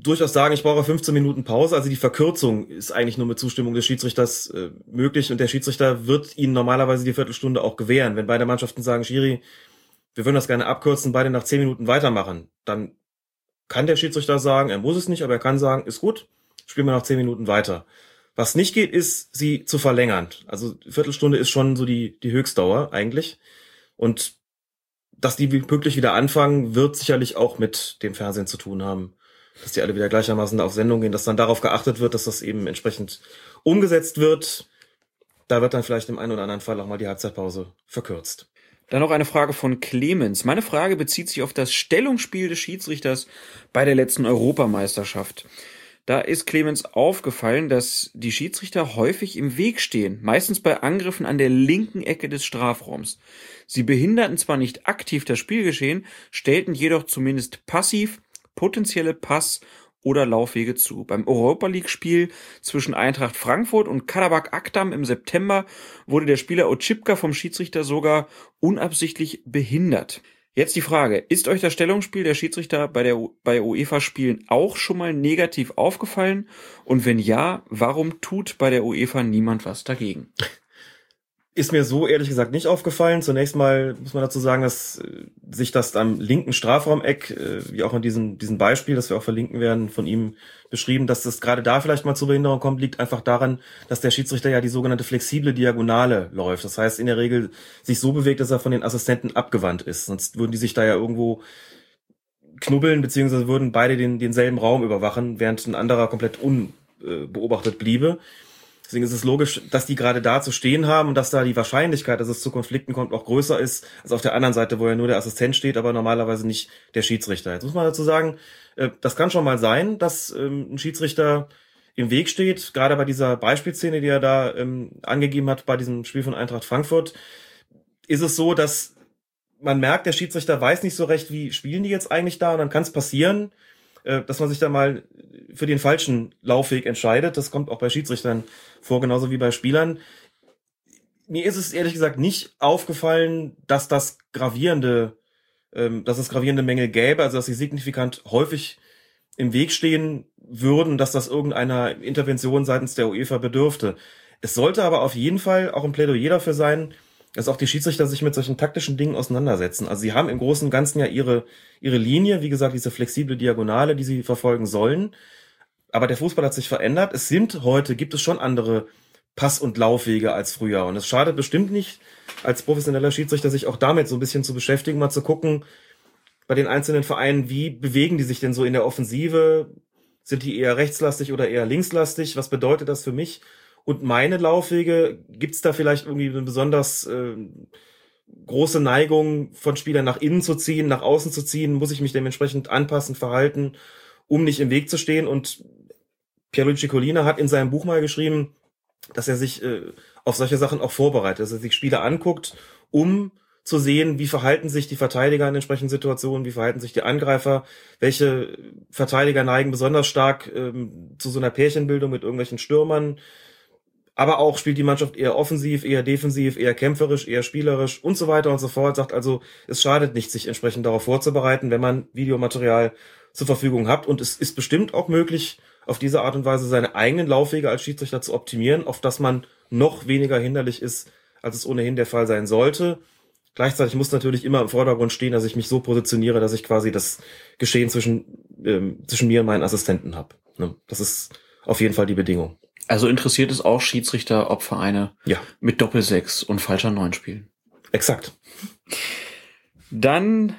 durchaus sagen, ich brauche 15 Minuten Pause. Also die Verkürzung ist eigentlich nur mit Zustimmung des Schiedsrichters äh, möglich und der Schiedsrichter wird ihnen normalerweise die Viertelstunde auch gewähren. Wenn beide Mannschaften sagen, Schiri, wir würden das gerne abkürzen, beide nach 10 Minuten weitermachen, dann kann der Schiedsrichter sagen, er muss es nicht, aber er kann sagen, ist gut, spielen wir nach 10 Minuten weiter. Was nicht geht, ist, sie zu verlängern. Also Viertelstunde ist schon so die, die Höchstdauer eigentlich. Und dass die pünktlich wieder anfangen, wird sicherlich auch mit dem Fernsehen zu tun haben. Dass die alle wieder gleichermaßen auf Sendung gehen, dass dann darauf geachtet wird, dass das eben entsprechend umgesetzt wird. Da wird dann vielleicht im einen oder anderen Fall auch mal die Halbzeitpause verkürzt. Dann noch eine Frage von Clemens. Meine Frage bezieht sich auf das Stellungsspiel des Schiedsrichters bei der letzten Europameisterschaft. Da ist Clemens aufgefallen, dass die Schiedsrichter häufig im Weg stehen, meistens bei Angriffen an der linken Ecke des Strafraums. Sie behinderten zwar nicht aktiv das Spielgeschehen, stellten jedoch zumindest passiv potenzielle Pass- oder Laufwege zu. Beim Europa League-Spiel zwischen Eintracht Frankfurt und Karabakh Akdam im September wurde der Spieler Otschipka vom Schiedsrichter sogar unabsichtlich behindert. Jetzt die Frage, ist euch das Stellungsspiel der Schiedsrichter bei, der, bei UEFA-Spielen auch schon mal negativ aufgefallen? Und wenn ja, warum tut bei der UEFA niemand was dagegen? Ist mir so ehrlich gesagt nicht aufgefallen. Zunächst mal muss man dazu sagen, dass äh, sich das am linken Strafraumeck, äh, wie auch in diesem, diesem Beispiel, das wir auch verlinken werden, von ihm beschrieben, dass das gerade da vielleicht mal zur Behinderung kommt, liegt einfach daran, dass der Schiedsrichter ja die sogenannte flexible Diagonale läuft. Das heißt, in der Regel sich so bewegt, dass er von den Assistenten abgewandt ist. Sonst würden die sich da ja irgendwo knubbeln, beziehungsweise würden beide den, denselben Raum überwachen, während ein anderer komplett unbeobachtet bliebe. Deswegen ist es logisch, dass die gerade da zu stehen haben und dass da die Wahrscheinlichkeit, dass es zu Konflikten kommt, auch größer ist, als auf der anderen Seite, wo ja nur der Assistent steht, aber normalerweise nicht der Schiedsrichter. Jetzt muss man dazu sagen, äh, das kann schon mal sein, dass ähm, ein Schiedsrichter im Weg steht, gerade bei dieser Beispielszene, die er da ähm, angegeben hat, bei diesem Spiel von Eintracht Frankfurt, ist es so, dass man merkt, der Schiedsrichter weiß nicht so recht, wie spielen die jetzt eigentlich da und dann kann es passieren, äh, dass man sich da mal für den falschen Laufweg entscheidet. Das kommt auch bei Schiedsrichtern vor, genauso wie bei Spielern. Mir ist es ehrlich gesagt nicht aufgefallen, dass das gravierende, ähm, dass es gravierende Mängel gäbe, also dass sie signifikant häufig im Weg stehen würden, dass das irgendeiner Intervention seitens der UEFA bedürfte. Es sollte aber auf jeden Fall auch ein Plädoyer dafür sein, dass auch die Schiedsrichter sich mit solchen taktischen Dingen auseinandersetzen. Also sie haben im Großen und Ganzen ja ihre, ihre Linie, wie gesagt, diese flexible Diagonale, die sie verfolgen sollen. Aber der Fußball hat sich verändert. Es sind heute, gibt es schon andere Pass- und Laufwege als früher. Und es schadet bestimmt nicht, als professioneller Schiedsrichter sich auch damit so ein bisschen zu beschäftigen, mal zu gucken, bei den einzelnen Vereinen, wie bewegen die sich denn so in der Offensive? Sind die eher rechtslastig oder eher linkslastig? Was bedeutet das für mich? Und meine Laufwege, gibt's da vielleicht irgendwie eine besonders äh, große Neigung von Spielern nach innen zu ziehen, nach außen zu ziehen? Muss ich mich dementsprechend anpassen, verhalten, um nicht im Weg zu stehen? Und Pierluigi Collina hat in seinem Buch mal geschrieben, dass er sich äh, auf solche Sachen auch vorbereitet, dass er sich Spieler anguckt, um zu sehen, wie verhalten sich die Verteidiger in entsprechenden Situationen, wie verhalten sich die Angreifer, welche Verteidiger neigen besonders stark ähm, zu so einer Pärchenbildung mit irgendwelchen Stürmern, aber auch spielt die Mannschaft eher offensiv, eher defensiv, eher kämpferisch, eher spielerisch und so weiter und so fort. Sagt also, es schadet nicht, sich entsprechend darauf vorzubereiten, wenn man Videomaterial zur Verfügung hat. Und es ist bestimmt auch möglich, auf diese Art und Weise seine eigenen Laufwege als Schiedsrichter zu optimieren, auf dass man noch weniger hinderlich ist, als es ohnehin der Fall sein sollte. Gleichzeitig muss natürlich immer im Vordergrund stehen, dass ich mich so positioniere, dass ich quasi das Geschehen zwischen, ähm, zwischen mir und meinen Assistenten habe. Ne? Das ist auf jeden Fall die Bedingung. Also interessiert es auch Schiedsrichter, ob Vereine Ja, mit Doppelsechs und falscher Neun spielen. exakt. Dann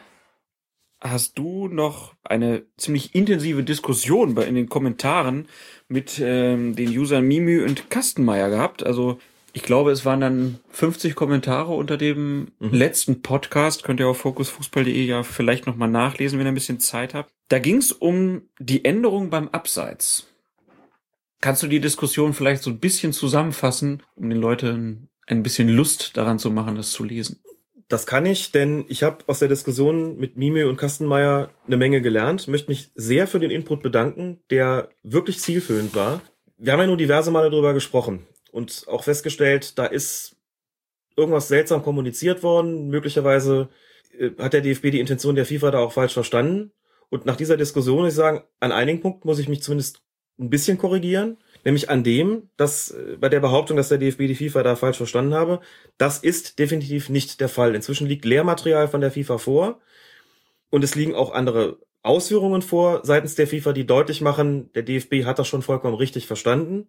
hast du noch eine ziemlich intensive Diskussion bei, in den Kommentaren mit ähm, den Usern Mimü und Kastenmeier gehabt. Also ich glaube, es waren dann 50 Kommentare unter dem letzten Podcast. Könnt ihr auf fokusfußball.de ja vielleicht nochmal nachlesen, wenn ihr ein bisschen Zeit habt. Da ging es um die Änderung beim Abseits. Kannst du die Diskussion vielleicht so ein bisschen zusammenfassen, um den Leuten ein bisschen Lust daran zu machen, das zu lesen? Das kann ich, denn ich habe aus der Diskussion mit Mime und Kastenmeier eine Menge gelernt. Möchte mich sehr für den Input bedanken, der wirklich zielführend war. Wir haben ja nur diverse Male darüber gesprochen und auch festgestellt, da ist irgendwas seltsam kommuniziert worden. Möglicherweise äh, hat der DFB die Intention der FIFA da auch falsch verstanden. Und nach dieser Diskussion muss ich sagen, an einigen Punkten muss ich mich zumindest ein bisschen korrigieren. Nämlich an dem, dass äh, bei der Behauptung, dass der DFB die FIFA da falsch verstanden habe, das ist definitiv nicht der Fall. Inzwischen liegt Lehrmaterial von der FIFA vor und es liegen auch andere Ausführungen vor seitens der FIFA, die deutlich machen, der DFB hat das schon vollkommen richtig verstanden.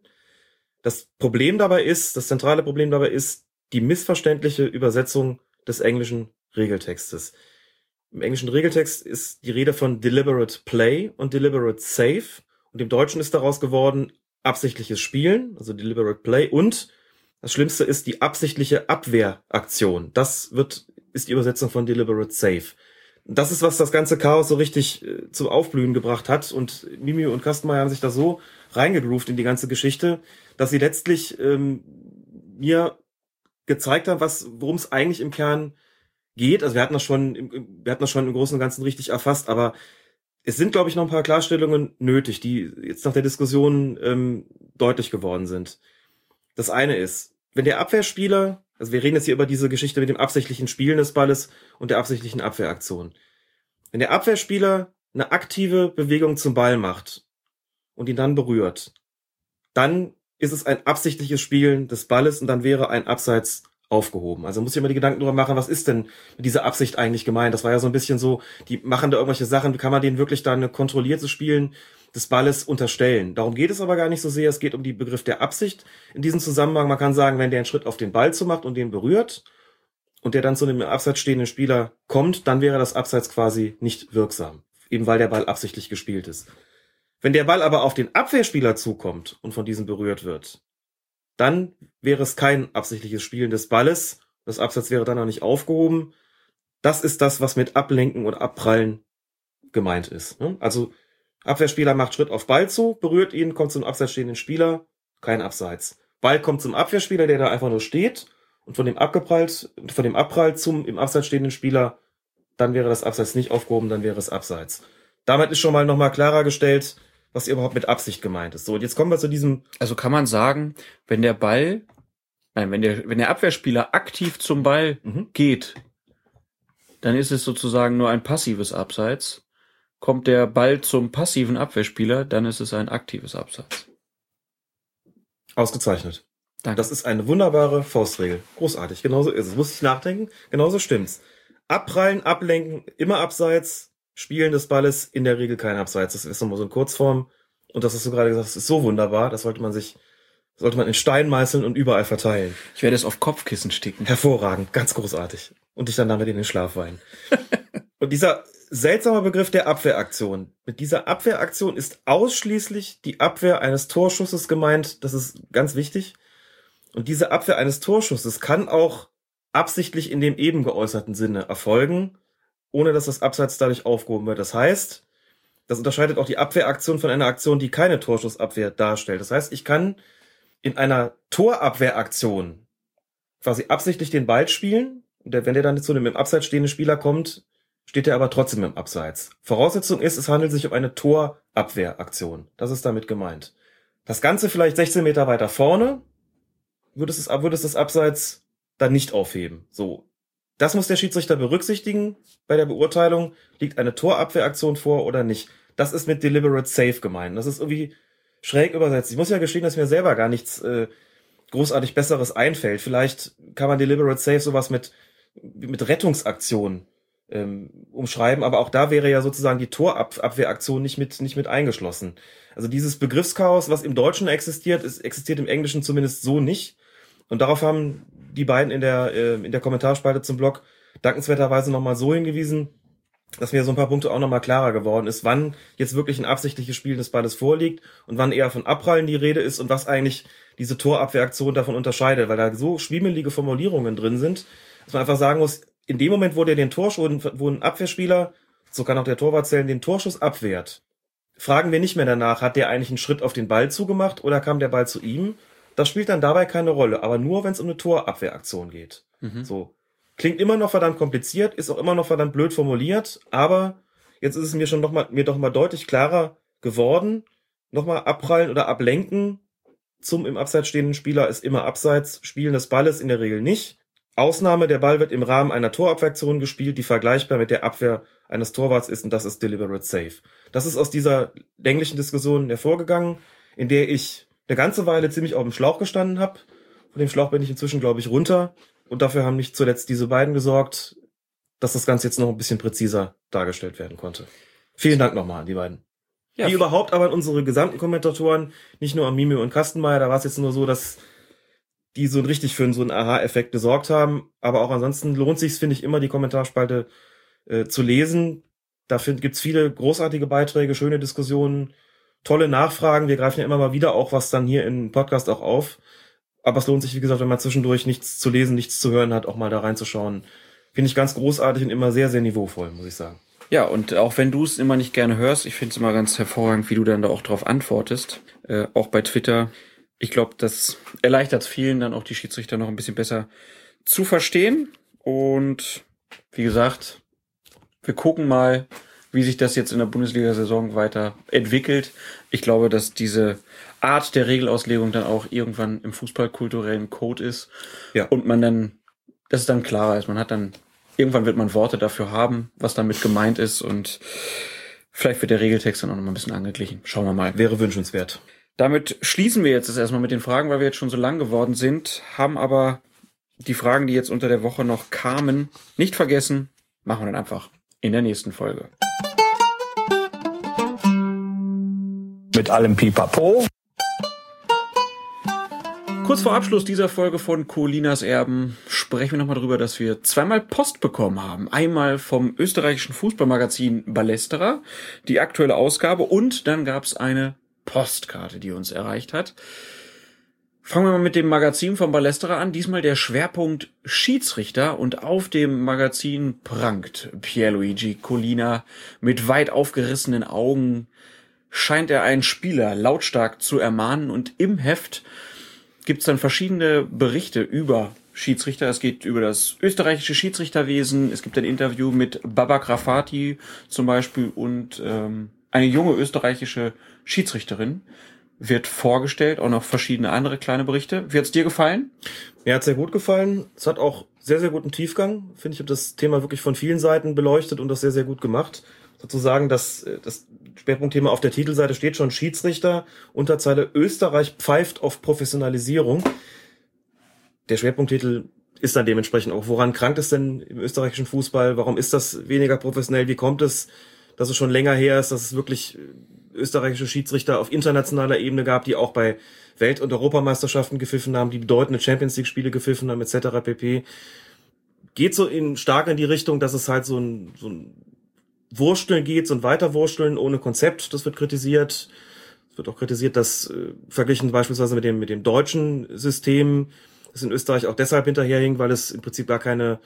Das Problem dabei ist, das zentrale Problem dabei ist die missverständliche Übersetzung des englischen Regeltextes. Im englischen Regeltext ist die Rede von deliberate play und deliberate save und im Deutschen ist daraus geworden absichtliches Spielen, also deliberate play und das Schlimmste ist die absichtliche Abwehraktion. Das wird, ist die Übersetzung von deliberate save. Das ist, was das ganze Chaos so richtig äh, zum Aufblühen gebracht hat und Mimi und Kastenmeier haben sich da so reingegroovt in die ganze Geschichte, dass sie letztlich ähm, mir gezeigt haben, was, worum es eigentlich im Kern geht. Also wir hatten das schon, im, wir hatten das schon im Großen und Ganzen richtig erfasst, aber es sind, glaube ich, noch ein paar Klarstellungen nötig, die jetzt nach der Diskussion ähm, deutlich geworden sind. Das eine ist, wenn der Abwehrspieler, also wir reden jetzt hier über diese Geschichte mit dem absichtlichen Spielen des Balles und der absichtlichen Abwehraktion. Wenn der Abwehrspieler eine aktive Bewegung zum Ball macht und ihn dann berührt, dann ist es ein absichtliches Spielen des Balles und dann wäre ein Abseits aufgehoben. Also muss ich immer die Gedanken darüber machen, was ist denn mit dieser Absicht eigentlich gemeint? Das war ja so ein bisschen so, die machen da irgendwelche Sachen, wie kann man denen wirklich dann eine kontrollierte Spielen des Balles unterstellen? Darum geht es aber gar nicht so sehr. Es geht um den Begriff der Absicht in diesem Zusammenhang. Man kann sagen, wenn der einen Schritt auf den Ball zu macht und den berührt und der dann zu einem Abseits stehenden Spieler kommt, dann wäre das Abseits quasi nicht wirksam. Eben weil der Ball absichtlich gespielt ist. Wenn der Ball aber auf den Abwehrspieler zukommt und von diesem berührt wird, dann wäre es kein absichtliches Spielen des Balles. Das Abseits wäre dann auch nicht aufgehoben. Das ist das, was mit Ablenken und Abprallen gemeint ist. ne? Also Abwehrspieler macht Schritt auf Ball zu, berührt ihn, kommt zum abseits stehenden Spieler, kein Abseits. Ball kommt zum Abwehrspieler, der da einfach nur steht und von dem abgeprallt, von dem Abprall zum im Abseits stehenden Spieler, dann wäre das Abseits nicht aufgehoben, dann wäre es Abseits. Damit ist schon mal nochmal klarer gestellt, was überhaupt mit Absicht gemeint ist. So, und jetzt kommen wir zu diesem Also kann man sagen, wenn der Ball, nein, wenn der, wenn der Abwehrspieler aktiv zum Ball Mhm. geht, dann ist es sozusagen nur ein passives Abseits. Kommt der Ball zum passiven Abwehrspieler, dann ist es ein aktives Abseits. ausgezeichnet. Danke. Das ist eine wunderbare Faustregel. Großartig. Genauso ist es. Muss ich nachdenken. Genauso stimmt's. Abprallen, ablenken, immer abseits. Spielen des Balles, in der Regel kein Abseits. Das ist nochmal so in Kurzform. Und das hast du gerade gesagt, das ist so wunderbar. Das sollte man sich sollte man in Stein meißeln und überall verteilen. Ich werde es auf Kopfkissen sticken. Hervorragend, ganz großartig. Und dich dann damit in den Schlaf weinen. und dieser seltsame Begriff der Abwehraktion. Mit dieser Abwehraktion ist ausschließlich die Abwehr eines Torschusses gemeint. Das ist ganz wichtig. Und diese Abwehr eines Torschusses kann auch absichtlich in dem eben geäußerten Sinne erfolgen, ohne dass das Abseits dadurch aufgehoben wird. Das heißt, das unterscheidet auch die Abwehraktion von einer Aktion, die keine Torschussabwehr darstellt. Das heißt, ich kann in einer Torabwehraktion quasi absichtlich den Ball spielen. Und wenn der dann zu einem im Abseits stehenden Spieler kommt, steht er aber trotzdem im Abseits. Voraussetzung ist, es handelt sich um eine Torabwehraktion. Das ist damit gemeint. Das Ganze vielleicht 16 Meter weiter vorne, würde es, würde es das Abseits dann nicht aufheben. So. Das muss der Schiedsrichter berücksichtigen bei der Beurteilung. Liegt eine Torabwehraktion vor oder nicht? Das ist mit deliberate safe gemeint. Das ist irgendwie schräg übersetzt. Ich muss ja gestehen, dass mir selber gar nichts äh, großartig Besseres einfällt. Vielleicht kann man deliberate safe sowas mit, mit Rettungsaktion ähm, umschreiben, aber auch da wäre ja sozusagen die Torabwehraktion nicht mit, nicht mit eingeschlossen. Also dieses Begriffschaos, was im Deutschen existiert, ist, existiert im Englischen zumindest so nicht. Und darauf haben die beiden in der, äh, in der Kommentarspalte zum Blog dankenswerterweise nochmal so hingewiesen, dass mir so ein paar Punkte auch nochmal klarer geworden ist, wann jetzt wirklich ein absichtliches Spiel des Balles vorliegt und wann eher von Abprallen die Rede ist und was eigentlich diese Torabwehraktion davon unterscheidet, weil da so schwiemelige Formulierungen drin sind, dass man einfach sagen muss, in dem Moment, wo der den Torschuss, wo ein Abwehrspieler, so kann auch der Torwart zählen, den Torschuss abwehrt, fragen wir nicht mehr danach, hat der eigentlich einen Schritt auf den Ball zugemacht oder kam der Ball zu ihm? Das spielt dann dabei keine Rolle, aber nur, wenn es um eine Torabwehraktion geht. Mhm. So. Klingt immer noch verdammt kompliziert, ist auch immer noch verdammt blöd formuliert, aber jetzt ist es mir schon noch mal, mir doch mal deutlich klarer geworden. Nochmal abprallen oder ablenken zum im Abseits stehenden Spieler ist immer Abseits, Spielen des Balles in der Regel nicht. Ausnahme, der Ball wird im Rahmen einer Torabwehraktion gespielt, die vergleichbar mit der Abwehr eines Torwarts ist und das ist deliberate safe. Das ist aus dieser länglichen Diskussion hervorgegangen, in der ich eine ganze Weile ziemlich auf dem Schlauch gestanden habe. Von dem Schlauch bin ich inzwischen, glaube ich, runter. Und dafür haben nicht zuletzt diese beiden gesorgt, dass das Ganze jetzt noch ein bisschen präziser dargestellt werden konnte. Vielen Dank nochmal an die beiden. Ja, Wie überhaupt aber an unsere gesamten Kommentatoren, nicht nur an Mimi und Kastenmeier, da war es jetzt nur so, dass die so richtig für so einen Aha-Effekt gesorgt haben. Aber auch ansonsten lohnt sich finde ich, immer die Kommentarspalte äh, zu lesen. Da gibt's viele großartige Beiträge, schöne Diskussionen, tolle Nachfragen. Wir greifen ja immer mal wieder auch was dann hier im Podcast auch auf. Aber es lohnt sich, wie gesagt, wenn man zwischendurch nichts zu lesen, nichts zu hören hat, auch mal da reinzuschauen. Finde ich ganz großartig und immer sehr, sehr niveauvoll, muss ich sagen. Ja, und auch wenn du es immer nicht gerne hörst, ich finde es immer ganz hervorragend, wie du dann da auch drauf antwortest. Äh, auch bei Twitter ich glaube, das erleichtert vielen dann auch die Schiedsrichter noch ein bisschen besser zu verstehen. Und wie gesagt, wir gucken mal, wie sich das jetzt in der Bundesliga-Saison weiter entwickelt. Ich glaube, dass diese Art der Regelauslegung dann auch irgendwann im fußballkulturellen Code ist. Ja. Und man dann, dass es dann klarer ist. Man hat dann, irgendwann wird man Worte dafür haben, was damit gemeint ist und vielleicht wird der Regeltext dann auch noch mal ein bisschen angeglichen. Schauen wir mal. Wäre wünschenswert. Damit schließen wir jetzt das erstmal mit den Fragen, weil wir jetzt schon so lang geworden sind, haben aber die Fragen, die jetzt unter der Woche noch kamen, nicht vergessen. Machen wir dann einfach in der nächsten Folge. Mit allem Pipapo. Kurz vor Abschluss dieser Folge von Colinas Erben sprechen wir nochmal darüber, dass wir zweimal Post bekommen haben. Einmal vom österreichischen Fußballmagazin Ballesterer, die aktuelle Ausgabe, und dann gab es eine Postkarte, die uns erreicht hat. Fangen wir mal mit dem Magazin von Ballesterer an. Diesmal der Schwerpunkt Schiedsrichter und auf dem Magazin prangt Pierluigi Colina mit weit aufgerissenen Augen scheint er einen Spieler lautstark zu ermahnen und im Heft gibt's dann verschiedene Berichte über Schiedsrichter. Es geht über das österreichische Schiedsrichterwesen. Es gibt ein Interview mit Baba Grafati zum Beispiel und ähm, eine junge österreichische Schiedsrichterin wird vorgestellt, auch noch verschiedene andere kleine Berichte. Wie hat's dir gefallen? Mir hat sehr gut gefallen. Es hat auch sehr, sehr guten Tiefgang. Finde ich, habe das Thema wirklich von vielen Seiten beleuchtet und das sehr, sehr gut gemacht. Sozusagen, dass das Schwerpunktthema auf der Titelseite steht schon Schiedsrichter, Unterzeile Österreich pfeift auf Professionalisierung. Der Schwerpunkttitel ist dann dementsprechend auch, woran krankt es denn im österreichischen Fußball? Warum ist das weniger professionell? Wie kommt es? dass es schon länger her ist, dass es wirklich österreichische Schiedsrichter auf internationaler Ebene gab, die auch bei Welt- und Europameisterschaften gepfiffen haben, die bedeutende Champions League-Spiele gepfiffen haben, etc. pp. Geht so in, stark in die Richtung, dass es halt so ein, so ein Wursteln geht, so ein Weiterwursteln ohne Konzept, das wird kritisiert. Es wird auch kritisiert, dass äh, verglichen beispielsweise mit dem, mit dem deutschen System, das in Österreich auch deshalb hinterherhing, weil es im Prinzip gar keine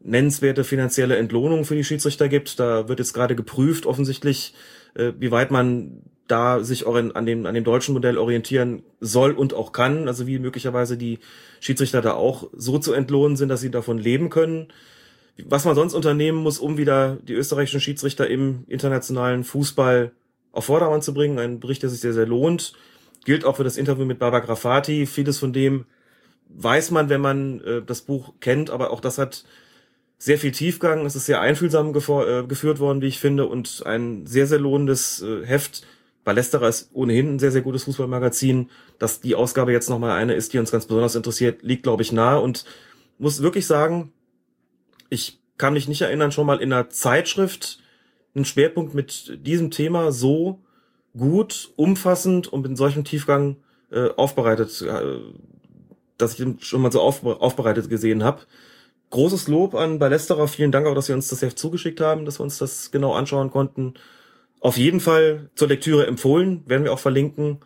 nennenswerte finanzielle Entlohnung für die Schiedsrichter gibt. Da wird jetzt gerade geprüft, offensichtlich, äh, wie weit man da sich an dem, an dem deutschen Modell orientieren soll und auch kann. Also wie möglicherweise die Schiedsrichter da auch so zu entlohnen sind, dass sie davon leben können. Was man sonst unternehmen muss, um wieder die österreichischen Schiedsrichter im internationalen Fußball auf Vordermann zu bringen. Ein Bericht, der sich sehr, sehr lohnt. Gilt auch für das Interview mit Baba Grafati. Vieles von dem weiß man, wenn man äh, das Buch kennt, aber auch das hat sehr viel Tiefgang. Es ist sehr einfühlsam äh, geführt worden, wie ich finde, und ein sehr, sehr lohnendes äh, Heft. Ballesterer ist ohnehin ein sehr, sehr gutes Fußballmagazin. Dass die Ausgabe jetzt nochmal eine ist, die uns ganz besonders interessiert, liegt, glaube ich, nahe und muss wirklich sagen, ich kann mich nicht erinnern, schon mal in einer Zeitschrift einen Schwerpunkt mit diesem Thema so gut, umfassend und mit solchem Tiefgang äh, aufbereitet, äh, dass ich schon mal so auf, aufbereitet gesehen habe. Großes Lob an Ballesterer, vielen Dank auch, dass Sie uns das Heft zugeschickt haben, dass wir uns das genau anschauen konnten. Auf jeden Fall zur Lektüre empfohlen, werden wir auch verlinken.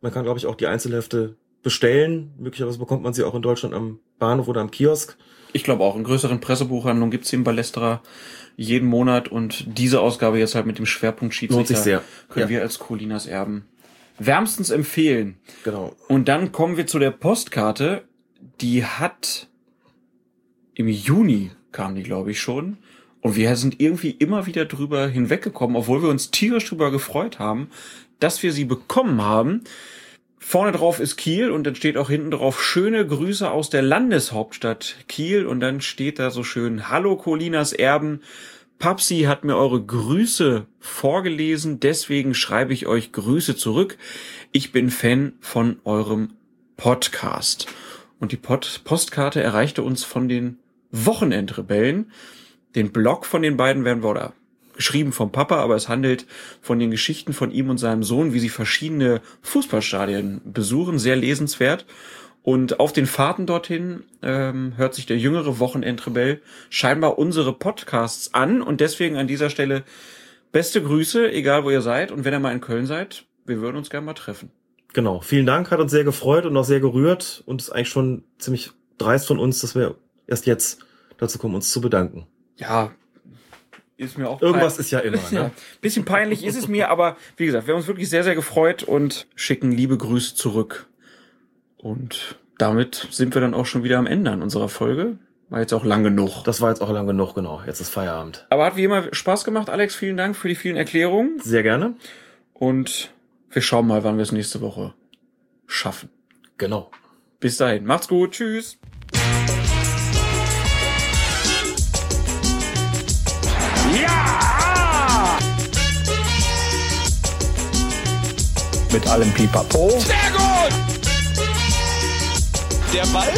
Man kann, glaube ich, auch die Einzelhefte bestellen. Möglicherweise bekommt man sie auch in Deutschland am Bahnhof oder am Kiosk. Ich glaube auch, in größeren Pressebuchhandlungen gibt's sie im Ballesterer jeden Monat und diese Ausgabe jetzt halt mit dem Schwerpunkt Schiedsrichter sich sehr. können Ja. wir als Colinas Erben wärmstens empfehlen. Genau. Und dann kommen wir zu der Postkarte. Die hat im Juni kam die, glaube ich, schon. Und wir sind irgendwie immer wieder drüber hinweggekommen, obwohl wir uns tierisch drüber gefreut haben, dass wir sie bekommen haben. Vorne drauf ist Kiel und dann steht auch hinten drauf schöne Grüße aus der Landeshauptstadt Kiel und dann steht da so schön Hallo Colinas Erben. Papsi hat mir eure Grüße vorgelesen, deswegen schreibe ich euch Grüße zurück. Ich bin Fan von eurem Podcast. Und die Pod Postkarte erreichte uns von den Wochenendrebellen. Den Blog von den beiden werden wir, oder geschrieben vom Papa, aber es handelt von den Geschichten von ihm und seinem Sohn, wie sie verschiedene Fußballstadien besuchen. Sehr lesenswert. Und auf den Fahrten dorthin ähm, hört sich der jüngere Wochenendrebell scheinbar unsere Podcasts an. Und deswegen an dieser Stelle beste Grüße, egal wo ihr seid. Und wenn ihr mal in Köln seid, wir würden uns gerne mal treffen. Genau. Vielen Dank, hat uns sehr gefreut und auch sehr gerührt und ist eigentlich schon ziemlich dreist von uns, dass wir erst jetzt dazu kommen, uns zu bedanken. Ja, ist mir auch Irgendwas ist ja immer. Ja, Ne? bisschen peinlich ist es mir, aber wie gesagt, wir haben uns wirklich sehr, sehr gefreut und schicken liebe Grüße zurück. Und damit sind wir dann auch schon wieder am Ende an unserer Folge. War jetzt auch lang genug. Das war jetzt auch lang genug, genau. Jetzt ist Feierabend. Aber hat wie immer Spaß gemacht, Alex. Vielen Dank für die vielen Erklärungen. Sehr gerne. Und wir schauen mal, wann wir es nächste Woche schaffen. Genau. Bis dahin. Macht's gut. Tschüss. Mit allem Pipapo. Sehr gut! Der Ball?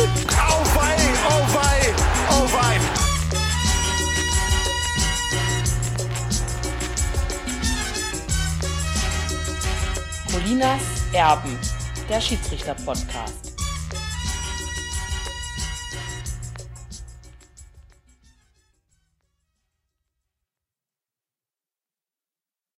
Auf ein, auf ein, auf ein! Colinas Erben, der Schiedsrichter-Podcast.